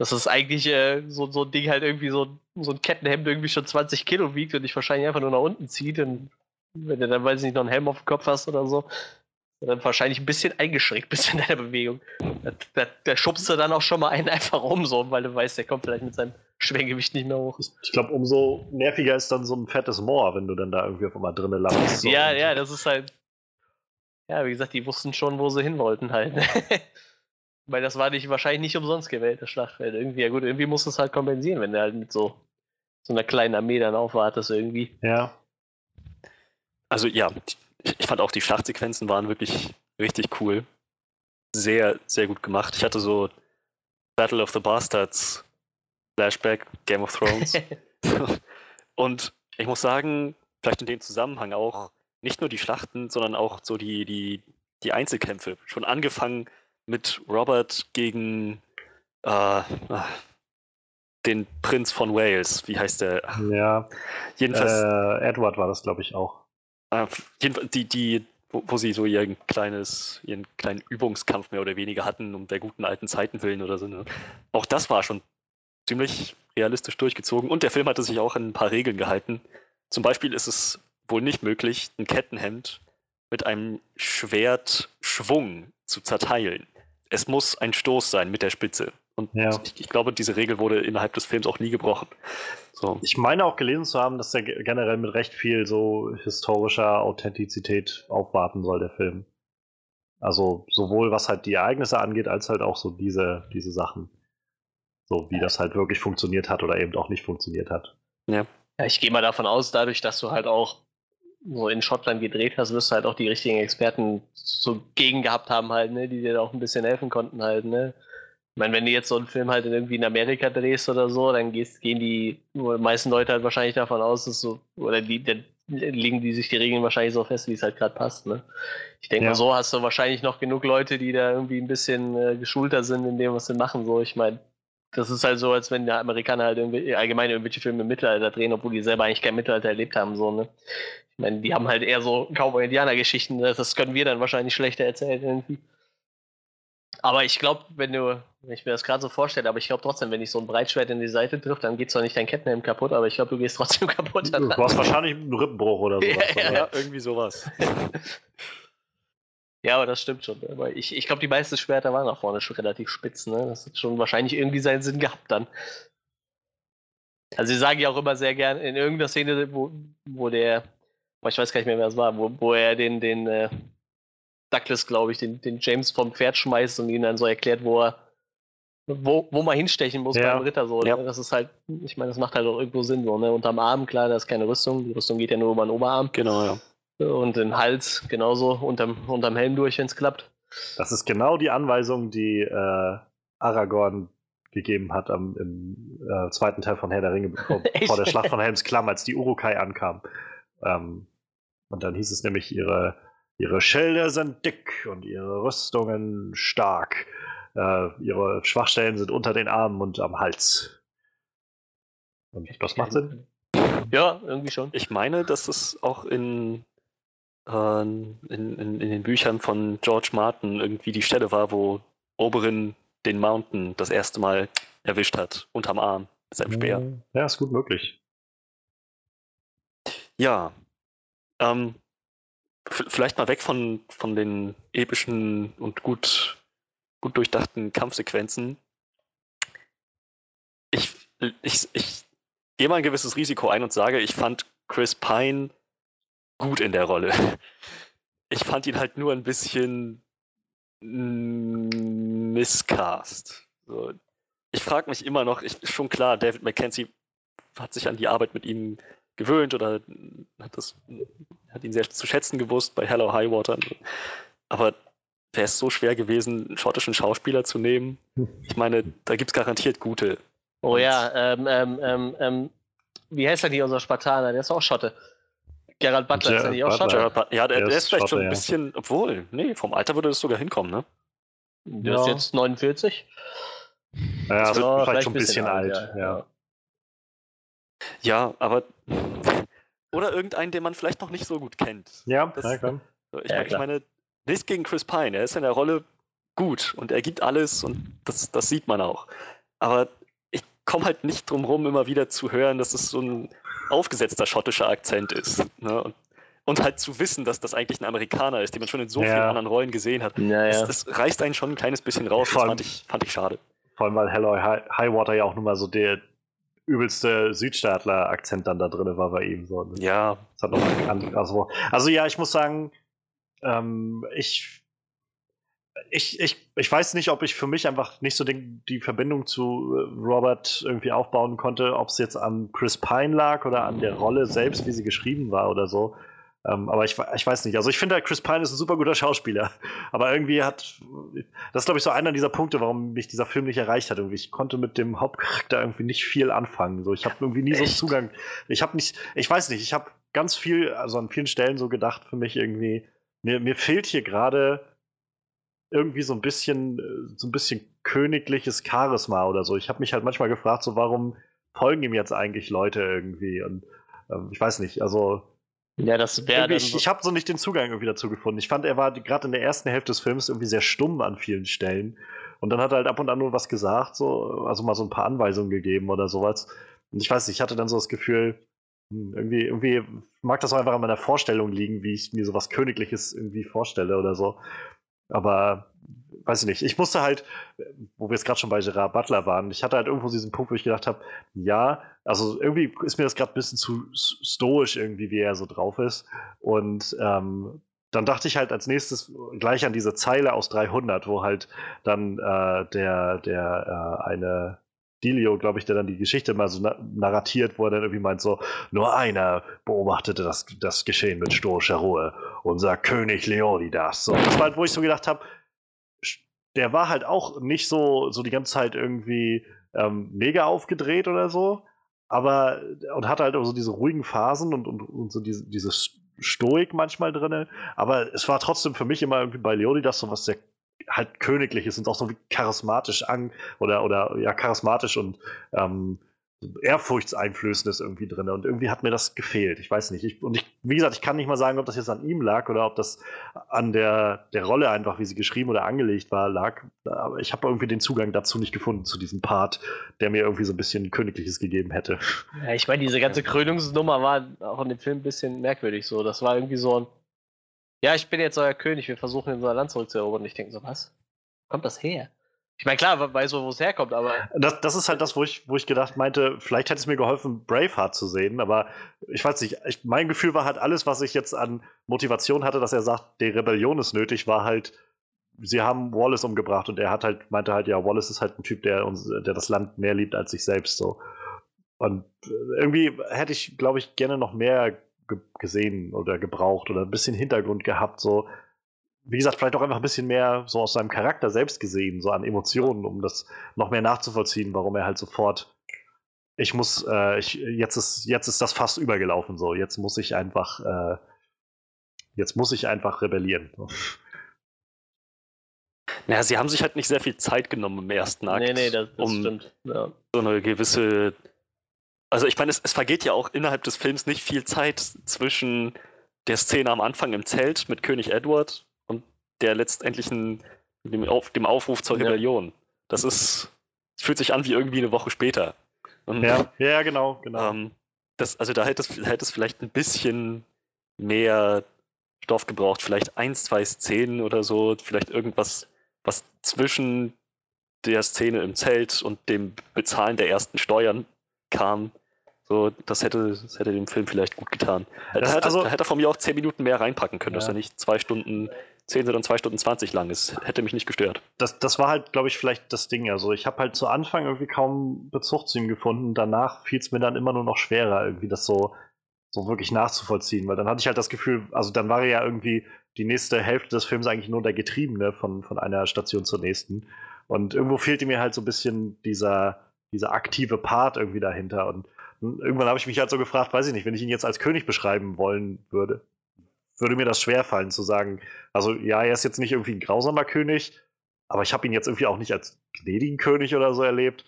S1: Das ist eigentlich äh, so, so ein Ding halt irgendwie so, so ein Kettenhemd irgendwie schon 20 Kilo wiegt und dich wahrscheinlich einfach nur nach unten zieht. Und wenn du dann, weiß ich nicht, noch einen Helm auf dem Kopf hast oder so, dann wahrscheinlich ein bisschen eingeschränkt bist in deiner Bewegung. Da, da, da schubst du dann auch schon mal einen einfach um, so, weil du weißt, der kommt vielleicht mit seinem Schwergewicht nicht mehr hoch.
S2: Ich glaube, umso nerviger ist dann so ein fettes Moor, wenn du dann da irgendwie auf einmal drinnen landest.
S1: So ja, ja, das ist halt. Ja, wie gesagt, die wussten schon, wo sie hin wollten halt. Weil das war nicht, wahrscheinlich nicht umsonst gewählt, das Schlachtfeld. Irgendwie, ja gut, irgendwie musst du es halt kompensieren, wenn du halt mit so, so einer kleinen Armee dann aufwartest irgendwie.
S2: Ja.
S3: Also ja, ich fand auch die Schlachtsequenzen waren wirklich richtig cool. Sehr, sehr gut gemacht. Ich hatte so Battle of the Bastards Flashback, Game of Thrones. Und ich muss sagen, vielleicht in dem Zusammenhang auch nicht nur die Schlachten, sondern auch so die, die, die Einzelkämpfe. Schon angefangen mit Robert gegen äh, den Prinz von Wales. Wie heißt der?
S2: Ja. Jedenfalls. Äh, Edward war das, glaube ich, auch.
S3: Äh, die, die wo, wo, sie so ihren kleines, ihren kleinen Übungskampf mehr oder weniger hatten, um der guten alten Zeiten willen oder so. Ne? Auch das war schon ziemlich realistisch durchgezogen und der Film hatte sich auch an ein paar Regeln gehalten. Zum Beispiel ist es wohl nicht möglich, ein Kettenhemd mit einem Schwertschwung zu zerteilen. Es muss ein Stoß sein mit der Spitze. Und ja. ich, ich, glaube, diese Regel wurde innerhalb des Films auch nie gebrochen.
S2: So. Ich meine auch gelesen zu haben, dass der generell mit recht viel so historischer Authentizität aufwarten soll, der Film. Also sowohl was halt die Ereignisse angeht, als halt auch so diese, diese Sachen. So wie das halt wirklich funktioniert hat oder eben auch nicht funktioniert hat.
S1: Ja. ja ich gehe mal davon aus, dadurch, dass du halt auch so in Schottland gedreht hast, wirst du halt auch die richtigen Experten so gegen gehabt haben halt, ne, die dir auch ein bisschen helfen konnten halt, ne. Ich meine, wenn du jetzt so einen Film halt irgendwie in Amerika drehst oder so, dann gehst, gehen die, die meisten Leute halt wahrscheinlich davon aus, dass so, oder die, dann legen die sich die Regeln wahrscheinlich so fest, wie es halt gerade passt. Ne? Ich denke ja. mal, so hast du wahrscheinlich noch genug Leute, die da irgendwie ein bisschen äh, geschulter sind in dem, was sie machen. So, ich meine, das ist halt so, als wenn die Amerikaner halt irgendwie, allgemein irgendwelche Filme im Mittelalter drehen, obwohl die selber eigentlich kein Mittelalter erlebt haben. So, ne? Ich meine, die haben halt eher so Cowboy-Indianer-Geschichten. Das können wir dann wahrscheinlich schlechter erzählen irgendwie. Aber ich glaube, wenn du, wenn ich mir das gerade so vorstelle, aber ich glaube trotzdem, wenn ich so ein Breitschwert in die Seite trifft, dann geht zwar nicht dein Kettenhemd kaputt, aber ich glaube, du gehst trotzdem kaputt.
S2: Du hast wahrscheinlich einen Rippenbruch oder sowas.
S3: ja, ja, ja, irgendwie sowas.
S1: ja, aber das stimmt schon. Aber ich, ich glaube, die meisten Schwerter waren nach vorne schon relativ spitz. Ne? Das hat schon wahrscheinlich irgendwie seinen Sinn gehabt dann. Also, sie sagen ja auch immer sehr gern in irgendeiner Szene, wo, wo der, ich weiß gar nicht mehr, wer es war, wo, wo er den, den, äh, Douglas, glaube ich, den, den James vom Pferd schmeißt und ihn dann so erklärt, wo er, wo, wo man hinstechen muss ja. beim Ritter. So, ja. ne? Das ist halt, ich meine, das macht halt auch irgendwo Sinn. So, ne? Unterm Arm, klar, da ist keine Rüstung. Die Rüstung geht ja nur über den Oberarm.
S3: Genau, ja.
S1: Und den Hals genauso unterm, unterm Helm durch, wenn es klappt.
S2: Das ist genau die Anweisung, die äh, Aragorn gegeben hat am, im äh, zweiten Teil von Herr der Ringe, bevor, vor der Schlacht von Helms Klamm, als die Urukai ankamen. Ähm, und dann hieß es nämlich, ihre Ihre Schilde sind dick und ihre Rüstungen stark. Äh, ihre Schwachstellen sind unter den Armen und am Hals. Und das macht Sinn?
S1: Ja, irgendwie schon.
S3: Ich meine, dass es auch in, äh, in, in, in, den Büchern von George Martin irgendwie die Stelle war, wo Oberin den Mountain das erste Mal erwischt hat, unterm Arm, mit seinem Speer.
S2: Ja, ist gut möglich.
S3: Ja. Ähm, vielleicht mal weg von, von den epischen und gut, gut durchdachten Kampfsequenzen. Ich, ich, ich gehe mal ein gewisses Risiko ein und sage, ich fand Chris Pine gut in der Rolle. Ich fand ihn halt nur ein bisschen miscast. So. Ich frage mich immer noch, ich, schon klar, David McKenzie hat sich an die Arbeit mit ihm gewöhnt oder hat, das, hat ihn sehr zu schätzen gewusst bei Hello High Water. Aber wäre es so schwer gewesen, einen schottischen Schauspieler zu nehmen? Ich meine, da gibt es garantiert gute.
S1: Oh ja, ähm, ähm, ähm, ähm, wie heißt denn hier unser Spartaner? Der ist auch Schotte. Gerald Butler ist ja nicht auch Schotte?
S3: ja, der, der, ist, ist vielleicht Schotte, schon ein bisschen, ja. obwohl, nee, vom Alter würde das sogar hinkommen, ne?
S1: Der ja. ist jetzt 49.
S2: Ja, das wird vielleicht schon ein bisschen, bisschen alt, alt ja. ja.
S3: Ja, aber. Oder irgendeinen, den man vielleicht noch nicht so gut kennt.
S2: Ja, das, ja klar.
S3: Ich, ja, ich meine, nichts gegen Chris Pine. Er ist in der Rolle gut und er gibt alles und das, das sieht man auch. Aber komme halt nicht drum rum, immer wieder zu hören, dass es so ein aufgesetzter schottischer Akzent ist. Ne? Und, und, halt zu wissen, dass das eigentlich ein Amerikaner ist, den man schon in so ja. vielen anderen Rollen gesehen hat. Ja, das, das, reißt einen schon ein kleines bisschen raus. das fand ich, fand ich schade.
S2: Vor allem, weil Hello Highwater ja auch nun mal so der, übelste Südstaatler-Akzent dann da drin war bei ihm. So.
S3: Ja.
S2: also, also ja, ich muss sagen, ähm, ich, ich, ich, ich weiß nicht, ob ich für mich einfach nicht so den, die Verbindung zu äh, Robert irgendwie aufbauen konnte, ob es jetzt an Chris Pine lag oder an der Rolle selbst, wie sie geschrieben war oder so. Ähm, aber ich, ich weiß nicht. Also ich finde, Chris Pine ist ein super guter Schauspieler. Aber irgendwie hat, das ist glaube ich so einer dieser Punkte, warum mich dieser Film nicht erreicht hat. Irgendwie. Ich konnte mit dem Hauptcharakter irgendwie nicht viel anfangen. So, ich habe irgendwie nie Echt? so einen Zugang. Ich habe nicht, ich weiß nicht, ich habe ganz viel, also an vielen Stellen so gedacht für mich irgendwie, mir, mir fehlt hier gerade irgendwie so ein bisschen, so ein bisschen königliches Charisma oder so. Ich habe mich halt manchmal gefragt, so warum folgen ihm jetzt eigentlich Leute irgendwie? Und ähm, ich weiß nicht, also
S1: Ja, das wäre.
S2: Ich, ich habe so nicht den Zugang irgendwie dazu gefunden. Ich fand, er war gerade in der ersten Hälfte des Films irgendwie sehr stumm an vielen Stellen. Und dann hat er halt ab und an nur was gesagt, so, also mal so ein paar Anweisungen gegeben oder sowas. Und ich weiß nicht, ich hatte dann so das Gefühl, hm, irgendwie, irgendwie mag das auch einfach an meiner Vorstellung liegen, wie ich mir sowas Königliches irgendwie vorstelle oder so. Aber weiß ich nicht. Ich musste halt, wo wir jetzt gerade schon bei Gerard Butler waren, ich hatte halt irgendwo diesen Punkt, wo ich gedacht habe, ja, also irgendwie ist mir das gerade ein bisschen zu stoisch irgendwie, wie er so drauf ist. Und ähm, dann dachte ich halt als nächstes gleich an diese Zeile aus 300, wo halt dann äh, der, der äh, eine Delio, glaube ich, der dann die Geschichte mal so narratiert, wo er dann irgendwie meint so, nur einer beobachtete das, das Geschehen mit stoischer Ruhe, unser König Leonidas. So, das war halt, wo ich so gedacht habe, der war halt auch nicht so, so die ganze Zeit irgendwie ähm, mega aufgedreht oder so, aber und hatte halt auch so diese ruhigen Phasen und, und, und so diese, diese Stoik manchmal drin. Aber es war trotzdem für mich immer irgendwie bei Leonidas so was sehr halt königliches und auch so wie charismatisch an oder, oder ja, charismatisch und ähm, Ehrfurchtseinflößendes irgendwie drin. Und irgendwie hat mir das gefehlt. Ich weiß nicht. Ich, und ich, wie gesagt, ich kann nicht mal sagen, ob das jetzt an ihm lag oder ob das an der, der Rolle einfach, wie sie geschrieben oder angelegt war, lag. Aber ich habe irgendwie den Zugang dazu nicht gefunden, zu diesem Part, der mir irgendwie so ein bisschen Königliches gegeben hätte.
S1: Ja, ich meine, diese ganze Krönungsnummer war auch in dem Film ein bisschen merkwürdig so. Das war irgendwie so ein. Ja, ich bin jetzt euer König, wir versuchen unser Land zurückzuerobern. Ich denke so, was? Wo kommt das her? Ich meine, klar, weiß wo es herkommt, aber.
S2: Das, das ist halt das, wo ich, wo ich gedacht meinte, vielleicht hätte es mir geholfen, Braveheart zu sehen, aber ich weiß nicht, ich, mein Gefühl war halt, alles, was ich jetzt an Motivation hatte, dass er sagt, die Rebellion ist nötig, war halt, sie haben Wallace umgebracht und er hat halt, meinte halt, ja, Wallace ist halt ein Typ, der uns, der das Land mehr liebt als sich selbst so. Und irgendwie hätte ich, glaube ich, gerne noch mehr gesehen oder gebraucht oder ein bisschen Hintergrund gehabt, so wie gesagt, vielleicht auch einfach ein bisschen mehr so aus seinem Charakter selbst gesehen, so an Emotionen, um das noch mehr nachzuvollziehen, warum er halt sofort, ich muss, äh, ich, jetzt ist, jetzt ist das fast übergelaufen, so, jetzt muss ich einfach, äh, jetzt muss ich einfach rebellieren.
S3: Naja, sie haben sich halt nicht sehr viel Zeit genommen im ersten Akt.
S1: Nee, nee, das, das um stimmt.
S3: Ja. So eine gewisse. Also, ich meine, es, es vergeht ja auch innerhalb des Films nicht viel Zeit zwischen der Szene am Anfang im Zelt mit König Edward der letztendlichen, dem, Auf, dem Aufruf zur Rebellion. Das ist, es fühlt sich an wie irgendwie eine Woche später.
S2: Und, ja, ja, genau, genau.
S3: Ähm, das, also da hätte es, hätte es vielleicht ein bisschen mehr Stoff gebraucht, vielleicht eins, zwei Szenen oder so, vielleicht irgendwas, was zwischen der Szene im Zelt und dem Bezahlen der ersten Steuern kam. So, das hätte, das hätte dem Film vielleicht gut getan. Da hätte, also, da hätte er von mir auch zehn Minuten mehr reinpacken können, ja. dass er nicht zwei Stunden 10 sondern 2 Stunden 20 lang ist. Hätte mich nicht gestört.
S2: Das, das war halt, glaube ich, vielleicht das Ding. Also ich habe halt zu Anfang irgendwie kaum Bezug zu ihm gefunden. Danach fiel es mir dann immer nur noch schwerer, irgendwie das so, so wirklich nachzuvollziehen. Weil dann hatte ich halt das Gefühl, also dann war er ja irgendwie die nächste Hälfte des Films eigentlich nur der Getriebene von, von einer Station zur nächsten. Und irgendwo fehlte mir halt so ein bisschen dieser, dieser aktive Part irgendwie dahinter. Und irgendwann habe ich mich halt so gefragt, weiß ich nicht, wenn ich ihn jetzt als König beschreiben wollen würde, würde mir das schwerfallen zu sagen, also ja, er ist jetzt nicht irgendwie ein grausamer König, aber ich habe ihn jetzt irgendwie auch nicht als gnädigen König oder so erlebt.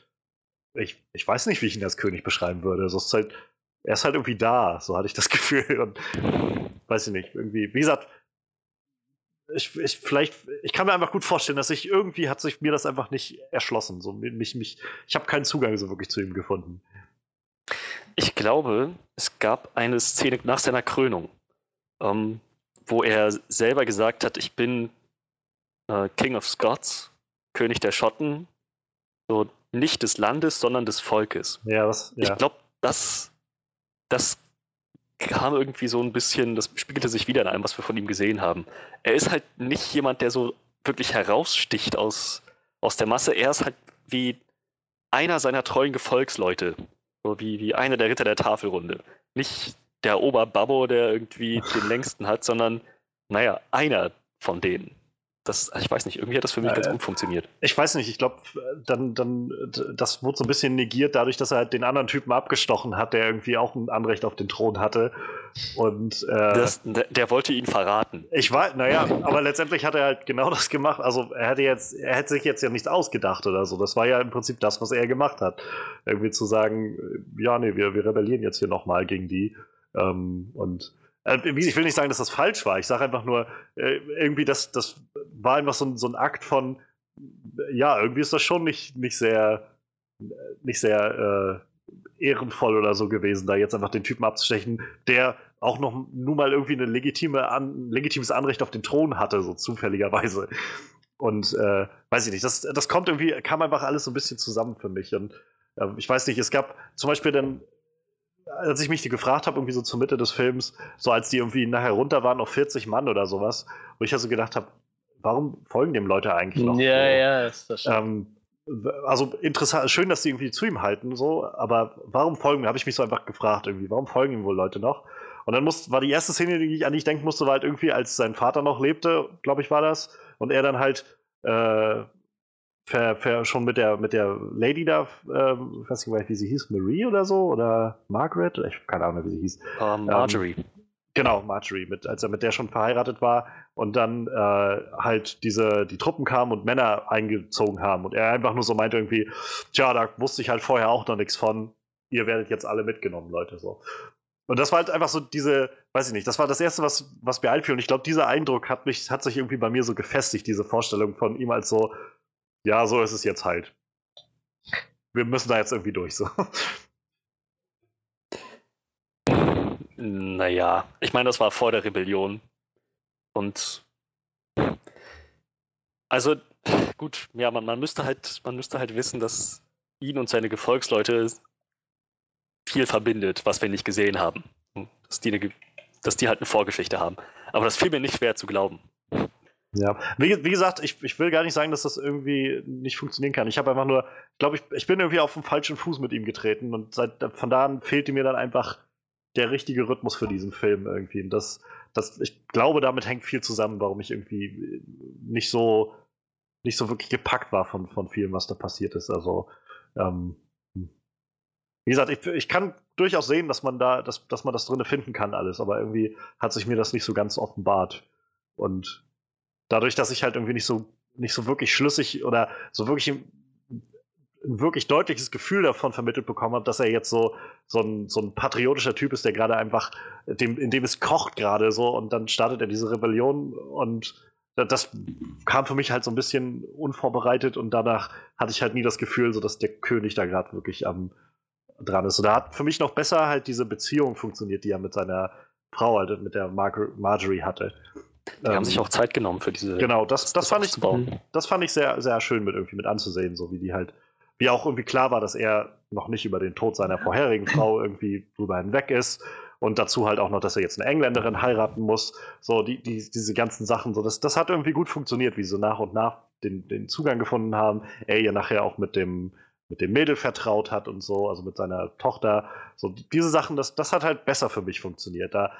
S2: Ich, ich weiß nicht, wie ich ihn als König beschreiben würde. Also ist halt, er ist halt irgendwie da, so hatte ich das Gefühl. Und weiß ich nicht, irgendwie, wie gesagt, ich, ich, vielleicht, ich kann mir einfach gut vorstellen, dass ich irgendwie hat sich mir das einfach nicht erschlossen. So, mich, mich, ich habe keinen Zugang so wirklich zu ihm gefunden.
S3: Ich glaube, es gab eine Szene nach seiner Krönung ähm, wo er selber gesagt hat, ich bin äh, King of Scots, König der Schotten, so nicht des Landes, sondern des Volkes.
S2: Ja, was,
S3: ja. Ich glaube, das, das kam irgendwie so ein bisschen, das spiegelte sich wieder in allem, was wir von ihm gesehen haben. Er ist halt nicht jemand, der so wirklich heraussticht aus, aus der Masse. Er ist halt wie einer seiner treuen Gefolgsleute. So wie, wie einer der Ritter der Tafelrunde. Nicht der Oberbabbo, der irgendwie den längsten hat, sondern, naja, einer von denen. Das, ich weiß nicht, irgendwie hat das für mich äh, ganz gut funktioniert.
S2: Ich weiß nicht, ich glaube, dann, dann, das wurde so ein bisschen negiert, dadurch, dass er halt den anderen Typen abgestochen hat, der irgendwie auch ein Anrecht auf den Thron hatte. Und äh,
S3: das, der, der, wollte ihn verraten.
S2: Ich weiß, naja, aber letztendlich hat er halt genau das gemacht. Also er hätte jetzt, er hätte sich jetzt ja nichts ausgedacht oder so. Das war ja im Prinzip das, was er gemacht hat. Irgendwie zu sagen, ja, nee, wir, wir rebellieren jetzt hier nochmal gegen die. Ähm, und äh, ich will nicht sagen, dass das falsch war. Ich sage einfach nur, äh, irgendwie, das, das war einfach so ein, so ein Akt von, ja, irgendwie ist das schon nicht, nicht sehr, nicht sehr äh, ehrenvoll oder so gewesen, da jetzt einfach den Typen abzustechen, der auch noch nun mal irgendwie eine legitime an, legitimes Anrecht auf den Thron hatte, so zufälligerweise. Und äh, weiß ich nicht, das, das kommt irgendwie, kam einfach alles so ein bisschen zusammen für mich. Und äh, ich weiß nicht, es gab zum Beispiel dann, als ich mich die gefragt habe, irgendwie so zur Mitte des Films, so als die irgendwie nachher runter waren auf 40 Mann oder sowas, wo ich also gedacht habe, warum folgen dem Leute eigentlich noch?
S1: Ja, so? ja, ist das schon.
S2: Ähm, also interessant, schön, dass die irgendwie zu ihm halten, so, aber warum folgen, habe ich mich so einfach gefragt, irgendwie, warum folgen ihm wohl Leute noch? Und dann muss, war die erste Szene, die ich an dich denken musste, war halt irgendwie, als sein Vater noch lebte, glaube ich, war das, und er dann halt äh, ver, ver, schon mit der, mit der Lady da, äh, ich weiß nicht, wie sie hieß, Marie oder so, oder Margaret, ich habe keine Ahnung, wie sie hieß.
S3: Um, Marjorie. Ähm,
S2: Genau, Marjorie, mit, als er mit der schon verheiratet war und dann äh, halt diese, die Truppen kamen und Männer eingezogen haben und er einfach nur so meinte irgendwie, tja, da wusste ich halt vorher auch noch nichts von, ihr werdet jetzt alle mitgenommen, Leute, so. Und das war halt einfach so diese, weiß ich nicht, das war das Erste, was, was mir einfiel und ich glaube, dieser Eindruck hat mich, hat sich irgendwie bei mir so gefestigt, diese Vorstellung von ihm als so, ja, so ist es jetzt halt. Wir müssen da jetzt irgendwie durch, so.
S3: Naja, ich meine, das war vor der Rebellion. Und also gut, ja, man, man müsste halt, man müsste halt wissen, dass ihn und seine Gefolgsleute viel verbindet, was wir nicht gesehen haben. Dass die, eine, dass die halt eine Vorgeschichte haben. Aber das fiel mir nicht schwer zu glauben.
S2: Ja, wie, wie, gesagt, ich, ich will gar nicht sagen, dass das irgendwie nicht funktionieren kann. Ich habe einfach nur, ich glaube, ich, ich bin irgendwie auf den falschen Fuß mit ihm getreten und seit, von da an fehlte mir dann einfach der richtige Rhythmus für diesen Film irgendwie. Und das, das, ich glaube, damit hängt viel zusammen, warum ich irgendwie nicht so, nicht so wirklich gepackt war von, von vielem, was da passiert ist. Also, ähm, wie gesagt, ich, ich kann durchaus sehen, dass man da, dass, dass man das drin finden kann, alles, aber irgendwie hat sich mir das nicht so ganz offenbart. Und dadurch, dass ich halt irgendwie nicht so, nicht so wirklich schlüssig oder so wirklich ein wirklich deutliches Gefühl davon vermittelt bekommen habe, dass er jetzt so, so, ein, so ein patriotischer Typ ist, der gerade einfach, dem, in dem es kocht gerade so und dann startet er diese Rebellion und das kam für mich halt so ein bisschen unvorbereitet und danach hatte ich halt nie das Gefühl, so dass der König da gerade wirklich am dran ist. Und da hat für mich noch besser halt diese Beziehung funktioniert, die er mit seiner Frau, halt mit der Mar Marjorie hatte.
S3: Die ähm, haben sich auch Zeit genommen für diese.
S2: Genau, das, das, das fand ich, das fand ich sehr, sehr schön mit irgendwie mit anzusehen, so wie die halt wie auch irgendwie klar war, dass er noch nicht über den Tod seiner vorherigen Frau irgendwie drüber hinweg ist. Und dazu halt auch noch, dass er jetzt eine Engländerin heiraten muss. So, die, die, diese ganzen Sachen, so, das, das hat irgendwie gut funktioniert, wie sie so nach und nach den, den Zugang gefunden haben. Er ihr nachher auch mit dem, mit dem Mädel vertraut hat und so, also mit seiner Tochter. So, diese Sachen, das, das hat halt besser für mich funktioniert. Da,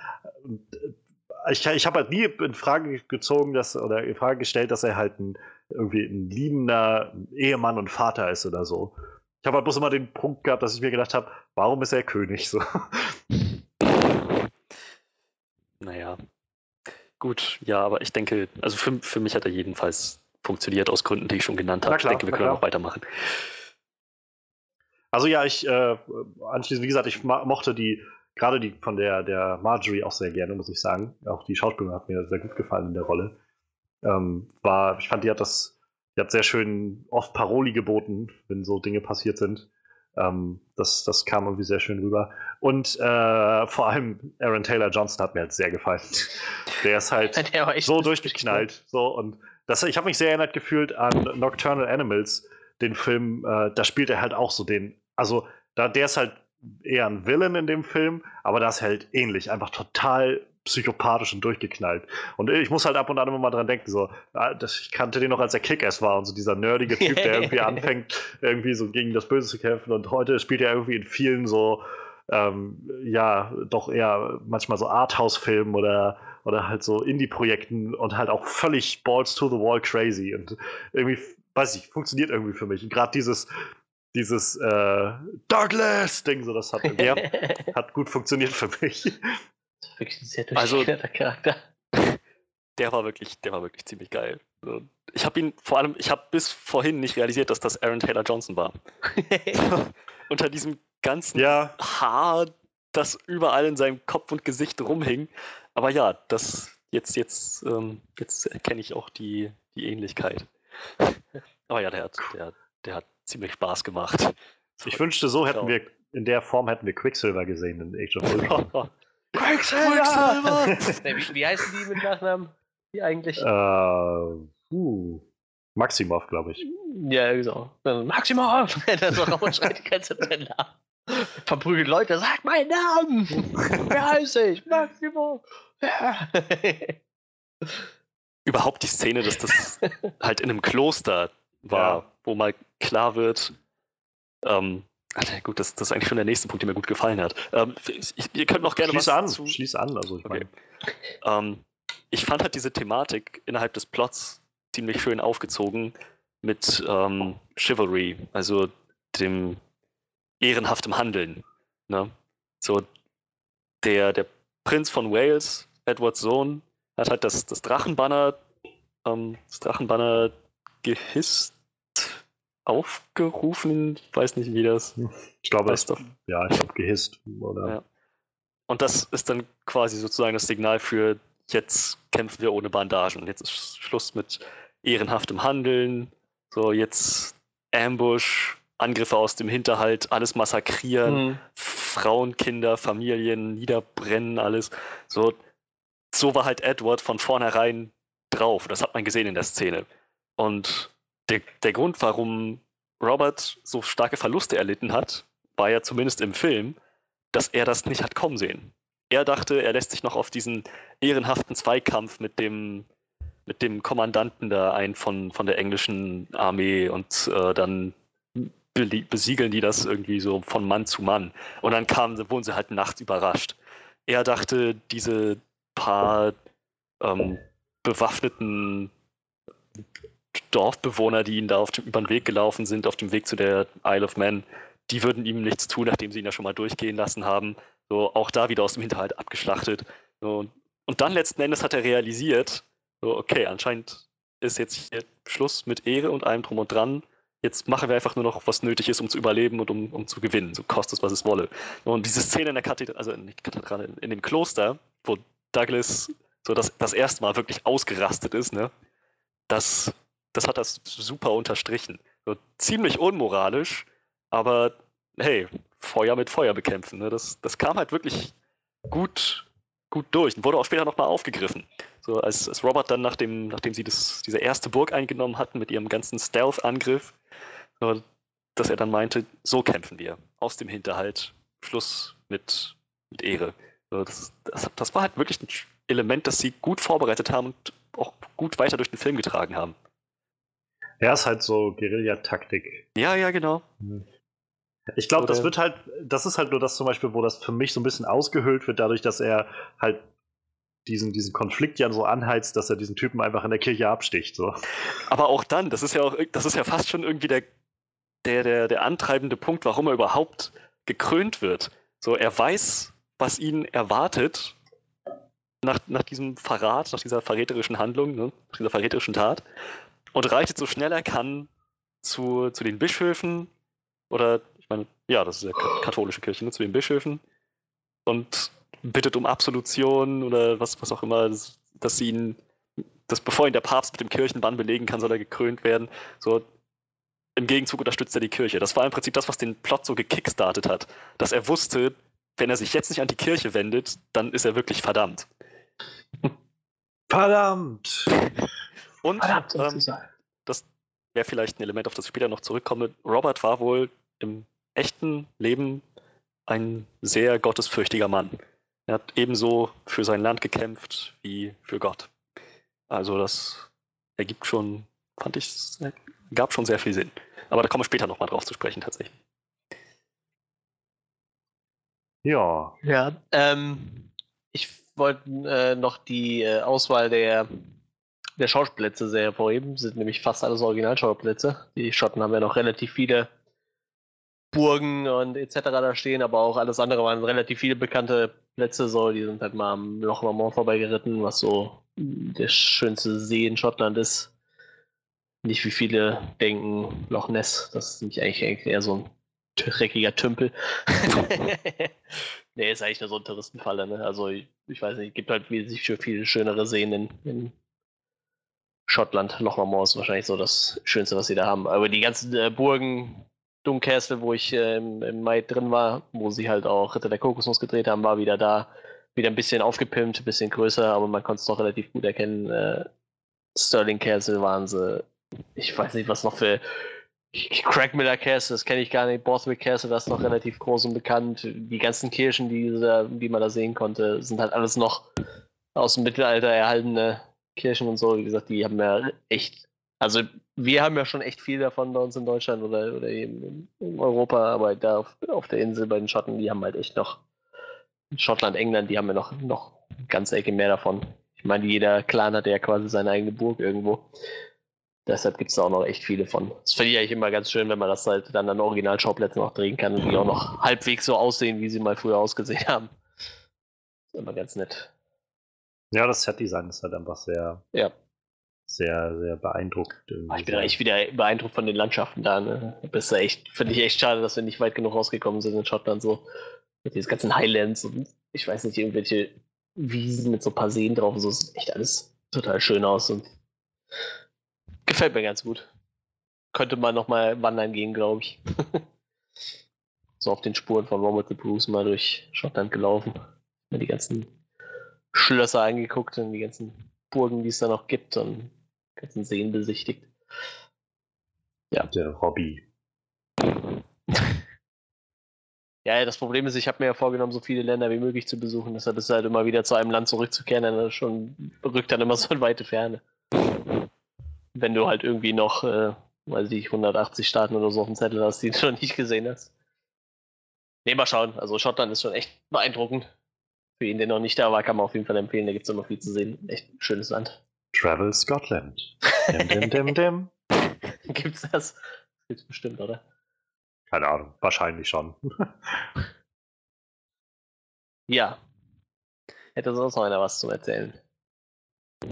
S2: ich, ich habe halt nie in Frage gezogen, dass, oder in Frage gestellt, dass er halt ein irgendwie ein liebender Ehemann und Vater ist oder so. Ich habe halt bloß immer den Punkt gehabt, dass ich mir gedacht habe, warum ist er König so?
S3: Naja. Gut, ja, aber ich denke, also für, für mich hat er jedenfalls funktioniert aus Gründen, die ich schon genannt habe. Klar, ich denke, wir können klar. auch weitermachen.
S2: Also ja, ich äh, anschließend, wie gesagt, ich mochte die, gerade die von der, der Marjorie auch sehr gerne, muss ich sagen. Auch die Schauspielerin hat mir sehr gut gefallen in der Rolle. Ähm, war, ich fand, die hat das, die hat sehr schön oft Paroli geboten, wenn so Dinge passiert sind. Ähm, das, das kam irgendwie sehr schön rüber. Und äh, vor allem Aaron Taylor Johnson hat mir halt sehr gefallen. Der ist halt Der so durchgeknallt. So, und das, ich habe mich sehr erinnert gefühlt an Nocturnal Animals, den Film, äh, da spielt er halt auch so den, also da, der ist halt eher ein Villain in dem Film, aber das halt ähnlich, einfach total psychopathisch und durchgeknallt. Und ich muss halt ab und an immer mal dran denken, so, ah, ich kannte den noch, als er Kick-Ass war und so dieser nerdige Typ, der irgendwie anfängt, irgendwie so gegen das Böse zu kämpfen. Und heute spielt er irgendwie in vielen so, ähm, ja, doch eher manchmal so Arthouse-Filmen oder, oder halt so Indie-Projekten und halt auch völlig balls to the wall crazy. Und irgendwie, weiß ich, funktioniert irgendwie für mich. Und gerade dieses, dieses äh, Douglas-Ding, so das hat, hat gut funktioniert für mich
S1: wirklich ein sehr also, Charakter.
S3: Der war wirklich, der war wirklich ziemlich geil. Ich habe ihn vor allem, ich habe bis vorhin nicht realisiert, dass das Aaron Taylor Johnson war. Unter diesem ganzen
S2: ja.
S3: Haar, das überall in seinem Kopf und Gesicht rumhing. Aber ja, das jetzt, jetzt, ähm, jetzt erkenne ich auch die, die Ähnlichkeit. Aber ja, der hat, der, der hat ziemlich Spaß gemacht.
S2: Ich wünschte, so hätten wir, in der Form hätten wir Quicksilver gesehen in Age of Ultron.
S1: Quicksilver! wie, wie heißen die mit Nachnamen? Die eigentlich?
S2: Äh, uh, Maximov, glaube ich.
S1: Ja, genau. Maximov! das war auch schreit die ganze Zeit Namen. Verprügelt Leute, sag meinen Namen! Wer heißt ich? Maximov! Ja.
S3: Überhaupt die Szene, dass das halt in einem Kloster war, ja. wo mal klar wird, ähm, gut, das, das, ist eigentlich schon der nächste Punkt, der mir gut gefallen hat. Ähm, ich, ihr könnt noch gerne
S2: Schließ
S3: was
S2: an, zu... Schließ an, also ich okay.
S3: Ähm, ich fand halt diese Thematik innerhalb des Plots ziemlich schön aufgezogen mit ähm, Chivalry, also dem ehrenhaftem Handeln. Ne? So, der, der Prinz von Wales, Edwards Sohn, hat halt das, das Drachenbanner, ähm, das Drachenbanner gehisst aufgerufen. Ich weiß nicht, wie das.
S2: Ich glaube, heißt doch. Ja, ich glaube, gehisst. Oder? Ja.
S3: Und das ist dann quasi sozusagen das Signal für jetzt kämpfen wir ohne Bandagen. Jetzt ist Schluss mit ehrenhaftem Handeln. So, jetzt Ambush, Angriffe aus dem Hinterhalt, alles massakrieren, mhm. Frauen, Kinder, Familien niederbrennen, alles. So, so war halt Edward von vornherein drauf. Das hat man gesehen in der Szene. Und der, der Grund, warum Robert so starke Verluste erlitten hat, war ja zumindest im Film, dass er das nicht hat kommen sehen. Er dachte, er lässt sich noch auf diesen ehrenhaften Zweikampf mit dem, mit dem Kommandanten da ein von, von der englischen Armee und äh, dann besiegeln die das irgendwie so von Mann zu Mann. Und dann kamen, wurden sie halt nachts überrascht. Er dachte, diese paar ähm, bewaffneten Dorfbewohner, die ihn da auf dem, über den Weg gelaufen sind, auf dem Weg zu der Isle of Man, die würden ihm nichts tun, nachdem sie ihn ja schon mal durchgehen lassen haben. So, auch da wieder aus dem Hinterhalt abgeschlachtet. So, und dann letzten Endes hat er realisiert, so, okay, anscheinend ist jetzt hier Schluss mit Ehre und allem drum und dran. Jetzt machen wir einfach nur noch, was nötig ist, um zu überleben und um, um zu gewinnen. So kostet es, was es wolle. Und diese Szene in der Kathedrale, also nicht Kathedrale, in dem Kloster, wo Douglas so das, das erste Mal wirklich ausgerastet ist, ne? Das das hat das super unterstrichen. So, ziemlich unmoralisch, aber hey, Feuer mit Feuer bekämpfen. Ne? Das, das kam halt wirklich gut, gut durch und wurde auch später nochmal aufgegriffen. So, als, als Robert dann, nachdem, nachdem sie das, diese erste Burg eingenommen hatten mit ihrem ganzen Stealth-Angriff, so, dass er dann meinte, so kämpfen wir. Aus dem Hinterhalt. Schluss mit, mit Ehre. So, das, das, das war halt wirklich ein Element, das sie gut vorbereitet haben und auch gut weiter durch den Film getragen haben.
S2: Ja, ist halt so Guerilla-Taktik.
S3: Ja, ja, genau.
S2: Ich glaube, das wird halt, das ist halt nur das zum Beispiel, wo das für mich so ein bisschen ausgehöhlt wird, dadurch, dass er halt diesen, diesen Konflikt ja so anheizt, dass er diesen Typen einfach in der Kirche absticht. So.
S3: Aber auch dann, das ist ja auch, das ist ja fast schon irgendwie der, der, der, der antreibende Punkt, warum er überhaupt gekrönt wird. So, er weiß, was ihn erwartet nach, nach diesem Verrat, nach dieser verräterischen Handlung, ne, nach dieser verräterischen Tat und reitet so schnell er kann zu, zu den Bischöfen oder, ich meine, ja, das ist ja katholische Kirche, ne, zu den Bischöfen und bittet um Absolution oder was, was auch immer, dass, dass sie ihn, dass bevor ihn der Papst mit dem Kirchenbann belegen kann, soll er gekrönt werden. So, im Gegenzug unterstützt er die Kirche. Das war im Prinzip das, was den Plot so gekickstartet hat. Dass er wusste, wenn er sich jetzt nicht an die Kirche wendet, dann ist er wirklich verdammt.
S2: Verdammt!
S3: Und ähm, das wäre vielleicht ein Element, auf das ich später noch zurückkomme. Robert war wohl im echten Leben ein sehr gottesfürchtiger Mann. Er hat ebenso für sein Land gekämpft wie für Gott. Also das ergibt schon, fand ich, gab schon sehr viel Sinn. Aber da kommen wir später nochmal drauf zu sprechen tatsächlich.
S1: Ja. Ja, ähm, ich wollte äh, noch die äh, Auswahl der der Schauplätze sehr hervorheben. Sind nämlich fast alles Originalschauplätze. Die Schotten haben ja noch relativ viele Burgen und etc. da stehen, aber auch alles andere waren relativ viele bekannte Plätze. So, die sind halt mal am Loch Lomond vorbeigeritten, was so der schönste See in Schottland ist. Nicht wie viele denken Loch Ness. Das ist nämlich eigentlich eher so ein dreckiger Tümpel. nee, ist eigentlich nur so ein Touristenfalle, ne? Also ich, ich weiß nicht, gibt halt wesentlich viel schönere Seen in, in Schottland. Lochmamor ist wahrscheinlich so das Schönste, was sie da haben. Aber die ganzen äh, Burgen, Domcastle, wo ich äh, im, Mai drin war, wo sie halt auch Ritter der Kokosnuss gedreht haben, war wieder da. Wieder ein bisschen aufgepimpt, ein bisschen größer, aber man konnte es doch relativ gut erkennen. Äh, Sterling Castle waren sie. Ich weiß nicht, was noch für Craigmiller Castle, das kenne ich gar nicht. Borthwick Castle, das ist noch relativ groß und bekannt. Die ganzen Kirchen, die, die man da sehen konnte, sind halt alles noch aus dem Mittelalter erhaltene Kirchen und so. Wie gesagt, die haben ja echt, also wir haben ja schon echt viel davon bei uns in Deutschland oder, oder eben in Europa, aber da auf, auf der Insel bei den Schotten, die haben halt echt noch, Schottland, England, die haben ja noch, noch ganze Ecke mehr davon. Ich meine, jeder Clan hat ja quasi seine eigene Burg irgendwo. Deshalb gibt es da auch noch echt viele von. Das finde ich eigentlich immer ganz schön, wenn man das halt dann an Originalschauplätzen noch drehen kann und die auch noch halbwegs so aussehen, wie sie mal früher ausgesehen haben. Das ist immer ganz nett.
S2: Ja, das Set-Design ist halt einfach sehr,
S1: ja.
S2: sehr, sehr beeindruckend.
S1: Ah, ich bin echt wieder beeindruckt von den Landschaften da. Ne? Das ist echt, finde ich echt schade, dass wir nicht weit genug rausgekommen sind in Schottland so. Mit diesen ganzen Highlands und ich weiß nicht, irgendwelche Wiesen mit so ein paar Seen drauf. So sieht echt alles total schön aus und Gefällt mir ganz gut. Könnte man nochmal wandern gehen, glaube ich. so auf den Spuren von Robert the Bruce mal durch Schottland gelaufen. Die ganzen Schlösser angeguckt und die ganzen Burgen, die es da noch gibt und ganzen Seen besichtigt.
S2: Ja. Der Hobby.
S1: ja, das Problem ist, ich habe mir ja vorgenommen, so viele Länder wie möglich zu besuchen. Deshalb ist es halt immer wieder zu einem Land zurückzukehren, dann schon rückt dann immer so in weite Ferne wenn du halt irgendwie noch, äh, weiß ich, 180 Staaten oder so auf dem Zettel hast, die du noch nicht gesehen hast. Nee, mal schauen. Also Schottland ist schon echt beeindruckend. Für ihn, der noch nicht da war, kann man auf jeden Fall empfehlen. Da gibt es immer viel zu sehen. Echt ein schönes Land.
S2: Travel Scotland. Dim, dim, dim, dim.
S1: Gibt's das? Gibt's bestimmt, oder?
S2: Keine Ahnung. Wahrscheinlich schon.
S1: ja. Hätte sonst noch einer was zu erzählen.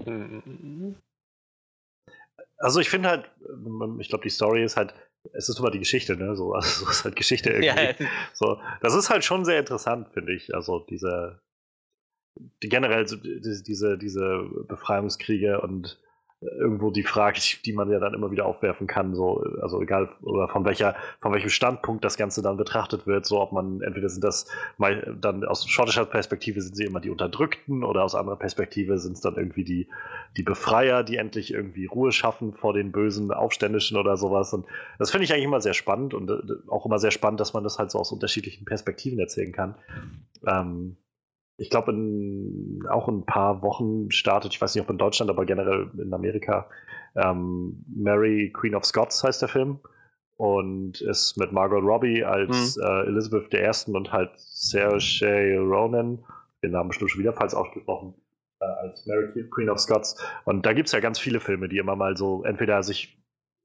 S1: Hm.
S2: Also ich finde halt, ich glaube, die Story ist halt, es ist immer die Geschichte, ne? So, also so ist halt Geschichte irgendwie. Ja. So, das ist halt schon sehr interessant, finde ich. Also diese die, generell diese, diese Befreiungskriege und irgendwo die Frage, die man ja dann immer wieder aufwerfen kann, so, also egal oder von welcher, von welchem Standpunkt das Ganze dann betrachtet wird, so ob man entweder sind das mal dann aus schottischer Perspektive sind sie immer die Unterdrückten oder aus anderer Perspektive sind es dann irgendwie die, die Befreier, die endlich irgendwie Ruhe schaffen vor den bösen Aufständischen oder sowas. Und das finde ich eigentlich immer sehr spannend und äh, auch immer sehr spannend, dass man das halt so aus unterschiedlichen Perspektiven erzählen kann. Ähm, ich glaube, auch in ein paar Wochen startet, ich weiß nicht, ob in Deutschland, aber generell in Amerika, ähm, Mary, Queen of Scots heißt der Film. Und ist mit Margot Robbie als mhm. äh, Elizabeth I. und halt Saoirse Ronan, den Namen bestimmt schon wieder falsch ausgesprochen, äh, als Mary, Queen of Scots. Und da gibt es ja ganz viele Filme, die immer mal so entweder sich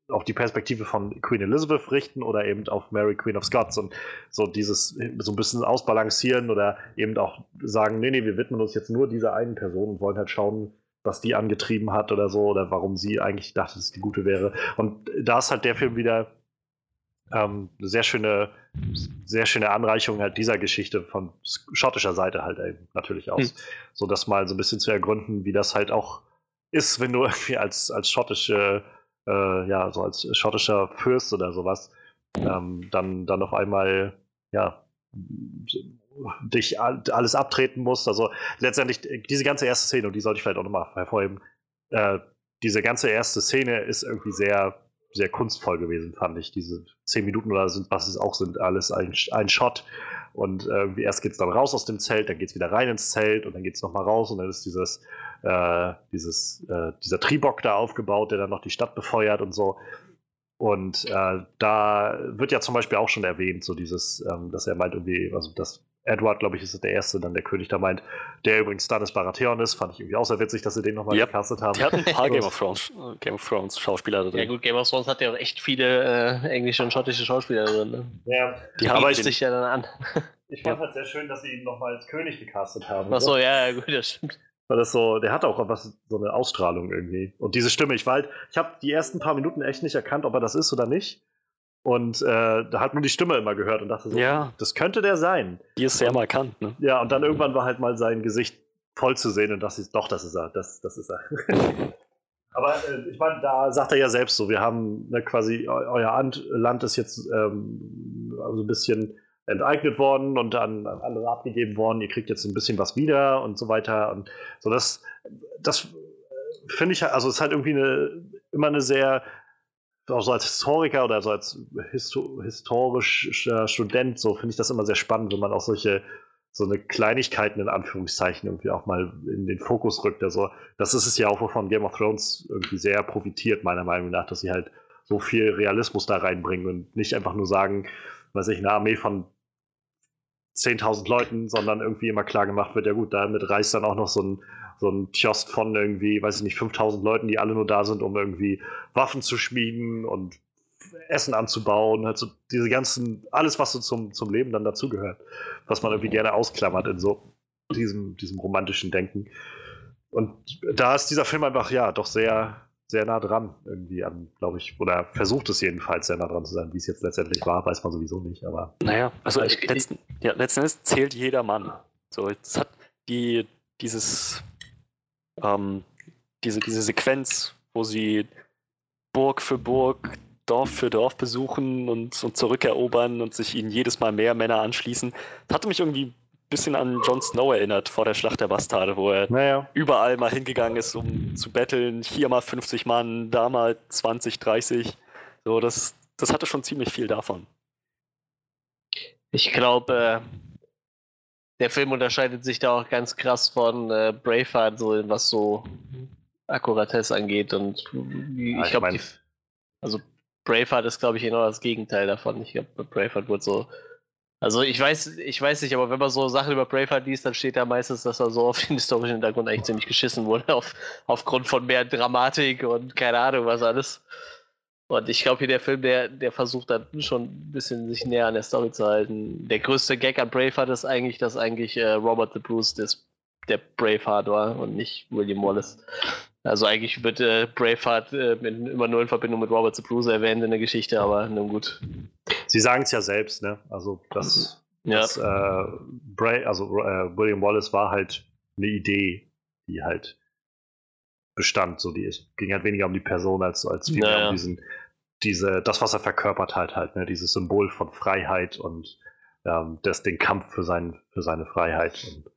S2: auf die Perspektive von Queen Elizabeth richten oder eben auf Mary Queen of Scots und so dieses so ein bisschen ausbalancieren oder eben auch sagen, nee, nee, wir widmen uns jetzt nur dieser einen Person und wollen halt schauen, was die angetrieben hat oder so oder warum sie eigentlich dachte, dass die gute wäre. Und da ist halt der Film wieder ähm, eine sehr schöne, sehr schöne Anreichung halt dieser Geschichte von schottischer Seite halt eben natürlich aus. Hm. So das mal so ein bisschen zu ergründen, wie das halt auch ist, wenn du irgendwie als, als schottische äh, ja, so als schottischer Fürst oder sowas, ähm, dann, dann auf einmal, ja, dich alles abtreten musst. Also letztendlich diese ganze erste Szene, und die sollte ich vielleicht auch nochmal hervorheben, äh, diese ganze erste Szene ist irgendwie sehr, sehr kunstvoll gewesen, fand ich. Diese zehn Minuten oder sind, was es auch sind, alles ein, ein Shot. Und äh, irgendwie erst geht es dann raus aus dem Zelt, dann geht es wieder rein ins Zelt und dann geht es nochmal raus und dann ist dieses äh, dieses, äh, dieser Tribock da aufgebaut, der dann noch die Stadt befeuert und so. Und äh, da wird ja zum Beispiel auch schon erwähnt, so dieses, ähm, dass er meint irgendwie, also das Edward, glaube ich, ist der Erste, dann der König da meint, der übrigens Stannis Baratheon ist, fand ich irgendwie auch sehr witzig, dass sie den nochmal yep. gecastet haben.
S3: Die hatten ein paar Game of Thrones, Game of Thrones Schauspieler
S1: drin. Ja gut, Game of Thrones hat ja auch echt viele äh, englische und schottische Schauspieler drin. Ne?
S2: Ja,
S1: die haben sich ja dann an.
S2: Ich fand ja. halt sehr schön, dass sie ihn nochmal als König gecastet haben.
S1: Achso, ja, ja, gut, das stimmt.
S2: Weil das so, der hat auch was, so eine Ausstrahlung irgendwie. Und diese Stimme, ich war halt, ich habe die ersten paar Minuten echt nicht erkannt, ob er das ist oder nicht. Und äh, da hat man die Stimme immer gehört und dachte so,
S3: ja.
S2: das könnte der sein.
S3: Die ist sehr markant, ne?
S2: Ja, und dann irgendwann war halt mal sein Gesicht voll zu sehen und dachte ich, doch, das ist er, das, das ist er. Aber äh, ich meine, da sagt er ja selbst so, wir haben ne, quasi, euer Land ist jetzt ähm, also ein bisschen enteignet worden und an, an, andere abgegeben worden, ihr kriegt jetzt ein bisschen was wieder und so weiter. Und so das, das finde ich, also es ist halt irgendwie eine, immer eine sehr, auch so als Historiker oder so als Histo historischer Student, so finde ich das immer sehr spannend, wenn man auch solche so eine Kleinigkeiten in Anführungszeichen irgendwie auch mal in den Fokus rückt. Also das ist es ja auch, wovon Game of Thrones irgendwie sehr profitiert, meiner Meinung nach, dass sie halt so viel Realismus da reinbringen und nicht einfach nur sagen, weiß ich, eine Armee von 10.000 Leuten, sondern irgendwie immer klar gemacht wird, ja gut, damit reißt dann auch noch so ein, so ein Tjost von irgendwie, weiß ich nicht, 5.000 Leuten, die alle nur da sind, um irgendwie Waffen zu schmieden und Essen anzubauen, halt so diese ganzen, alles, was so zum, zum Leben dann dazugehört, was man irgendwie gerne ausklammert in so diesem, diesem romantischen Denken. Und da ist dieser Film einfach, ja, doch sehr, sehr nah dran irgendwie an, glaube ich, oder versucht es jedenfalls sehr nah dran zu sein. Wie es jetzt letztendlich war, weiß man sowieso nicht, aber.
S3: Naja, also ich, letzten, ja, letzten Endes zählt jeder Mann. So, es hat die, dieses, ähm, diese, diese Sequenz, wo sie Burg für Burg, Dorf für Dorf besuchen und, und zurückerobern und sich ihnen jedes Mal mehr Männer anschließen. Das hatte mich irgendwie bisschen an Jon Snow erinnert vor der Schlacht der Bastarde, wo er naja. überall mal hingegangen ist, um zu betteln. Hier mal 50 Mann, da mal 20, 30. So, das, das hatte schon ziemlich viel davon.
S1: Ich glaube, äh, der Film unterscheidet sich da auch ganz krass von äh, Braveheart, so was so Akkuratesse angeht. Und ich ah, glaube, also Braveheart ist, glaube ich, genau das Gegenteil davon. Ich glaube, Braveheart wurde so also ich weiß, ich weiß nicht, aber wenn man so Sachen über Braveheart liest, dann steht da meistens, dass er so auf den historischen Hintergrund eigentlich ziemlich geschissen wurde, auf, aufgrund von mehr Dramatik und keine Ahnung was alles. Und ich glaube hier der Film, der, der versucht dann schon ein bisschen sich näher an der Story zu halten. Der größte Gag an Braveheart ist eigentlich, dass eigentlich äh, Robert the Bruce des, der Braveheart war und nicht William Wallace. Also eigentlich wird äh, Braveheart äh, immer nur in Verbindung mit Robert the Bruce erwähnt in der Geschichte, aber nun gut.
S2: Sie sagen es ja selbst, ne? Also das, ja. das äh, also äh, William Wallace war halt eine Idee, die halt bestand. So, die ist, ging halt weniger um die Person als, als vielmehr naja. um diesen, diese, das, was er verkörpert hat, halt, ne? Dieses Symbol von Freiheit und ähm, das, den Kampf für, sein, für seine Freiheit. Und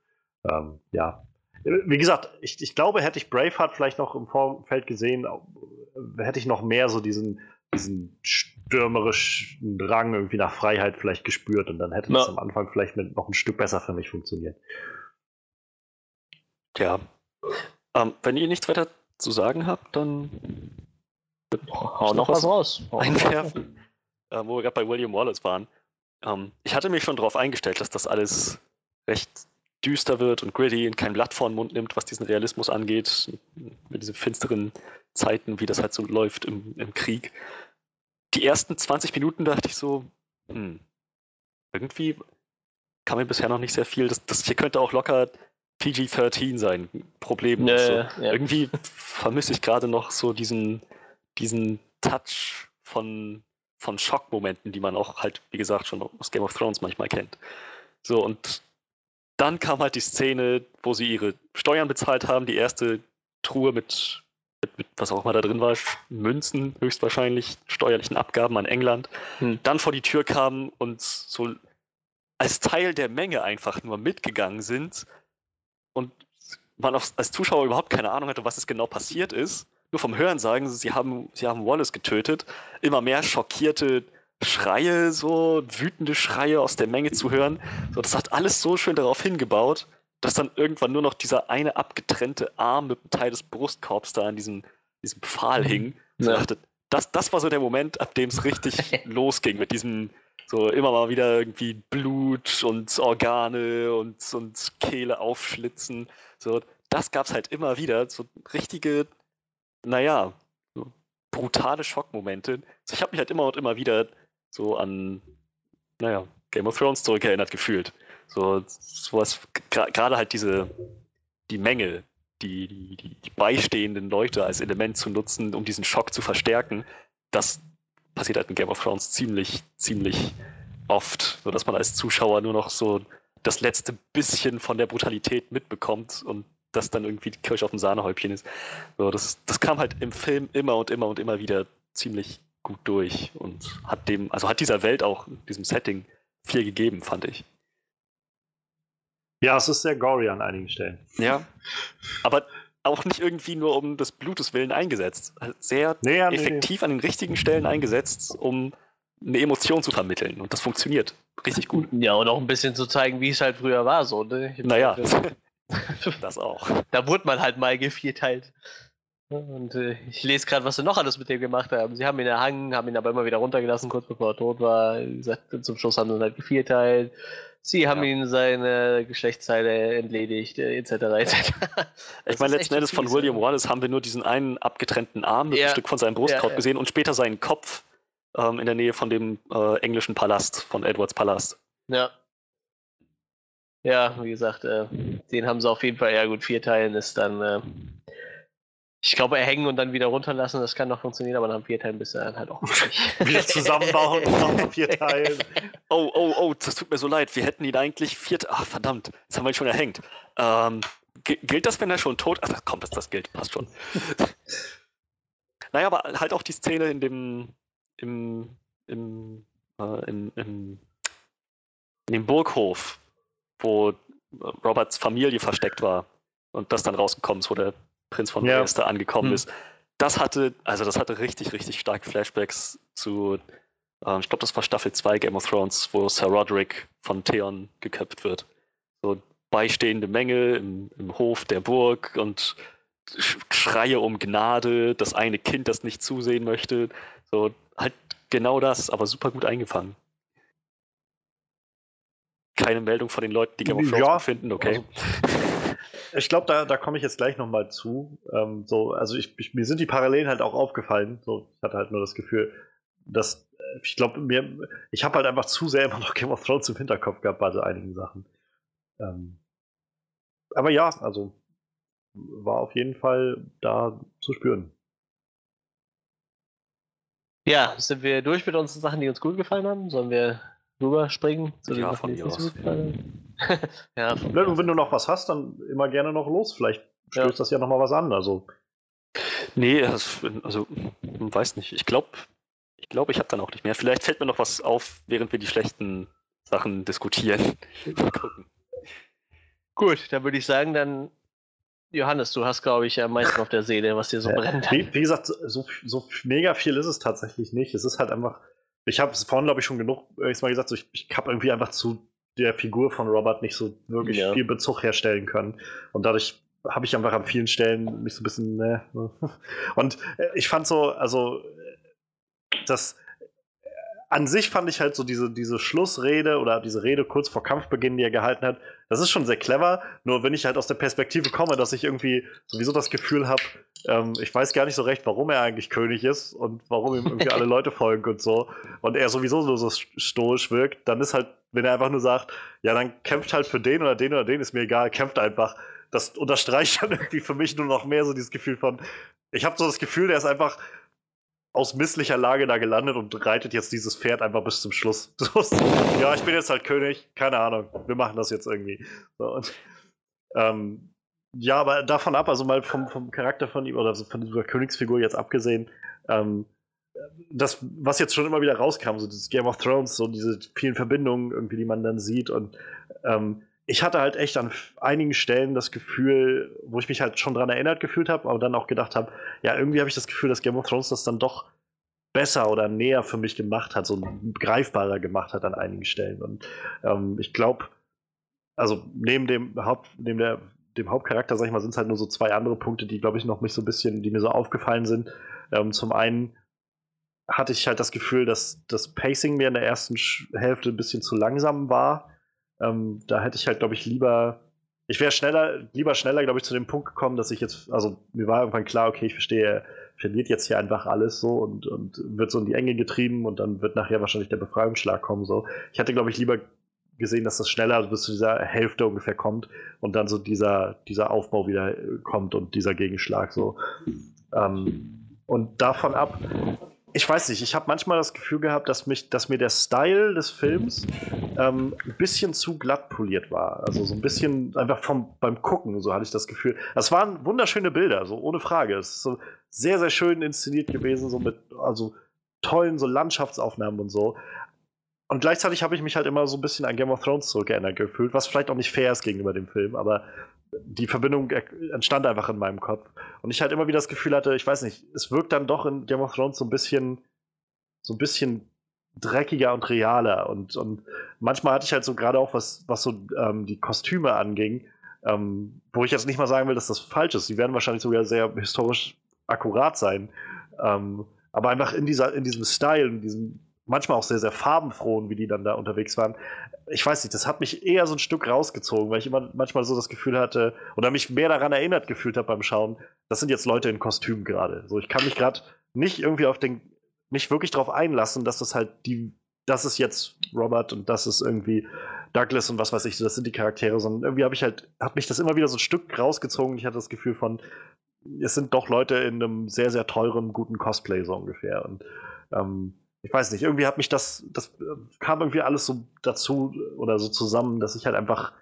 S2: ähm, ja, wie gesagt, ich, ich glaube, hätte ich Braveheart vielleicht noch im Vorfeld gesehen, hätte ich noch mehr so diesen, diesen stürmerischen Drang irgendwie nach Freiheit vielleicht gespürt und dann hätte das am Anfang vielleicht mit noch ein Stück besser für mich funktioniert.
S3: Ja. Ähm, wenn ihr nichts weiter zu sagen habt, dann
S1: hau noch was raus.
S3: Einwerfen. Äh, wo wir gerade bei William Wallace waren. Ähm, ich hatte mich schon darauf eingestellt, dass das alles recht düster wird und gritty und kein Blatt vor den Mund nimmt, was diesen Realismus angeht, mit diesen finsteren Zeiten, wie das halt so läuft im, im Krieg. Die ersten 20 Minuten dachte ich so, hm, irgendwie kam mir bisher noch nicht sehr viel. Das, das hier könnte auch locker PG-13 sein. Problem. Nee, so. ja. Irgendwie vermisse ich gerade noch so diesen, diesen Touch von, von Schockmomenten, die man auch halt, wie gesagt, schon aus Game of Thrones manchmal kennt. So, und dann kam halt die Szene, wo sie ihre Steuern bezahlt haben, die erste Truhe mit, mit, mit was auch immer da drin war, Münzen höchstwahrscheinlich, steuerlichen Abgaben an England, hm. dann vor die Tür kamen und so als Teil der Menge einfach nur mitgegangen sind und man als Zuschauer überhaupt keine Ahnung hatte, was es genau passiert ist. Nur vom Hören sagen, sie haben, sie haben Wallace getötet. Immer mehr schockierte Schreie, so wütende Schreie aus der Menge zu hören. So, das hat alles so schön darauf hingebaut, dass dann irgendwann nur noch dieser eine abgetrennte Arm mit einem Teil des Brustkorbs da an diesem, diesem Pfahl hing. So ja. dachte, das, das war so der Moment, ab dem es richtig losging mit diesem, so immer mal wieder irgendwie Blut und Organe und, und Kehle aufschlitzen. So, das gab es halt immer wieder. So richtige, naja, so brutale Schockmomente. Also ich habe mich halt immer und immer wieder so an, naja, Game of Thrones zurückerinnert gefühlt. So sowas, gerade halt diese, die Menge, die, die, die beistehenden Leute als Element zu nutzen, um diesen Schock zu verstärken, das passiert halt in Game of Thrones ziemlich, ziemlich oft, sodass man als Zuschauer nur noch so das letzte bisschen von der Brutalität mitbekommt und das dann irgendwie die Kirche auf dem Sahnehäubchen ist. So, das, das kam halt im Film immer und immer und immer wieder ziemlich gut durch und hat dem, also hat dieser Welt auch, diesem Setting viel gegeben, fand ich.
S2: Ja, es ist sehr gory an einigen Stellen.
S3: Ja, aber auch nicht irgendwie nur um des Blutes willen eingesetzt. Sehr nee, effektiv nee. an den richtigen Stellen eingesetzt, um eine Emotion zu vermitteln. Und das funktioniert richtig gut.
S1: Ja, und auch ein bisschen zu zeigen, wie es halt früher war. So, ne?
S3: Naja, das auch.
S1: Da wurde man halt mal gevierteilt. Und äh, ich lese gerade, was sie noch alles mit dem gemacht haben. Sie haben ihn erhangen, haben ihn aber immer wieder runtergelassen, kurz bevor er tot war. Wie gesagt, zum Schluss haben sie ihn halt gevierteilt. Sie haben ja. ihm seine Geschlechtsteile entledigt, etc. Äh, etc.
S3: ich meine, letzten Endes von William Wallace haben wir nur diesen einen abgetrennten Arm mit ja. ein Stück von seinem Brustkorb ja, gesehen und später seinen Kopf ähm, in der Nähe von dem äh, englischen Palast, von Edwards Palast.
S1: Ja. Ja, wie gesagt, äh, den haben sie auf jeden Fall, ja gut, vier Teilen ist dann äh, ich glaube, erhängen und dann wieder runterlassen, das kann noch funktionieren, aber nach vier Teilen bist du dann halt auch
S2: wieder zusammenbauen und nach vier Teilen.
S3: Oh, oh, oh, das tut mir so leid. Wir hätten ihn eigentlich vier. Ach, verdammt, jetzt haben wir ihn schon erhängt. Ähm, gilt das, wenn er schon tot ist? Ach, komm, das, das gilt, passt schon. naja, aber halt auch die Szene in dem. im. im. Äh, im, im in dem Burghof, wo Roberts Familie versteckt war und das dann rausgekommen ist, wo der Prinz von ja. Trieste angekommen hm. ist. Das hatte, also das hatte richtig, richtig starke Flashbacks zu, äh, ich glaube, das war Staffel 2 Game of Thrones, wo Sir Roderick von Theon geköpft wird. So beistehende Menge im, im Hof der Burg und Schreie um Gnade, das eine Kind, das nicht zusehen möchte. So, halt genau das, aber super gut eingefangen. Keine Meldung von den Leuten, die Game of Thrones ja, finden, okay. Also,
S2: ich glaube, da, da komme ich jetzt gleich nochmal zu. Ähm, so, also ich, ich, mir sind die Parallelen halt auch aufgefallen. So, ich hatte halt nur das Gefühl, dass äh, ich glaube, mir, ich habe halt einfach zu sehr immer noch Game of Thrones im Hinterkopf gehabt bei so einigen Sachen. Ähm, aber ja, also war auf jeden Fall da zu spüren.
S1: Ja, sind wir durch mit unseren Sachen, die uns gut gefallen haben? Sollen wir rüberspringen
S3: zu den ja, Sachen, die uns gut gefallen
S2: haben? ja, und wenn du noch was hast, dann immer gerne noch los. Vielleicht stößt ja. das ja noch mal was an. Also.
S3: Nee, also, weiß nicht. Ich glaube, ich, glaub, ich habe dann auch nicht mehr. Vielleicht fällt mir noch was auf, während wir die schlechten Sachen diskutieren. Mal gucken.
S1: Gut, dann würde ich sagen, dann Johannes, du hast, glaube ich, am meisten auf der Seele, was dir so brennt.
S2: Wie, wie, gesagt, so, so mega viel ist es tatsächlich nicht. Es ist halt einfach, ich habe es vorhin, glaube ich, schon genug ich mal gesagt, so, ich, ich habe irgendwie einfach zu der Figur von Robert nicht so wirklich ja. viel Bezug herstellen können. Und dadurch habe ich einfach an vielen Stellen mich so ein bisschen. Ne. Und äh, ich fand so, also das an sich fand ich halt so diese, diese Schlussrede oder diese Rede kurz vor Kampfbeginn, die er gehalten hat, das ist schon sehr clever. Nur wenn ich halt aus der Perspektive komme, dass ich irgendwie sowieso das Gefühl habe, ähm, ich weiß gar nicht so recht, warum er eigentlich König ist und warum ihm irgendwie alle Leute folgen und so. Und er sowieso so, so stoisch wirkt, dann ist halt, wenn er einfach nur sagt, ja, dann kämpft halt für den oder den oder den, ist mir egal, kämpft einfach. Das unterstreicht dann irgendwie für mich nur noch mehr so dieses Gefühl von, ich habe so das Gefühl, der ist einfach aus misslicher Lage da gelandet und reitet jetzt dieses Pferd einfach bis zum Schluss. ja, ich bin jetzt halt König, keine Ahnung, wir machen das jetzt irgendwie. So, und, ähm, ja, aber davon ab, also mal vom, vom Charakter von ihm oder von dieser Königsfigur jetzt abgesehen, ähm, das, was jetzt schon immer wieder rauskam, so dieses Game of Thrones, so diese vielen Verbindungen irgendwie, die man dann sieht und ähm, ich hatte halt echt an einigen Stellen das Gefühl, wo ich mich halt schon dran erinnert gefühlt habe, aber dann auch gedacht habe, ja, irgendwie habe ich das Gefühl, dass Game of Thrones das dann doch besser oder näher für mich gemacht hat, so greifbarer gemacht hat an einigen Stellen. Und ähm, ich glaube, also neben dem Haupt, neben der, dem Hauptcharakter, sag ich mal, sind es halt nur so zwei andere Punkte, die, glaube ich, noch mich so ein bisschen, die mir so aufgefallen sind. Ähm, zum einen hatte ich halt das Gefühl, dass das Pacing mir in der ersten Hälfte ein bisschen zu langsam war ähm, da hätte ich halt, glaube ich, lieber, ich wäre schneller, lieber schneller, glaube ich, zu dem Punkt gekommen, dass ich jetzt, also mir war irgendwann klar, okay, ich verstehe, er verliert jetzt hier einfach alles so und, und wird so in die Enge getrieben und dann wird nachher wahrscheinlich der Befreiungsschlag kommen. So. Ich hätte, glaube ich, lieber gesehen, dass das schneller bis zu dieser Hälfte ungefähr kommt und dann so dieser, dieser Aufbau wieder kommt und dieser Gegenschlag so. Ähm, und davon ab ich weiß nicht, ich habe manchmal das Gefühl gehabt, dass, mich, dass mir der Style des Films ähm, ein bisschen zu glatt poliert war. Also so ein bisschen einfach vom, beim Gucken, so hatte ich das Gefühl. Es waren wunderschöne Bilder, so ohne Frage. Es ist so sehr, sehr schön inszeniert gewesen, so mit also tollen so Landschaftsaufnahmen und so. Und gleichzeitig habe ich mich halt immer so ein bisschen an Game of Thrones zurückerinnert gefühlt, was vielleicht auch nicht fair ist gegenüber dem Film, aber die Verbindung entstand einfach in meinem Kopf. Und ich halt immer wieder das Gefühl hatte, ich weiß nicht, es wirkt dann doch in Game of Thrones so ein bisschen, so ein bisschen dreckiger und realer. Und, und manchmal hatte ich halt so gerade auch, was, was so ähm, die Kostüme anging, ähm, wo ich jetzt nicht mal sagen will, dass das falsch ist. Die werden wahrscheinlich sogar sehr historisch akkurat sein. Ähm, aber einfach in, dieser, in diesem Style, in diesem manchmal auch sehr, sehr farbenfrohen, wie die dann da unterwegs waren. Ich weiß nicht, das hat mich eher so ein Stück rausgezogen, weil ich immer manchmal so das Gefühl hatte, oder mich mehr daran erinnert gefühlt habe beim Schauen, das sind jetzt Leute in Kostümen gerade. So, ich kann mich gerade nicht irgendwie auf den, nicht wirklich darauf einlassen, dass das halt die, das ist jetzt Robert und das ist irgendwie Douglas und was weiß ich, das sind die Charaktere, sondern irgendwie habe ich halt, hat mich das immer wieder so ein Stück rausgezogen. Ich hatte das Gefühl von, es sind doch Leute in einem sehr, sehr teuren, guten Cosplay so ungefähr. Und ähm, ich weiß nicht, irgendwie hat mich das, das äh, kam irgendwie alles so dazu oder so zusammen, dass ich halt einfach,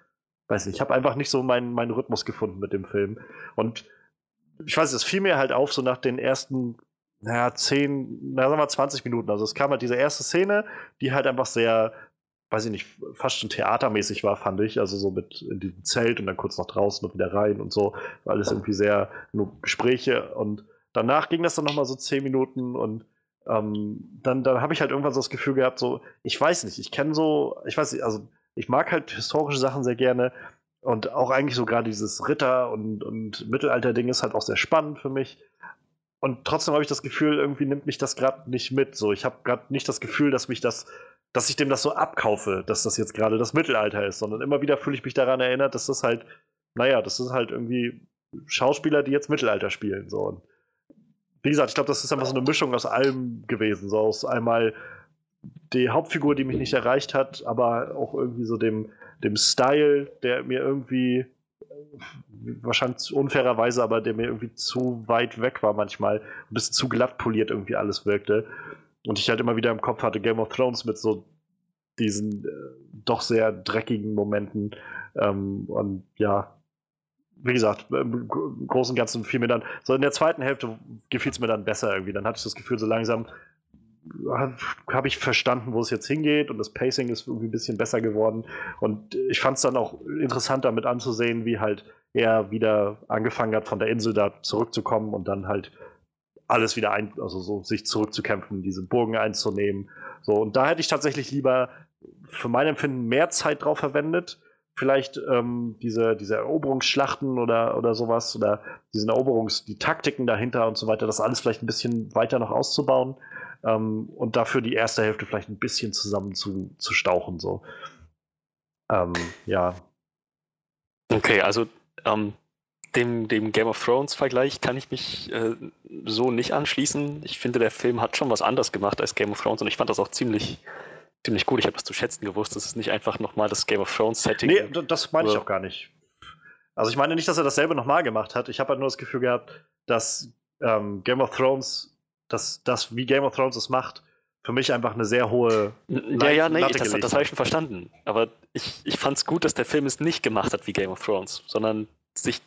S2: weiß nicht, ich habe einfach nicht so meinen, meinen Rhythmus gefunden mit dem Film. Und ich weiß, es fiel mir halt auf, so nach den ersten, naja, 10, na, sagen wir 20 Minuten. Also es kam halt diese erste Szene, die halt einfach sehr, weiß ich nicht, fast schon theatermäßig war, fand ich. Also so mit in diesem Zelt und dann kurz nach draußen und wieder rein und so. Alles irgendwie sehr, nur Gespräche und danach ging das dann nochmal so 10 Minuten und ähm, dann, dann habe ich halt irgendwann so das Gefühl gehabt, so, ich weiß nicht, ich kenne so, ich weiß nicht, also ich mag halt historische Sachen sehr gerne und auch eigentlich so gerade dieses Ritter- und, und Mittelalter-Ding ist halt auch sehr spannend für mich. Und trotzdem habe ich das Gefühl, irgendwie nimmt mich das gerade nicht mit. So, ich habe gerade nicht das Gefühl, dass mich das, dass ich dem das so abkaufe, dass das jetzt gerade das Mittelalter ist, sondern immer wieder fühle ich mich daran erinnert, dass das halt, naja, das ist halt irgendwie Schauspieler, die jetzt Mittelalter spielen. So. Und wie gesagt, ich glaube, das ist einfach so eine Mischung aus allem gewesen. So aus einmal die Hauptfigur, die mich nicht erreicht hat, aber auch irgendwie so dem, dem Style, der mir irgendwie wahrscheinlich unfairerweise, aber der mir irgendwie zu weit weg war manchmal, ein bisschen zu glatt poliert irgendwie alles wirkte. Und ich halt immer wieder im Kopf hatte Game of Thrones mit so diesen äh, doch sehr dreckigen Momenten. Ähm, und ja, wie gesagt, im Großen und Ganzen fiel mir dann, so in der zweiten Hälfte gefiel es mir dann besser irgendwie. Dann hatte ich das Gefühl, so langsam habe ich verstanden, wo es jetzt hingeht und das Pacing ist irgendwie ein bisschen besser geworden. Und ich fand es dann auch interessant, damit anzusehen, wie halt er wieder angefangen hat, von der Insel da zurückzukommen und dann halt alles wieder ein, also so sich zurückzukämpfen, diese Burgen einzunehmen. So, und da hätte ich tatsächlich lieber für mein Empfinden mehr Zeit drauf verwendet vielleicht ähm, diese, diese Eroberungsschlachten oder, oder sowas oder diesen Eroberungs-, die Taktiken dahinter und so weiter, das alles vielleicht ein bisschen weiter noch auszubauen ähm, und dafür die erste Hälfte vielleicht ein bisschen zusammen zu, zu stauchen. So. Ähm, ja.
S3: Okay, also ähm, dem, dem Game of Thrones-Vergleich kann ich mich äh, so nicht anschließen. Ich finde, der Film hat schon was anders gemacht als Game of Thrones und ich fand das auch ziemlich ziemlich gut. Ich habe das zu schätzen gewusst. Das ist nicht einfach nochmal das Game of Thrones Setting.
S2: Nee, das meine ich auch gar nicht. Also ich meine nicht, dass er dasselbe nochmal gemacht hat. Ich habe halt nur das Gefühl gehabt, dass ähm, Game of Thrones, dass das, wie Game of Thrones es macht, für mich einfach eine sehr hohe.
S3: Ja, ja, nee, das, das habe ich schon verstanden. Aber ich, ich fand es gut, dass der Film es nicht gemacht hat wie Game of Thrones, sondern sich,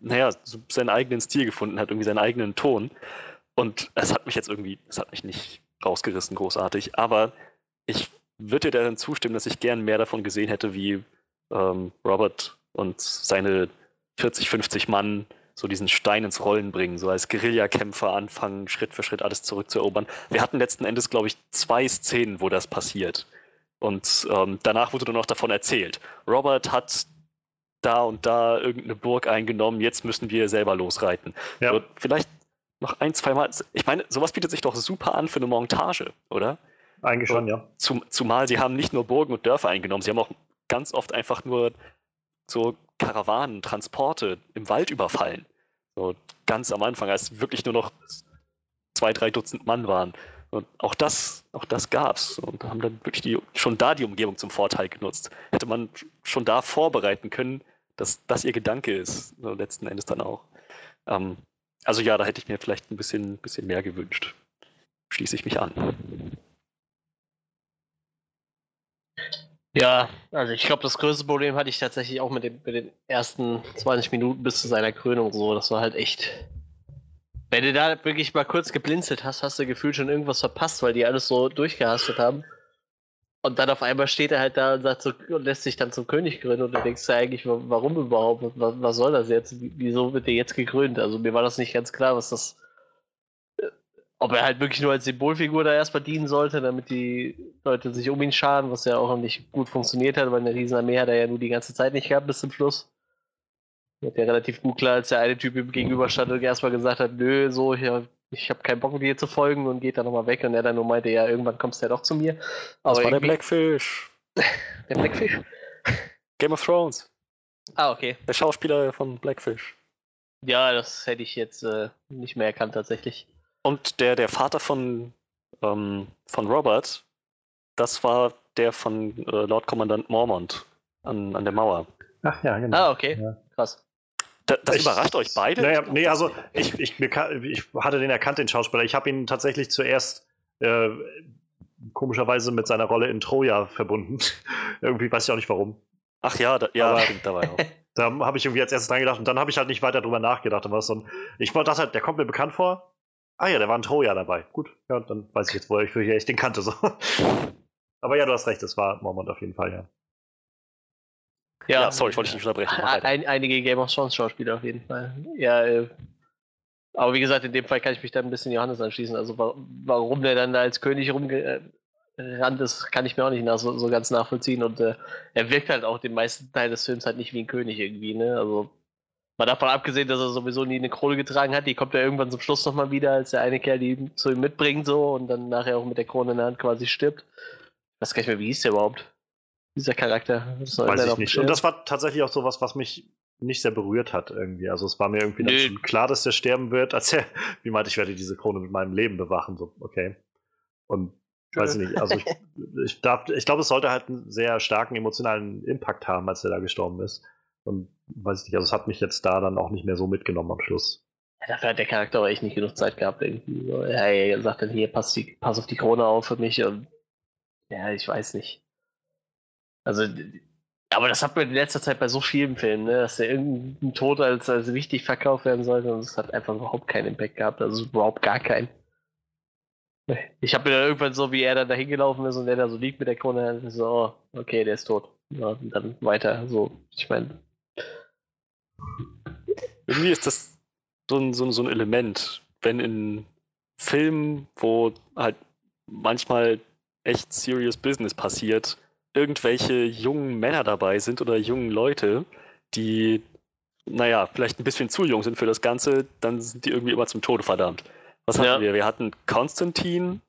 S3: naja, seinen eigenen Stil gefunden hat, irgendwie seinen eigenen Ton. Und es hat mich jetzt irgendwie, es hat mich nicht rausgerissen, großartig, aber ich würde dir darin zustimmen, dass ich gern mehr davon gesehen hätte, wie ähm, Robert und seine 40, 50 Mann so diesen Stein ins Rollen bringen, so als Guerillakämpfer anfangen, Schritt für Schritt alles zurückzuerobern. Wir hatten letzten Endes, glaube ich, zwei Szenen, wo das passiert. Und ähm, danach wurde nur noch davon erzählt. Robert hat da und da irgendeine Burg eingenommen, jetzt müssen wir selber losreiten. Ja. So, vielleicht noch ein, zwei Mal. Ich meine, sowas bietet sich doch super an für eine Montage, oder?
S2: Eigentlich schon, ja.
S3: Zum, zumal sie haben nicht nur Burgen und Dörfer eingenommen, sie haben auch ganz oft einfach nur so Karawanen, Transporte im Wald überfallen. So ganz am Anfang, als wirklich nur noch zwei, drei Dutzend Mann waren. Und auch das, auch das gab's. Und haben dann wirklich die, schon da die Umgebung zum Vorteil genutzt. Hätte man schon da vorbereiten können, dass das ihr Gedanke ist, so letzten Endes dann auch. Ähm, also ja, da hätte ich mir vielleicht ein bisschen, bisschen mehr gewünscht. schließe ich mich an.
S1: Ja, also ich glaube, das größte Problem hatte ich tatsächlich auch mit, dem, mit den ersten 20 Minuten bis zu seiner Krönung so. Das war halt echt. Wenn du da wirklich mal kurz geblinzelt hast, hast du gefühlt schon irgendwas verpasst, weil die alles so durchgehastet haben. Und dann auf einmal steht er halt da und sagt so, und lässt sich dann zum König krönen und du denkst ja eigentlich, warum überhaupt? Was, was soll das jetzt? Wieso wird der jetzt gekrönt? Also mir war das nicht ganz klar, was das ob er halt wirklich nur als Symbolfigur da erstmal dienen sollte, damit die Leute sich um ihn scharen, was ja auch nicht gut funktioniert hat, weil eine Riesenarmee hat er ja nur die ganze Zeit nicht gehabt bis zum Schluss. Wird ja relativ gut klar, als der eine Typ ihm gegenüber stand und erstmal gesagt hat, nö, so, ich, habe keinen Bock, dir zu folgen und geht dann nochmal weg und er dann nur meinte, ja, irgendwann kommst du ja doch zu mir.
S3: Aber das war der Blackfish.
S1: der Blackfish?
S3: Game of Thrones.
S1: Ah, okay.
S3: Der Schauspieler von Blackfish.
S1: Ja, das hätte ich jetzt äh, nicht mehr erkannt tatsächlich.
S3: Und der, der Vater von, ähm, von Robert, das war der von äh, Lord Kommandant Mormont an, an der Mauer.
S2: Ach ja, genau.
S1: Ah, okay. Ja. Krass.
S3: Da, das ich, überrascht euch beide?
S2: Naja, nee, also ich, ich, ich hatte den erkannt, den Schauspieler. Ich habe ihn tatsächlich zuerst äh, komischerweise mit seiner Rolle in Troja verbunden. irgendwie weiß ich auch nicht warum.
S3: Ach ja, da, ja, Aber, stimmt dabei auch.
S2: Da habe ich irgendwie als erstes dran gedacht und dann habe ich halt nicht weiter drüber nachgedacht. Und was ein, ich dachte halt, der kommt mir bekannt vor. Ah ja, da war ein Troja dabei. Gut, ja, dann weiß ich jetzt, wo ich, ich den kannte. So. Aber ja, du hast recht, es war Mormont auf jeden Fall, ja.
S3: Ja, ja sorry, ich wollte dich nicht unterbrechen.
S1: Ein, einige Game of Thrones Schauspieler auf jeden Fall. Ja, äh, aber wie gesagt, in dem Fall kann ich mich da ein bisschen Johannes anschließen. Also warum der dann da als König rumgerannt ist, kann ich mir auch nicht nach, so, so ganz nachvollziehen. Und äh, er wirkt halt auch den meisten Teil des Films halt nicht wie ein König irgendwie, ne? Also Mal davon abgesehen, dass er sowieso nie eine Krone getragen hat, die kommt ja irgendwann zum Schluss nochmal wieder, als der eine Kerl die zu ihm mitbringt so und dann nachher auch mit der Krone in der Hand quasi stirbt. Ich weiß gar nicht mehr, wie hieß der überhaupt? Dieser Charakter.
S2: Das weiß ich nicht. Und das war tatsächlich auch sowas, was mich nicht sehr berührt hat irgendwie. Also es war mir irgendwie schon klar, dass der sterben wird, als er, wie meinte, ich werde diese Krone mit meinem Leben bewachen. So, okay. Und weiß ich nicht, also ich, ich, ich glaube, es sollte halt einen sehr starken emotionalen Impact haben, als er da gestorben ist. Und weiß ich nicht, also es hat mich jetzt da dann auch nicht mehr so mitgenommen am Schluss.
S1: Ja, dafür hat der Charakter aber echt nicht genug Zeit gehabt, irgendwie. So, ja, er sagt dann hier, pass, die, pass auf die Krone auf für mich und ja, ich weiß nicht. Also, aber das hat man in letzter Zeit bei so vielen Filmen, ne, dass der irgendein Tod als, als wichtig verkauft werden sollte und es hat einfach überhaupt keinen Impact gehabt, also überhaupt gar keinen. Ich habe mir dann irgendwann so, wie er dann da hingelaufen ist und der da so liegt mit der Krone, so, okay, der ist tot. Ja, dann weiter, so, ich meine,
S3: irgendwie ist das so ein, so, so ein Element, wenn in Filmen, wo halt manchmal echt serious Business passiert, irgendwelche jungen Männer dabei sind oder jungen Leute, die, naja, vielleicht ein bisschen zu jung sind für das Ganze, dann sind die irgendwie immer zum Tode verdammt. Was hatten ja. wir? Wir hatten Konstantin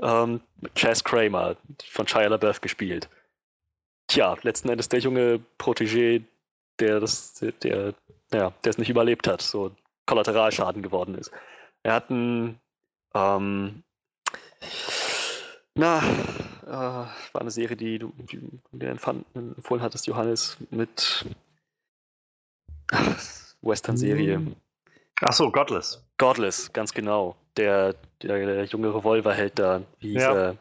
S3: ähm, Chess Kramer von Shia LaBeouf gespielt. Tja, letzten Endes der junge Protégé der das, der, ja, der es nicht überlebt hat, so Kollateralschaden geworden ist. Er hat ein, ähm, na, äh, war eine Serie, die du, dir empfohlen hattest, Johannes, mit Western-Serie.
S2: Ach so, Godless.
S3: Godless, ganz genau. Der, der, der junge Revolverheld da, wie hieß ja. er?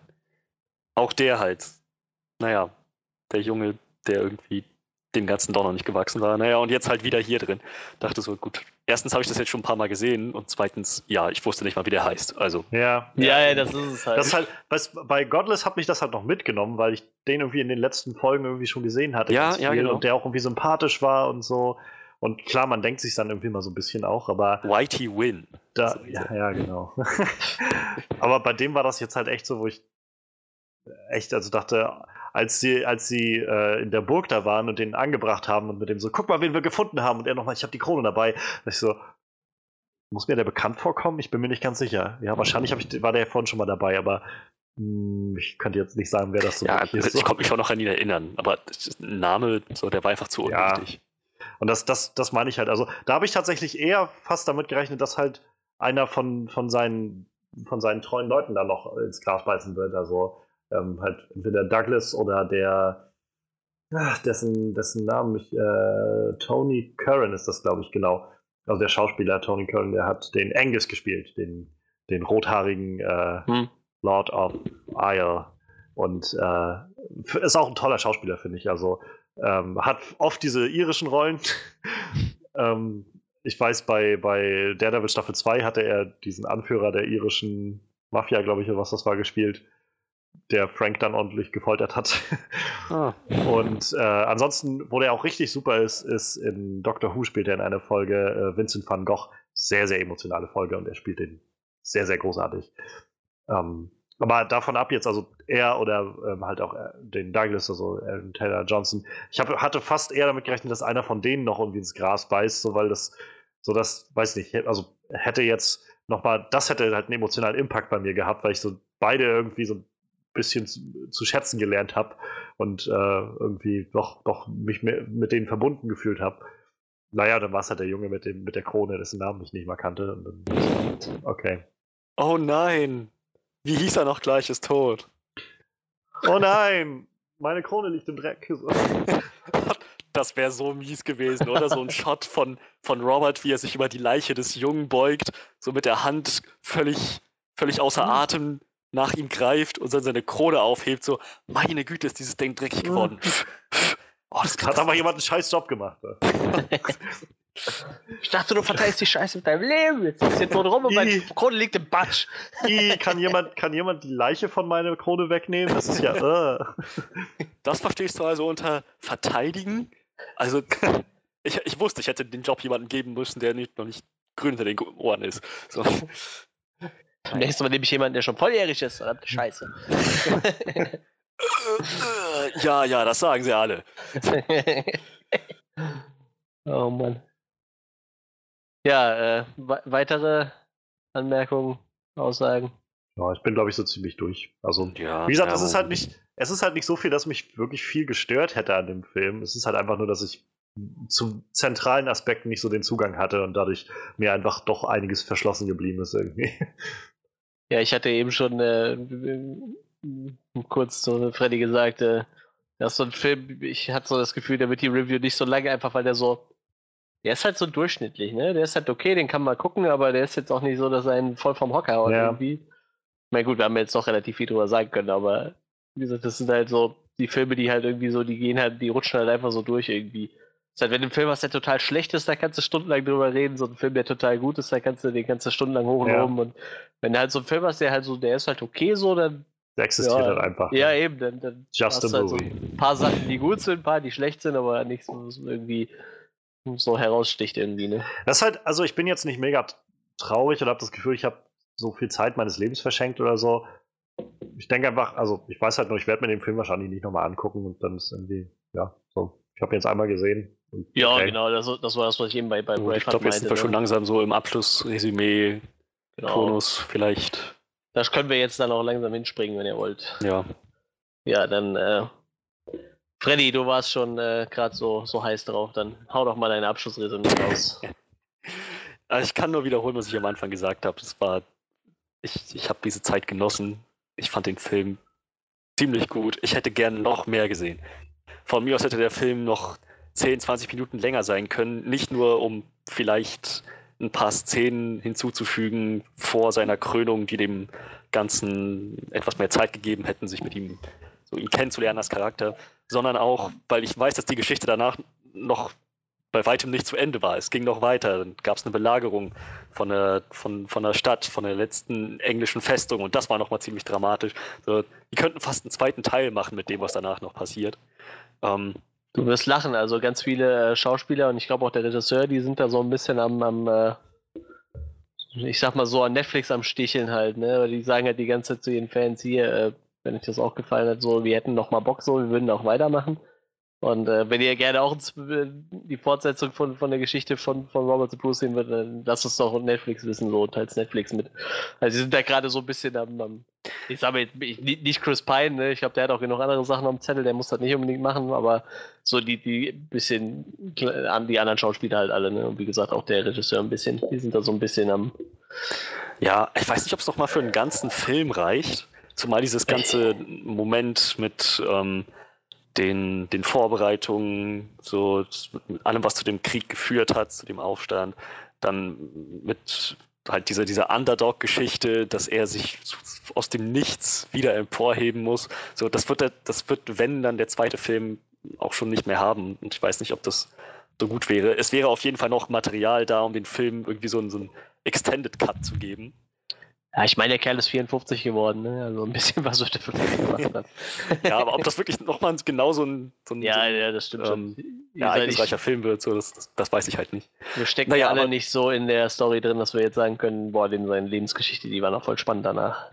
S3: Auch der halt. Naja, der Junge, der irgendwie dem Ganzen doch noch nicht gewachsen war. Naja, und jetzt halt wieder hier drin. Dachte so, gut, erstens habe ich das jetzt schon ein paar Mal gesehen und zweitens, ja, ich wusste nicht mal, wie der heißt. Also.
S2: Ja, ja, ja das ist es halt. Das ist halt was, bei Godless hat mich das halt noch mitgenommen, weil ich den irgendwie in den letzten Folgen irgendwie schon gesehen hatte.
S3: Ja, ja, genau.
S2: Und der auch irgendwie sympathisch war und so. Und klar, man denkt sich dann irgendwie mal so ein bisschen auch, aber.
S3: Whitey Win.
S2: Da, ja, ja, genau. aber bei dem war das jetzt halt echt so, wo ich echt, also dachte, als sie, als sie äh, in der Burg da waren und den angebracht haben und mit dem so, guck mal, wen wir gefunden haben. Und er nochmal, ich habe die Krone dabei. Und ich so, muss mir der bekannt vorkommen? Ich bin mir nicht ganz sicher. Ja, wahrscheinlich ich, war der vorhin schon mal dabei, aber mh, hm, ich könnte jetzt nicht sagen, wer das so
S3: ja, ist. Ich konnte mich auch noch an ihn erinnern, aber ein Name, so, der war einfach zu unwichtig.
S2: Ja. Und das, das, das meine ich halt. Also, da habe ich tatsächlich eher fast damit gerechnet, dass halt einer von, von, seinen, von seinen treuen Leuten da noch ins Glas beißen wird. Also, ähm, halt entweder Douglas oder der, ach, dessen, dessen Namen ich, äh, Tony Curran ist das, glaube ich, genau. Also der Schauspieler Tony Curran, der hat den Angus gespielt, den, den rothaarigen äh, hm. Lord of Isle. Und äh, ist auch ein toller Schauspieler, finde ich. Also ähm, hat oft diese irischen Rollen. ähm, ich weiß, bei, bei Daredevil Staffel 2 hatte er diesen Anführer der irischen Mafia, glaube ich, oder was das war, gespielt, der Frank dann ordentlich gefoltert hat. Ah. Und äh, ansonsten, wo der auch richtig super ist, ist in Doctor Who spielt er in einer Folge äh, Vincent van Gogh. Sehr, sehr emotionale Folge und er spielt den sehr, sehr großartig. Ähm, aber davon ab jetzt, also er oder ähm, halt auch äh, den Douglas, also Aaron Taylor Johnson. Ich hab, hatte fast eher damit gerechnet, dass einer von denen noch irgendwie ins Gras beißt, so weil das, so das, weiß nicht, also hätte jetzt nochmal, das hätte halt einen emotionalen Impact bei mir gehabt, weil ich so beide irgendwie so bisschen zu, zu schätzen gelernt habe und äh, irgendwie doch, doch mich mit denen verbunden gefühlt habe. Naja, dann war es halt der Junge mit, dem, mit der Krone, dessen Namen ich nicht mehr kannte. Dann, okay.
S3: Oh nein! Wie hieß er noch gleich, ist tot.
S2: Oh nein! Meine Krone liegt im Dreck.
S3: das wäre so mies gewesen, oder? So ein Shot von, von Robert, wie er sich über die Leiche des Jungen beugt, so mit der Hand völlig, völlig außer mhm. Atem nach ihm greift und dann seine Krone aufhebt, so, meine Güte, ist dieses Ding dreckig geworden.
S2: Oh, das hat aber jemand einen scheiß Job gemacht. Ne?
S1: Ich dachte, du verteilst die Scheiße mit deinem Leben. Jetzt ist jetzt nur rum und meine Krone liegt im Batsch.
S2: I, kann, jemand, kann jemand die Leiche von meiner Krone wegnehmen? Das ist ja. Uh.
S3: Das verstehst du also unter verteidigen? Also, ich, ich wusste, ich hätte den Job jemandem geben müssen, der nicht, noch nicht grün hinter den Ohren ist. So.
S1: Nächstes Mal nehme ich jemanden, der schon volljährig ist. Verdammte Scheiße.
S3: ja, ja, das sagen sie alle.
S1: oh Mann. Ja, äh, weitere Anmerkungen, Aussagen?
S2: Ja, ich bin, glaube ich, so ziemlich durch. Also, ja, wie gesagt, ja, es ist halt nicht, es ist halt nicht so viel, dass mich wirklich viel gestört hätte an dem Film. Es ist halt einfach nur, dass ich zu zentralen Aspekten nicht so den Zugang hatte und dadurch mir einfach doch einiges verschlossen geblieben ist irgendwie.
S1: Ja, ich hatte eben schon äh, kurz zu Freddy gesagt, äh, das ist so ein Film, ich hatte so das Gefühl, der wird die Review nicht so lange, einfach weil der so, der ist halt so durchschnittlich, ne? Der ist halt okay, den kann man gucken, aber der ist jetzt auch nicht so, dass er einen voll vom Hocker haut ja. irgendwie. Na gut, wir haben jetzt doch relativ viel drüber sagen können, aber wie gesagt, das sind halt so die Filme, die halt irgendwie so, die gehen halt, die rutschen halt einfach so durch irgendwie. Ist halt, wenn du einen Film hast, der total schlecht ist, da kannst du stundenlang drüber reden. So ein Film, der total gut ist, da kannst du den du stundenlang hoch und ja. oben. Und wenn du halt so einen Film hast, der halt so, der ist halt okay so, dann
S2: der existiert ja, halt einfach.
S1: Ja, ne? eben. Dann, dann
S2: Just a halt so
S1: ein paar Sachen, die gut sind, ein paar, die schlecht sind, aber nicht so, so irgendwie so heraussticht irgendwie. Ne?
S2: Das ist halt, also ich bin jetzt nicht mega traurig oder habe das Gefühl, ich habe so viel Zeit meines Lebens verschenkt oder so. Ich denke einfach, also ich weiß halt nur, ich werde mir den Film wahrscheinlich nicht nochmal angucken und dann ist irgendwie, ja, so. Ich habe ihn jetzt einmal gesehen.
S1: Ja, okay. genau, das, das, war das, was ich eben bei, bei
S3: Braveheart Ich glaube, jetzt sind wir schon ne? langsam so im Abschlussresümee, genau. Tonus vielleicht.
S1: Das können wir jetzt dann auch langsam hinspringen, wenn ihr wollt.
S3: Ja.
S1: Ja, dann, äh, Freddy, du warst schon äh, gerade so, so heiß drauf, dann hau doch mal deine Abschlussresümee raus.
S3: also ich kann nur wiederholen, was ich am Anfang gesagt habe. Es war, ich, ich habe diese Zeit genossen. Ich fand den Film ziemlich gut. Ich hätte gern noch mehr gesehen. Von mir aus hätte der Film noch 10, 20 Minuten länger sein können. Nicht nur, um vielleicht ein paar Szenen hinzuzufügen vor seiner Krönung, die dem Ganzen etwas mehr Zeit gegeben hätten, sich mit ihm, so ihn kennenzulernen als Charakter, sondern auch, weil ich weiß, dass die Geschichte danach noch bei weitem nicht zu Ende war. Es ging noch weiter. Dann gab es eine Belagerung von der, von, von der Stadt, von der letzten englischen Festung und das war nochmal ziemlich dramatisch. So, die könnten fast einen zweiten Teil machen mit dem, was danach noch passiert. Ähm,
S1: Du wirst lachen, also ganz viele äh, Schauspieler und ich glaube auch der Regisseur, die sind da so ein bisschen am, am äh, ich sag mal so, an Netflix am Sticheln halt, ne? Die sagen halt die ganze Zeit zu ihren Fans hier, äh, wenn euch das auch gefallen hat, so, wir hätten noch mal Bock so, wir würden auch weitermachen. Und äh, wenn ihr gerne auch die Fortsetzung von, von der Geschichte von, von Robert the Bruce sehen würdet, dann lasst es doch Netflix wissen, so teils Netflix mit. Also sie sind da gerade so ein bisschen am, am ich sage jetzt nicht Chris Pine, ne? ich glaube, der hat auch genug andere Sachen am Zettel, der muss das nicht unbedingt machen, aber so die, die bisschen an die anderen Schauspieler halt alle, ne? Und wie gesagt, auch der Regisseur ein bisschen, die sind da so ein bisschen am.
S3: Ja, ich weiß nicht, ob es noch mal für einen ganzen Film reicht. Zumal dieses ganze Moment mit ähm, den, den Vorbereitungen, so mit allem, was zu dem Krieg geführt hat, zu dem Aufstand, dann mit halt diese, diese Underdog-Geschichte, dass er sich aus dem Nichts wieder emporheben muss. So, das wird, der, das wird, wenn dann der zweite Film auch schon nicht mehr haben. Und ich weiß nicht, ob das so gut wäre. Es wäre auf jeden Fall noch Material da, um den Film irgendwie so, so einen Extended Cut zu geben.
S1: Ja, ich meine, der Kerl ist 54 geworden, ne? Also ein bisschen was er für gemacht
S3: hat. ja, aber ob das wirklich nochmal genau so ein, so ein,
S1: ja, ja, das stimmt ähm,
S3: schon. Ja, ereignisreicher Film wird, so, das, das, das, weiß ich halt nicht.
S1: Wir stecken naja, alle nicht so in der Story drin, dass wir jetzt sagen können, boah, dem seine Lebensgeschichte, die war noch voll spannend danach.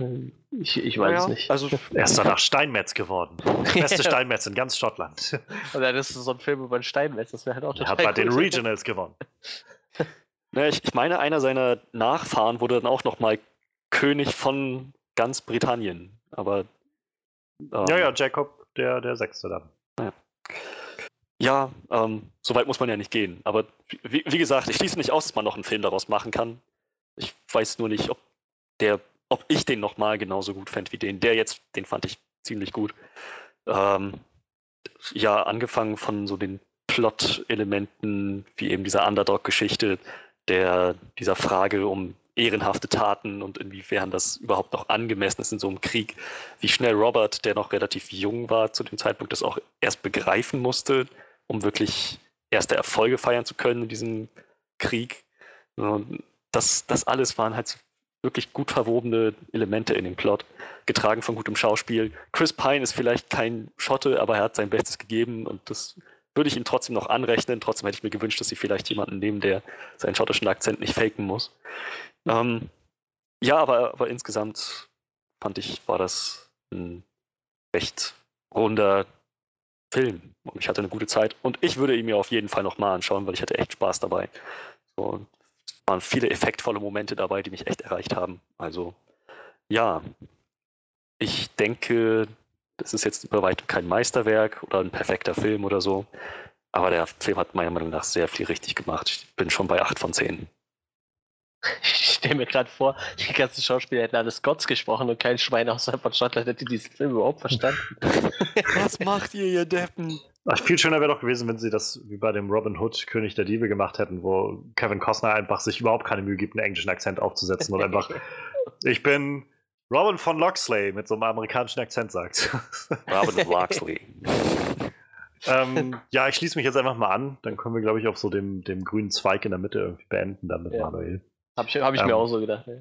S1: Ich, ich weiß naja, es nicht.
S2: Also, er ist danach Steinmetz geworden. Beste Steinmetz in ganz Schottland.
S1: Und dann ist so ein Film über einen Steinmetz, das wäre halt auch
S2: total Er hat bei den Regionals gewonnen.
S3: Ja, ich, ich, meine, einer seiner Nachfahren wurde dann auch nochmal König von ganz Britannien. Aber.
S2: Ähm, ja, ja, Jacob, der, der Sechste dann.
S3: Ja, ja ähm, so weit muss man ja nicht gehen. Aber wie, wie, gesagt, ich schließe nicht aus, dass man noch einen Film daraus machen kann. Ich weiß nur nicht, ob der, ob ich den nochmal genauso gut fände wie den. Der jetzt, den fand ich ziemlich gut. Ähm, ja, angefangen von so den Plot-Elementen, wie eben dieser Underdog-Geschichte, der, dieser Frage um ehrenhafte Taten und inwiefern das überhaupt noch angemessen ist in so einem Krieg. Wie schnell Robert, der noch relativ jung war zu dem Zeitpunkt, das auch erst begreifen musste, um wirklich erste Erfolge feiern zu können in diesem Krieg. Das, das alles waren halt wirklich gut verwobene Elemente in dem Plot, getragen von gutem Schauspiel. Chris Pine ist vielleicht kein Schotte, aber er hat sein Bestes gegeben und das würde ich ihm trotzdem noch anrechnen. Trotzdem hätte ich mir gewünscht, dass sie vielleicht jemanden nehmen, der seinen schottischen Akzent nicht faken muss. Ähm, ja, aber, aber insgesamt fand ich, war das ein recht runder Film. Und ich hatte eine gute Zeit. Und ich würde ihn mir auf jeden Fall nochmal anschauen, weil ich hatte echt Spaß dabei. So, es waren viele effektvolle Momente dabei, die mich echt erreicht haben. Also, ja, ich denke, das ist jetzt bei weitem kein Meisterwerk oder ein perfekter Film oder so. Aber der Film hat meiner Meinung nach sehr viel richtig gemacht. Ich bin schon bei 8 von 10.
S1: Ich stelle mir gerade vor, die ganzen Schauspieler hätten alle Scots gesprochen und kein Schwein außerhalb von Schottland hätte diesen Film überhaupt verstanden.
S3: Was macht ihr, ihr Deppen?
S2: Ach, viel schöner wäre doch gewesen, wenn sie das wie bei dem Robin Hood König der Diebe gemacht hätten, wo Kevin Costner einfach sich überhaupt keine Mühe gibt, einen englischen Akzent aufzusetzen und einfach, ich bin Robin von Loxley mit so einem amerikanischen Akzent sagt.
S3: Robin Loxley.
S2: ähm, ja, ich schließe mich jetzt einfach mal an. Dann können wir, glaube ich, auf so dem, dem grünen Zweig in der Mitte irgendwie beenden dann mit ja. Manuel.
S1: Habe ich, hab ich ähm, mir auch so gedacht. Ja.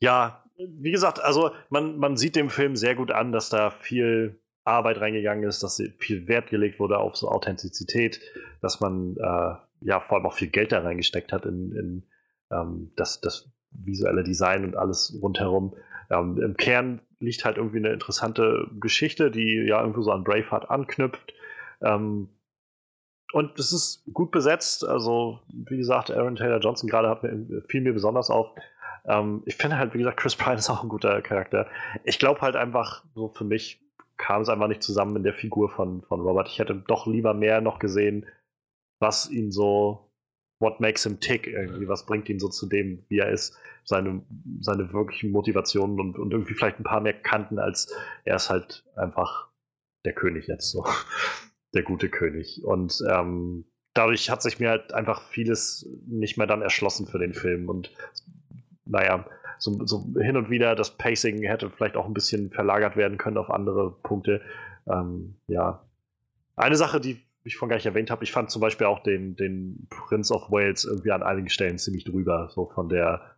S2: ja, wie gesagt, also man, man sieht dem Film sehr gut an, dass da viel Arbeit reingegangen ist, dass viel Wert gelegt wurde auf so Authentizität, dass man äh, ja vor allem auch viel Geld da reingesteckt hat in, in ähm, das, das visuelle Design und alles rundherum. Ähm, Im Kern liegt halt irgendwie eine interessante Geschichte, die ja irgendwie so an Braveheart anknüpft. Ähm, und es ist gut besetzt. Also, wie gesagt, Aaron Taylor Johnson gerade hat mir, fiel mir besonders auf. Ähm, ich finde halt, wie gesagt, Chris Pine ist auch ein guter Charakter. Ich glaube halt einfach, so für mich kam es einfach nicht zusammen in der Figur von, von Robert. Ich hätte doch lieber mehr noch gesehen, was ihn so what makes him tick irgendwie, was bringt ihn so zu dem, wie er ist, seine, seine wirklichen Motivationen und, und irgendwie vielleicht ein paar mehr Kanten, als er ist halt einfach der König jetzt so. Der gute König. Und ähm, dadurch hat sich mir halt einfach vieles nicht mehr dann erschlossen für den Film. Und naja, so, so hin und wieder das Pacing hätte vielleicht auch ein bisschen verlagert werden können auf andere Punkte. Ähm, ja. Eine Sache, die ich vorhin gar nicht erwähnt habe, ich fand zum Beispiel auch den, den Prince of Wales irgendwie an einigen Stellen ziemlich drüber, so von der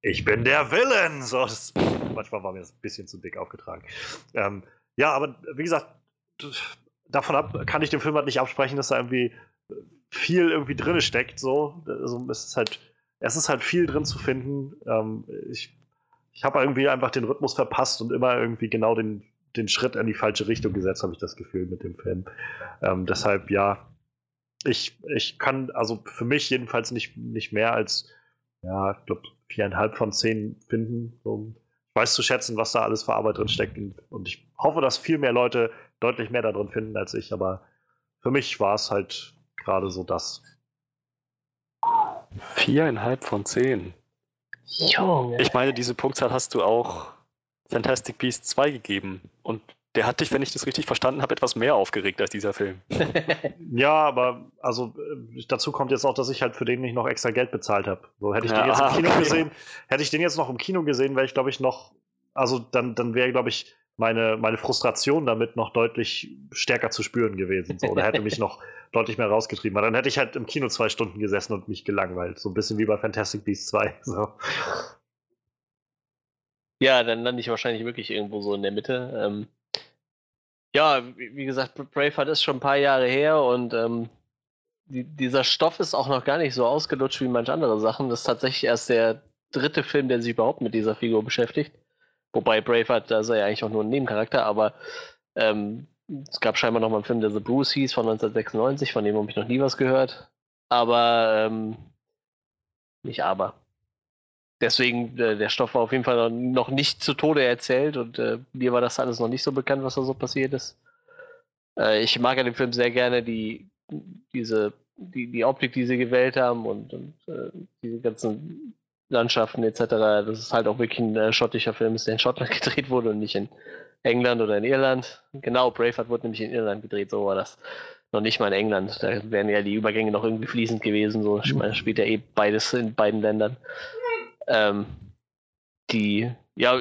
S2: Ich bin der Villain! So, das, manchmal war mir das ein bisschen zu dick aufgetragen. Ähm, ja, aber wie gesagt, davon ab kann ich dem Film halt nicht absprechen, dass da irgendwie viel irgendwie drin steckt. So. Also es ist halt, es ist halt viel drin zu finden. Ähm, ich ich habe irgendwie einfach den Rhythmus verpasst und immer irgendwie genau den den Schritt in die falsche Richtung gesetzt, habe ich das Gefühl mit dem Film. Ähm, deshalb, ja, ich, ich kann also für mich jedenfalls nicht, nicht mehr als, ja, ich glaube, viereinhalb von zehn finden. So, ich weiß zu schätzen, was da alles für Arbeit drin steckt. Und ich hoffe, dass viel mehr Leute deutlich mehr da drin finden als ich. Aber für mich war es halt gerade so das.
S3: Viereinhalb von zehn.
S1: Junge.
S3: Ich meine, diese Punktzahl hast du auch Fantastic Beasts 2 gegeben. Und der hat dich, wenn ich das richtig verstanden habe, etwas mehr aufgeregt als dieser Film.
S2: ja, aber also äh, dazu kommt jetzt auch, dass ich halt für den nicht noch extra Geld bezahlt habe. So hätte ich ja, den jetzt im Kino okay. gesehen, hätte ich den jetzt noch im Kino gesehen, wäre ich glaube ich noch, also dann, dann wäre glaube ich meine, meine Frustration damit noch deutlich stärker zu spüren gewesen. So. Oder hätte mich noch deutlich mehr rausgetrieben. Aber dann hätte ich halt im Kino zwei Stunden gesessen und mich gelangweilt. So ein bisschen wie bei Fantastic Beasts 2. So.
S1: Ja, dann lande ich wahrscheinlich wirklich irgendwo so in der Mitte. Ähm, ja, wie gesagt, Braveheart ist schon ein paar Jahre her und ähm, die, dieser Stoff ist auch noch gar nicht so ausgelutscht wie manche andere Sachen. Das ist tatsächlich erst der dritte Film, der sich überhaupt mit dieser Figur beschäftigt. Wobei Braveheart, da er ja eigentlich auch nur ein Nebencharakter, aber ähm, es gab scheinbar noch mal einen Film, der The Bruce hieß, von 1996, von dem habe ich noch nie was gehört. Aber, ähm, nicht aber. Deswegen, äh, der Stoff war auf jeden Fall noch nicht zu Tode erzählt und äh, mir war das alles noch nicht so bekannt, was da so passiert ist. Äh, ich mag an dem Film sehr gerne die, diese, die, die Optik, die sie gewählt haben und, und äh, diese ganzen Landschaften etc. Das ist halt auch wirklich ein äh, schottischer Film, der in Schottland gedreht wurde und nicht in England oder in Irland. Genau, Braveheart wurde nämlich in Irland gedreht, so war das. Noch nicht mal in England. Da wären ja die Übergänge noch irgendwie fließend gewesen. So ich meine, spielt ja eh beides in beiden Ländern. Ähm, die, ja,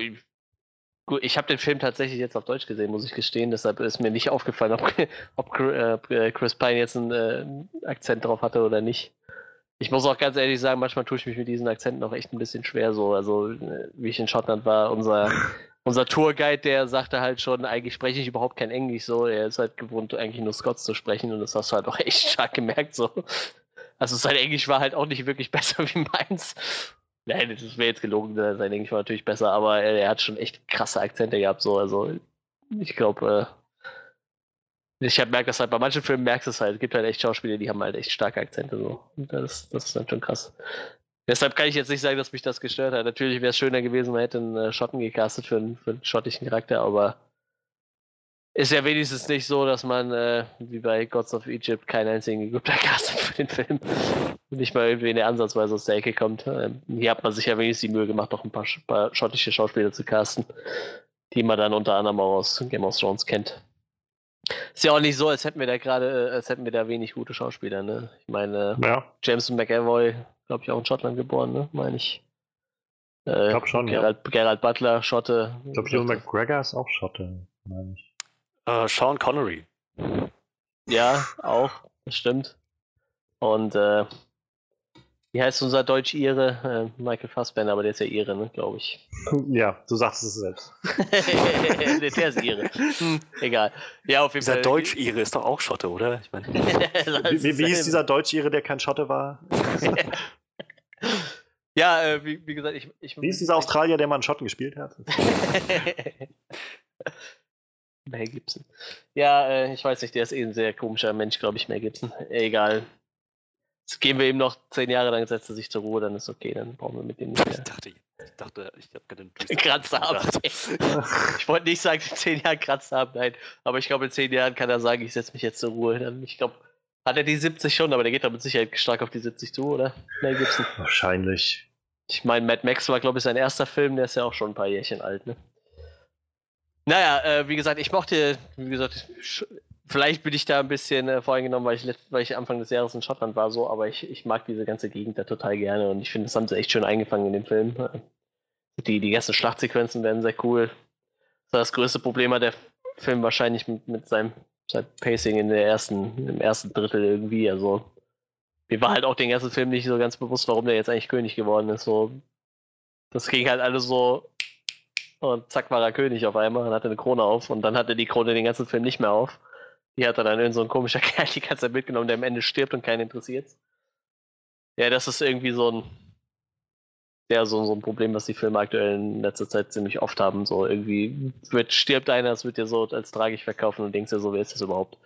S1: gut, ich habe den Film tatsächlich jetzt auf Deutsch gesehen, muss ich gestehen. Deshalb ist mir nicht aufgefallen, ob, ob äh, Chris Pine jetzt einen äh, Akzent drauf hatte oder nicht. Ich muss auch ganz ehrlich sagen, manchmal tue ich mich mit diesen Akzenten auch echt ein bisschen schwer so. Also, wie ich in Schottland war, unser, unser Tourguide, der sagte halt schon, eigentlich spreche ich überhaupt kein Englisch so. Er ist halt gewohnt, eigentlich nur Scots zu sprechen und das hast du halt auch echt stark gemerkt so. Also sein Englisch war halt auch nicht wirklich besser wie meins. Nein, das wäre jetzt gelogen, sein Englisch war natürlich besser, aber er, er, hat schon echt krasse Akzente gehabt so. Also ich glaube, äh, ich merkt das halt, bei manchen Filmen merkst du es halt. Es gibt halt echt Schauspieler, die haben halt echt starke Akzente so. Und das, das ist dann schon krass. Deshalb kann ich jetzt nicht sagen, dass mich das gestört hat. Natürlich wäre es schöner gewesen, man hätte einen äh, Schotten gecastet für einen, für einen schottischen Charakter, aber ist ja wenigstens nicht so, dass man, äh, wie bei Gods of Egypt, keinen einzigen Ägypter castet für den Film. nicht mal irgendwie in der Ansatzweise aus der Ecke kommt. Ähm, hier hat man sich ja wenigstens die Mühe gemacht, noch ein paar, paar schottische Schauspieler zu casten, die man dann unter anderem auch aus Game of Thrones kennt. Ist ja auch nicht so, als hätten wir da gerade, äh, als hätten wir da wenig gute Schauspieler, ne? Ich meine, ja. James McAvoy, glaube ich, auch in Schottland geboren, ne? Meine ich.
S2: Äh, ich glaube schon,
S1: Gerald, ja. Gerald Butler, Schotte.
S2: Ich glaube, Joe McGregor ist auch Schotte, meine ich.
S3: Uh, Sean Connery.
S1: Ja, auch, das stimmt. Und äh, wie heißt unser Deutsch-Ire? Äh, Michael Fassbender, aber der ist ja Ire, ne, glaube ich.
S2: Ja, du sagst es selbst.
S1: der ist Ire. Hm, egal. Ja, auf jeden
S3: dieser Deutsch-Ire ist doch auch Schotte, oder? Ich
S2: mein, wie, wie, wie hieß dieser Deutsch-Ire, der kein Schotte war?
S1: ja, äh, wie, wie, gesagt, ich, ich.
S2: Wie ist dieser Australier, der mal einen Schotten gespielt hat?
S1: Mel Gibson. Ja, äh, ich weiß nicht, der ist eh ein sehr komischer Mensch, glaube ich, Mel Gibson. Egal. Jetzt geben wir ihm noch zehn Jahre, dann setzt er sich zur Ruhe, dann ist okay, dann brauchen wir mit dem nicht mehr.
S3: Ich dachte, ich dachte, ich habe gerade
S1: einen Kratzer haben. ich wollte nicht sagen, zehn Jahre Kratzer haben, nein. Aber ich glaube, in zehn Jahren kann er sagen, ich setze mich jetzt zur Ruhe. Dann, ich glaube, hat er die 70 schon, aber der geht da mit Sicherheit stark auf die 70 zu, oder?
S2: Mel Gibson. Wahrscheinlich.
S1: Ich meine, Mad Max war, glaube ich, sein erster Film, der ist ja auch schon ein paar Jährchen alt, ne? Naja, äh, wie gesagt, ich mochte, wie gesagt, Vielleicht bin ich da ein bisschen äh, voreingenommen, weil ich, weil ich Anfang des Jahres in Schottland war, so, aber ich, ich mag diese ganze Gegend da total gerne und ich finde, das haben sie echt schön eingefangen in dem Film. Die, die ganzen Schlachtsequenzen werden sehr cool. Das, das größte Problem hat der Film wahrscheinlich mit, mit seinem, seinem Pacing in der ersten, im ersten Drittel irgendwie. Also, mir war halt auch den ganzen Film nicht so ganz bewusst, warum der jetzt eigentlich König geworden ist. So, das ging halt alles so und zack war er König auf einmal und hatte eine Krone auf und dann hatte die Krone den ganzen Film nicht mehr auf. Die hat er dann in so ein komischer Kerl die ganze Zeit mitgenommen, der am Ende stirbt und keinen interessiert. Ja, das ist irgendwie so ein, ja, so, so ein Problem, was die Filme aktuell in letzter Zeit ziemlich oft haben. So irgendwie wird, stirbt einer, es wird dir so als tragisch verkaufen und denkst dir so, wer ist das überhaupt?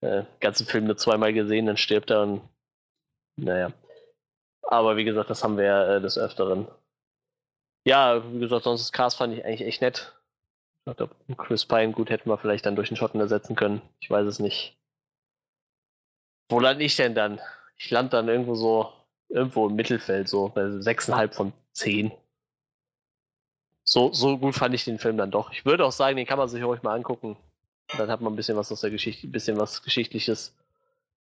S1: Äh, ganzen Film nur zweimal gesehen, dann stirbt er und naja. Aber wie gesagt, das haben wir ja äh, des Öfteren. Ja, wie gesagt, sonst das Cast fand ich eigentlich echt nett. Ich glaube, Chris Pine, gut, hätten wir vielleicht dann durch den Schotten ersetzen können. Ich weiß es nicht. Wo lande ich denn dann? Ich lande dann irgendwo so, irgendwo im Mittelfeld, so bei 6,5 von 10. so, so gut fand ich den Film dann doch. Ich würde auch sagen, den kann man sich ruhig mal angucken. Dann hat man ein bisschen was aus der Geschichte, ein bisschen was Geschichtliches.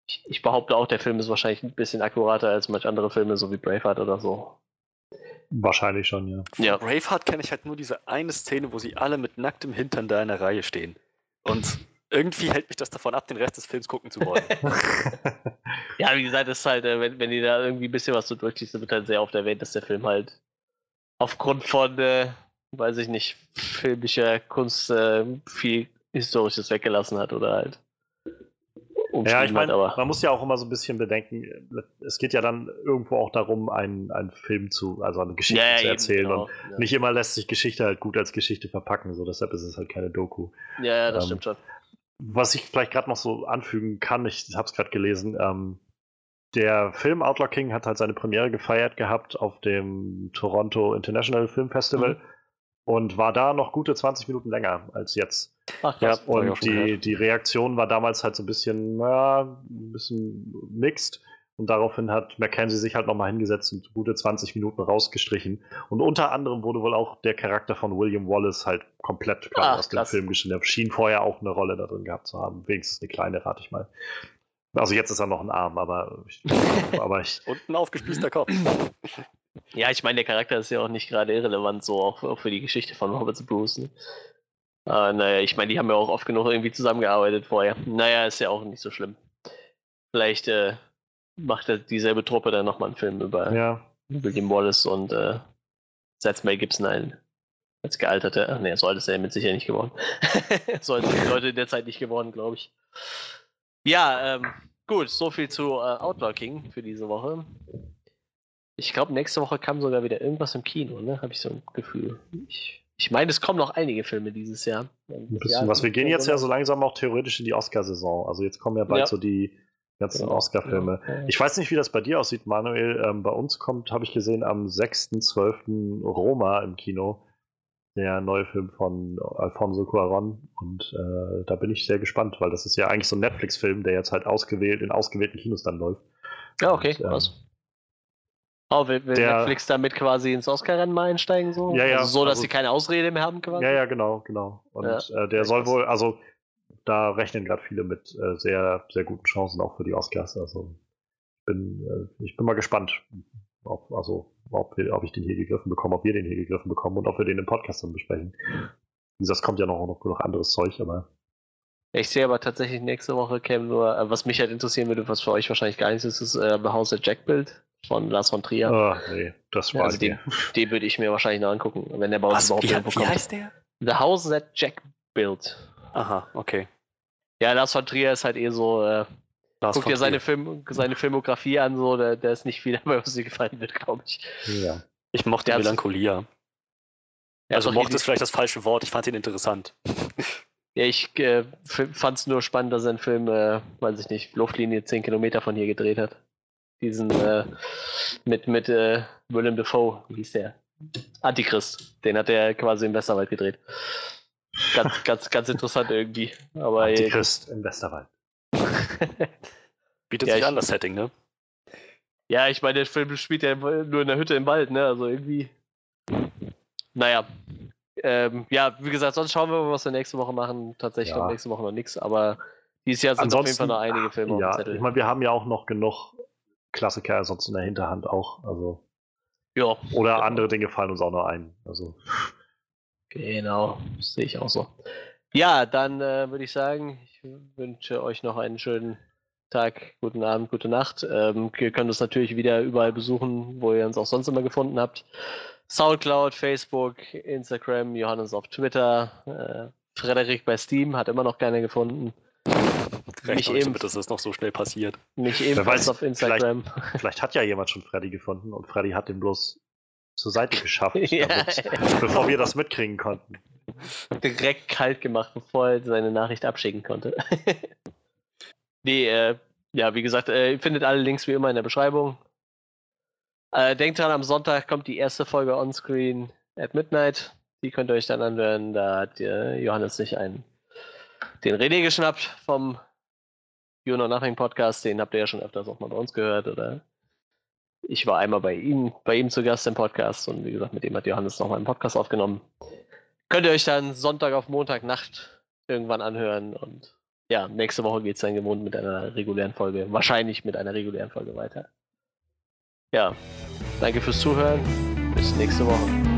S1: Ich, ich behaupte auch, der Film ist wahrscheinlich ein bisschen akkurater als manche andere Filme, so wie Braveheart oder so.
S2: Wahrscheinlich schon, ja.
S3: Ja, Braveheart kenne ich halt nur diese eine Szene, wo sie alle mit nacktem Hintern da in der Reihe stehen. Und irgendwie hält mich das davon ab, den Rest des Films gucken zu wollen.
S1: ja, wie gesagt, das ist halt, äh, wenn, wenn die da irgendwie ein bisschen was so durchliest, wird halt sehr oft erwähnt, dass der Film halt aufgrund von, äh, weiß ich nicht, filmischer Kunst äh, viel Historisches weggelassen hat oder halt.
S2: Ja, ich meine, man muss ja auch immer so ein bisschen bedenken, es geht ja dann irgendwo auch darum, einen, einen Film zu, also eine Geschichte ja, zu erzählen. Genau, und ja. nicht immer lässt sich Geschichte halt gut als Geschichte verpacken, so deshalb ist es halt keine Doku.
S1: Ja, das ähm, stimmt schon.
S2: Was ich vielleicht gerade noch so anfügen kann, ich habe es gerade gelesen, ähm, der Film Outlaw King hat halt seine Premiere gefeiert gehabt auf dem Toronto International Film Festival mhm. und war da noch gute 20 Minuten länger als jetzt. Ach, ja, und die, die Reaktion war damals halt so ein bisschen, ja, ein bisschen mixed. Und daraufhin hat Mackenzie sich halt nochmal hingesetzt und gute 20 Minuten rausgestrichen. Und unter anderem wurde wohl auch der Charakter von William Wallace halt komplett Ach, aus dem Film geschnitten. Er schien vorher auch eine Rolle da drin gehabt zu haben. Wenigstens eine kleine, rate ich mal. Also jetzt ist er noch ein Arm, aber ich, aber ich
S3: Und ein aufgespießter Kopf.
S1: Ja, ich meine, der Charakter ist ja auch nicht gerade irrelevant, so auch, auch für die Geschichte von Robert Bruce. Ne? Äh, naja, ich meine, die haben ja auch oft genug irgendwie zusammengearbeitet vorher. Naja, ist ja auch nicht so schlimm. Vielleicht äh, macht er dieselbe Truppe dann nochmal einen Film über
S2: ja.
S1: William Wallace und äh, setzt Mel Gibson ein. Als gealterte. Ach nee, so alt ist er mit Sicherheit nicht geworden. so alt sind die Leute in der Zeit nicht geworden, glaube ich. Ja, ähm, gut, so viel zu äh, Outlaw King für diese Woche. Ich glaube, nächste Woche kam sogar wieder irgendwas im Kino, ne? Habe ich so ein Gefühl. Ich, ich meine, es kommen noch einige Filme dieses Jahr.
S2: Ein bisschen was. Wir gehen jetzt ja so langsam auch theoretisch in die Oscar-Saison. Also jetzt kommen ja bald ja. so die ganzen genau. Oscar-Filme. Ja. Ich weiß nicht, wie das bei dir aussieht, Manuel. Ähm, bei uns kommt, habe ich gesehen, am 6.12. Roma im Kino der neue Film von Alfonso Cuaron und äh, da bin ich sehr gespannt, weil das ist ja eigentlich so ein Netflix-Film, der jetzt halt ausgewählt in ausgewählten Kinos dann läuft.
S1: Ja, okay, und, ähm, was? Oh, will, will der, Netflix damit quasi ins Oscar-Rennen mal einsteigen? So?
S2: Ja, ja.
S1: Also so, dass also, sie keine Ausrede mehr haben quasi?
S2: Ja, ja, genau, genau. Und ja, äh, der soll wohl, also da rechnen gerade viele mit äh, sehr, sehr guten Chancen auch für die Oscars. Also ich bin, äh, ich bin mal gespannt, ob, also ob, wir, ob ich den hier gegriffen bekomme, ob wir den hier gegriffen bekommen und ob wir den im Podcast dann besprechen. Wie gesagt, kommt ja noch, noch, noch anderes Zeug, aber.
S1: Ich sehe aber tatsächlich nächste Woche käme nur, äh, was mich halt interessieren würde, was für euch wahrscheinlich gar nicht ist, ist äh, House at Jack Bild von Lars von Trier.
S2: Oh, nee, das war ja, also
S1: den, den würde ich mir wahrscheinlich noch angucken, wenn der bei uns
S3: was, überhaupt wie, irgendwo kommt. Wie heißt der?
S1: The House at Jack Build.
S3: Aha, okay.
S1: Ja, Lars von Trier ist halt eh so, äh, Lars Guck dir seine, Film, seine Filmografie an, so, der, der ist nicht viel dabei, was dir gefallen wird, glaube ich.
S3: Ja. Ich mochte Melancholia. Ja, also mochte ist vielleicht das falsche Wort, ich fand ihn interessant.
S1: Ja, ich äh, fand es nur spannend, dass er einen Film, äh, weiß ich nicht, Luftlinie 10 Kilometer von hier gedreht hat. Diesen äh, mit, mit äh, Willem Dafoe, wie hieß der? Antichrist. Den hat er quasi im Westerwald gedreht. Ganz, ganz, ganz interessant irgendwie. Aber,
S2: Antichrist im Westerwald.
S3: Bietet ja, sich an, das Setting, ne?
S1: Ja, ich meine, der Film spielt ja nur in der Hütte im Wald, ne? Also irgendwie. Naja. Ähm, ja, wie gesagt, sonst schauen wir mal, was wir nächste Woche machen. Tatsächlich ja. nächste Woche noch nichts, aber dieses Jahr sind Ansonsten, auf jeden Fall noch einige Filme
S2: ja, Ich meine, wir haben ja auch noch genug Klassiker sonst in der Hinterhand auch. Also.
S1: Ja.
S2: Oder genau. andere Dinge fallen uns auch noch ein. Also.
S1: Genau, sehe ich auch so. Ja, dann äh, würde ich sagen, ich wünsche euch noch einen schönen Tag, guten Abend, gute Nacht. Ähm, ihr könnt uns natürlich wieder überall besuchen, wo ihr uns auch sonst immer gefunden habt. Soundcloud, Facebook, Instagram, Johannes auf Twitter, äh, Frederik bei Steam, hat immer noch keiner gefunden.
S3: Mich eben, dass das noch so schnell passiert.
S1: Mich ebenfalls auf Instagram.
S2: Vielleicht, vielleicht, hat ja jemand schon Freddy gefunden und Freddy hat den bloß zur Seite geschafft, ja, damit, bevor wir das mitkriegen konnten.
S1: Direkt kalt gemacht, bevor er seine Nachricht abschicken konnte. nee, äh, ja, wie gesagt, äh, ihr findet alle Links wie immer in der Beschreibung. Äh, denkt dran, am Sonntag kommt die erste Folge Onscreen at Midnight. Die könnt ihr euch dann anhören. Da hat äh, Johannes sich einen, den René geschnappt vom You Know Nothing Podcast. Den habt ihr ja schon öfters auch mal bei uns gehört oder ich war einmal bei ihm, bei ihm zu Gast im Podcast und wie gesagt, mit dem hat Johannes nochmal einen Podcast aufgenommen. Könnt ihr euch dann Sonntag auf Montag Nacht irgendwann anhören und ja, nächste Woche geht es dann gewohnt mit einer regulären Folge, wahrscheinlich mit einer regulären Folge weiter. Ja, danke fürs Zuhören. Bis nächste Woche.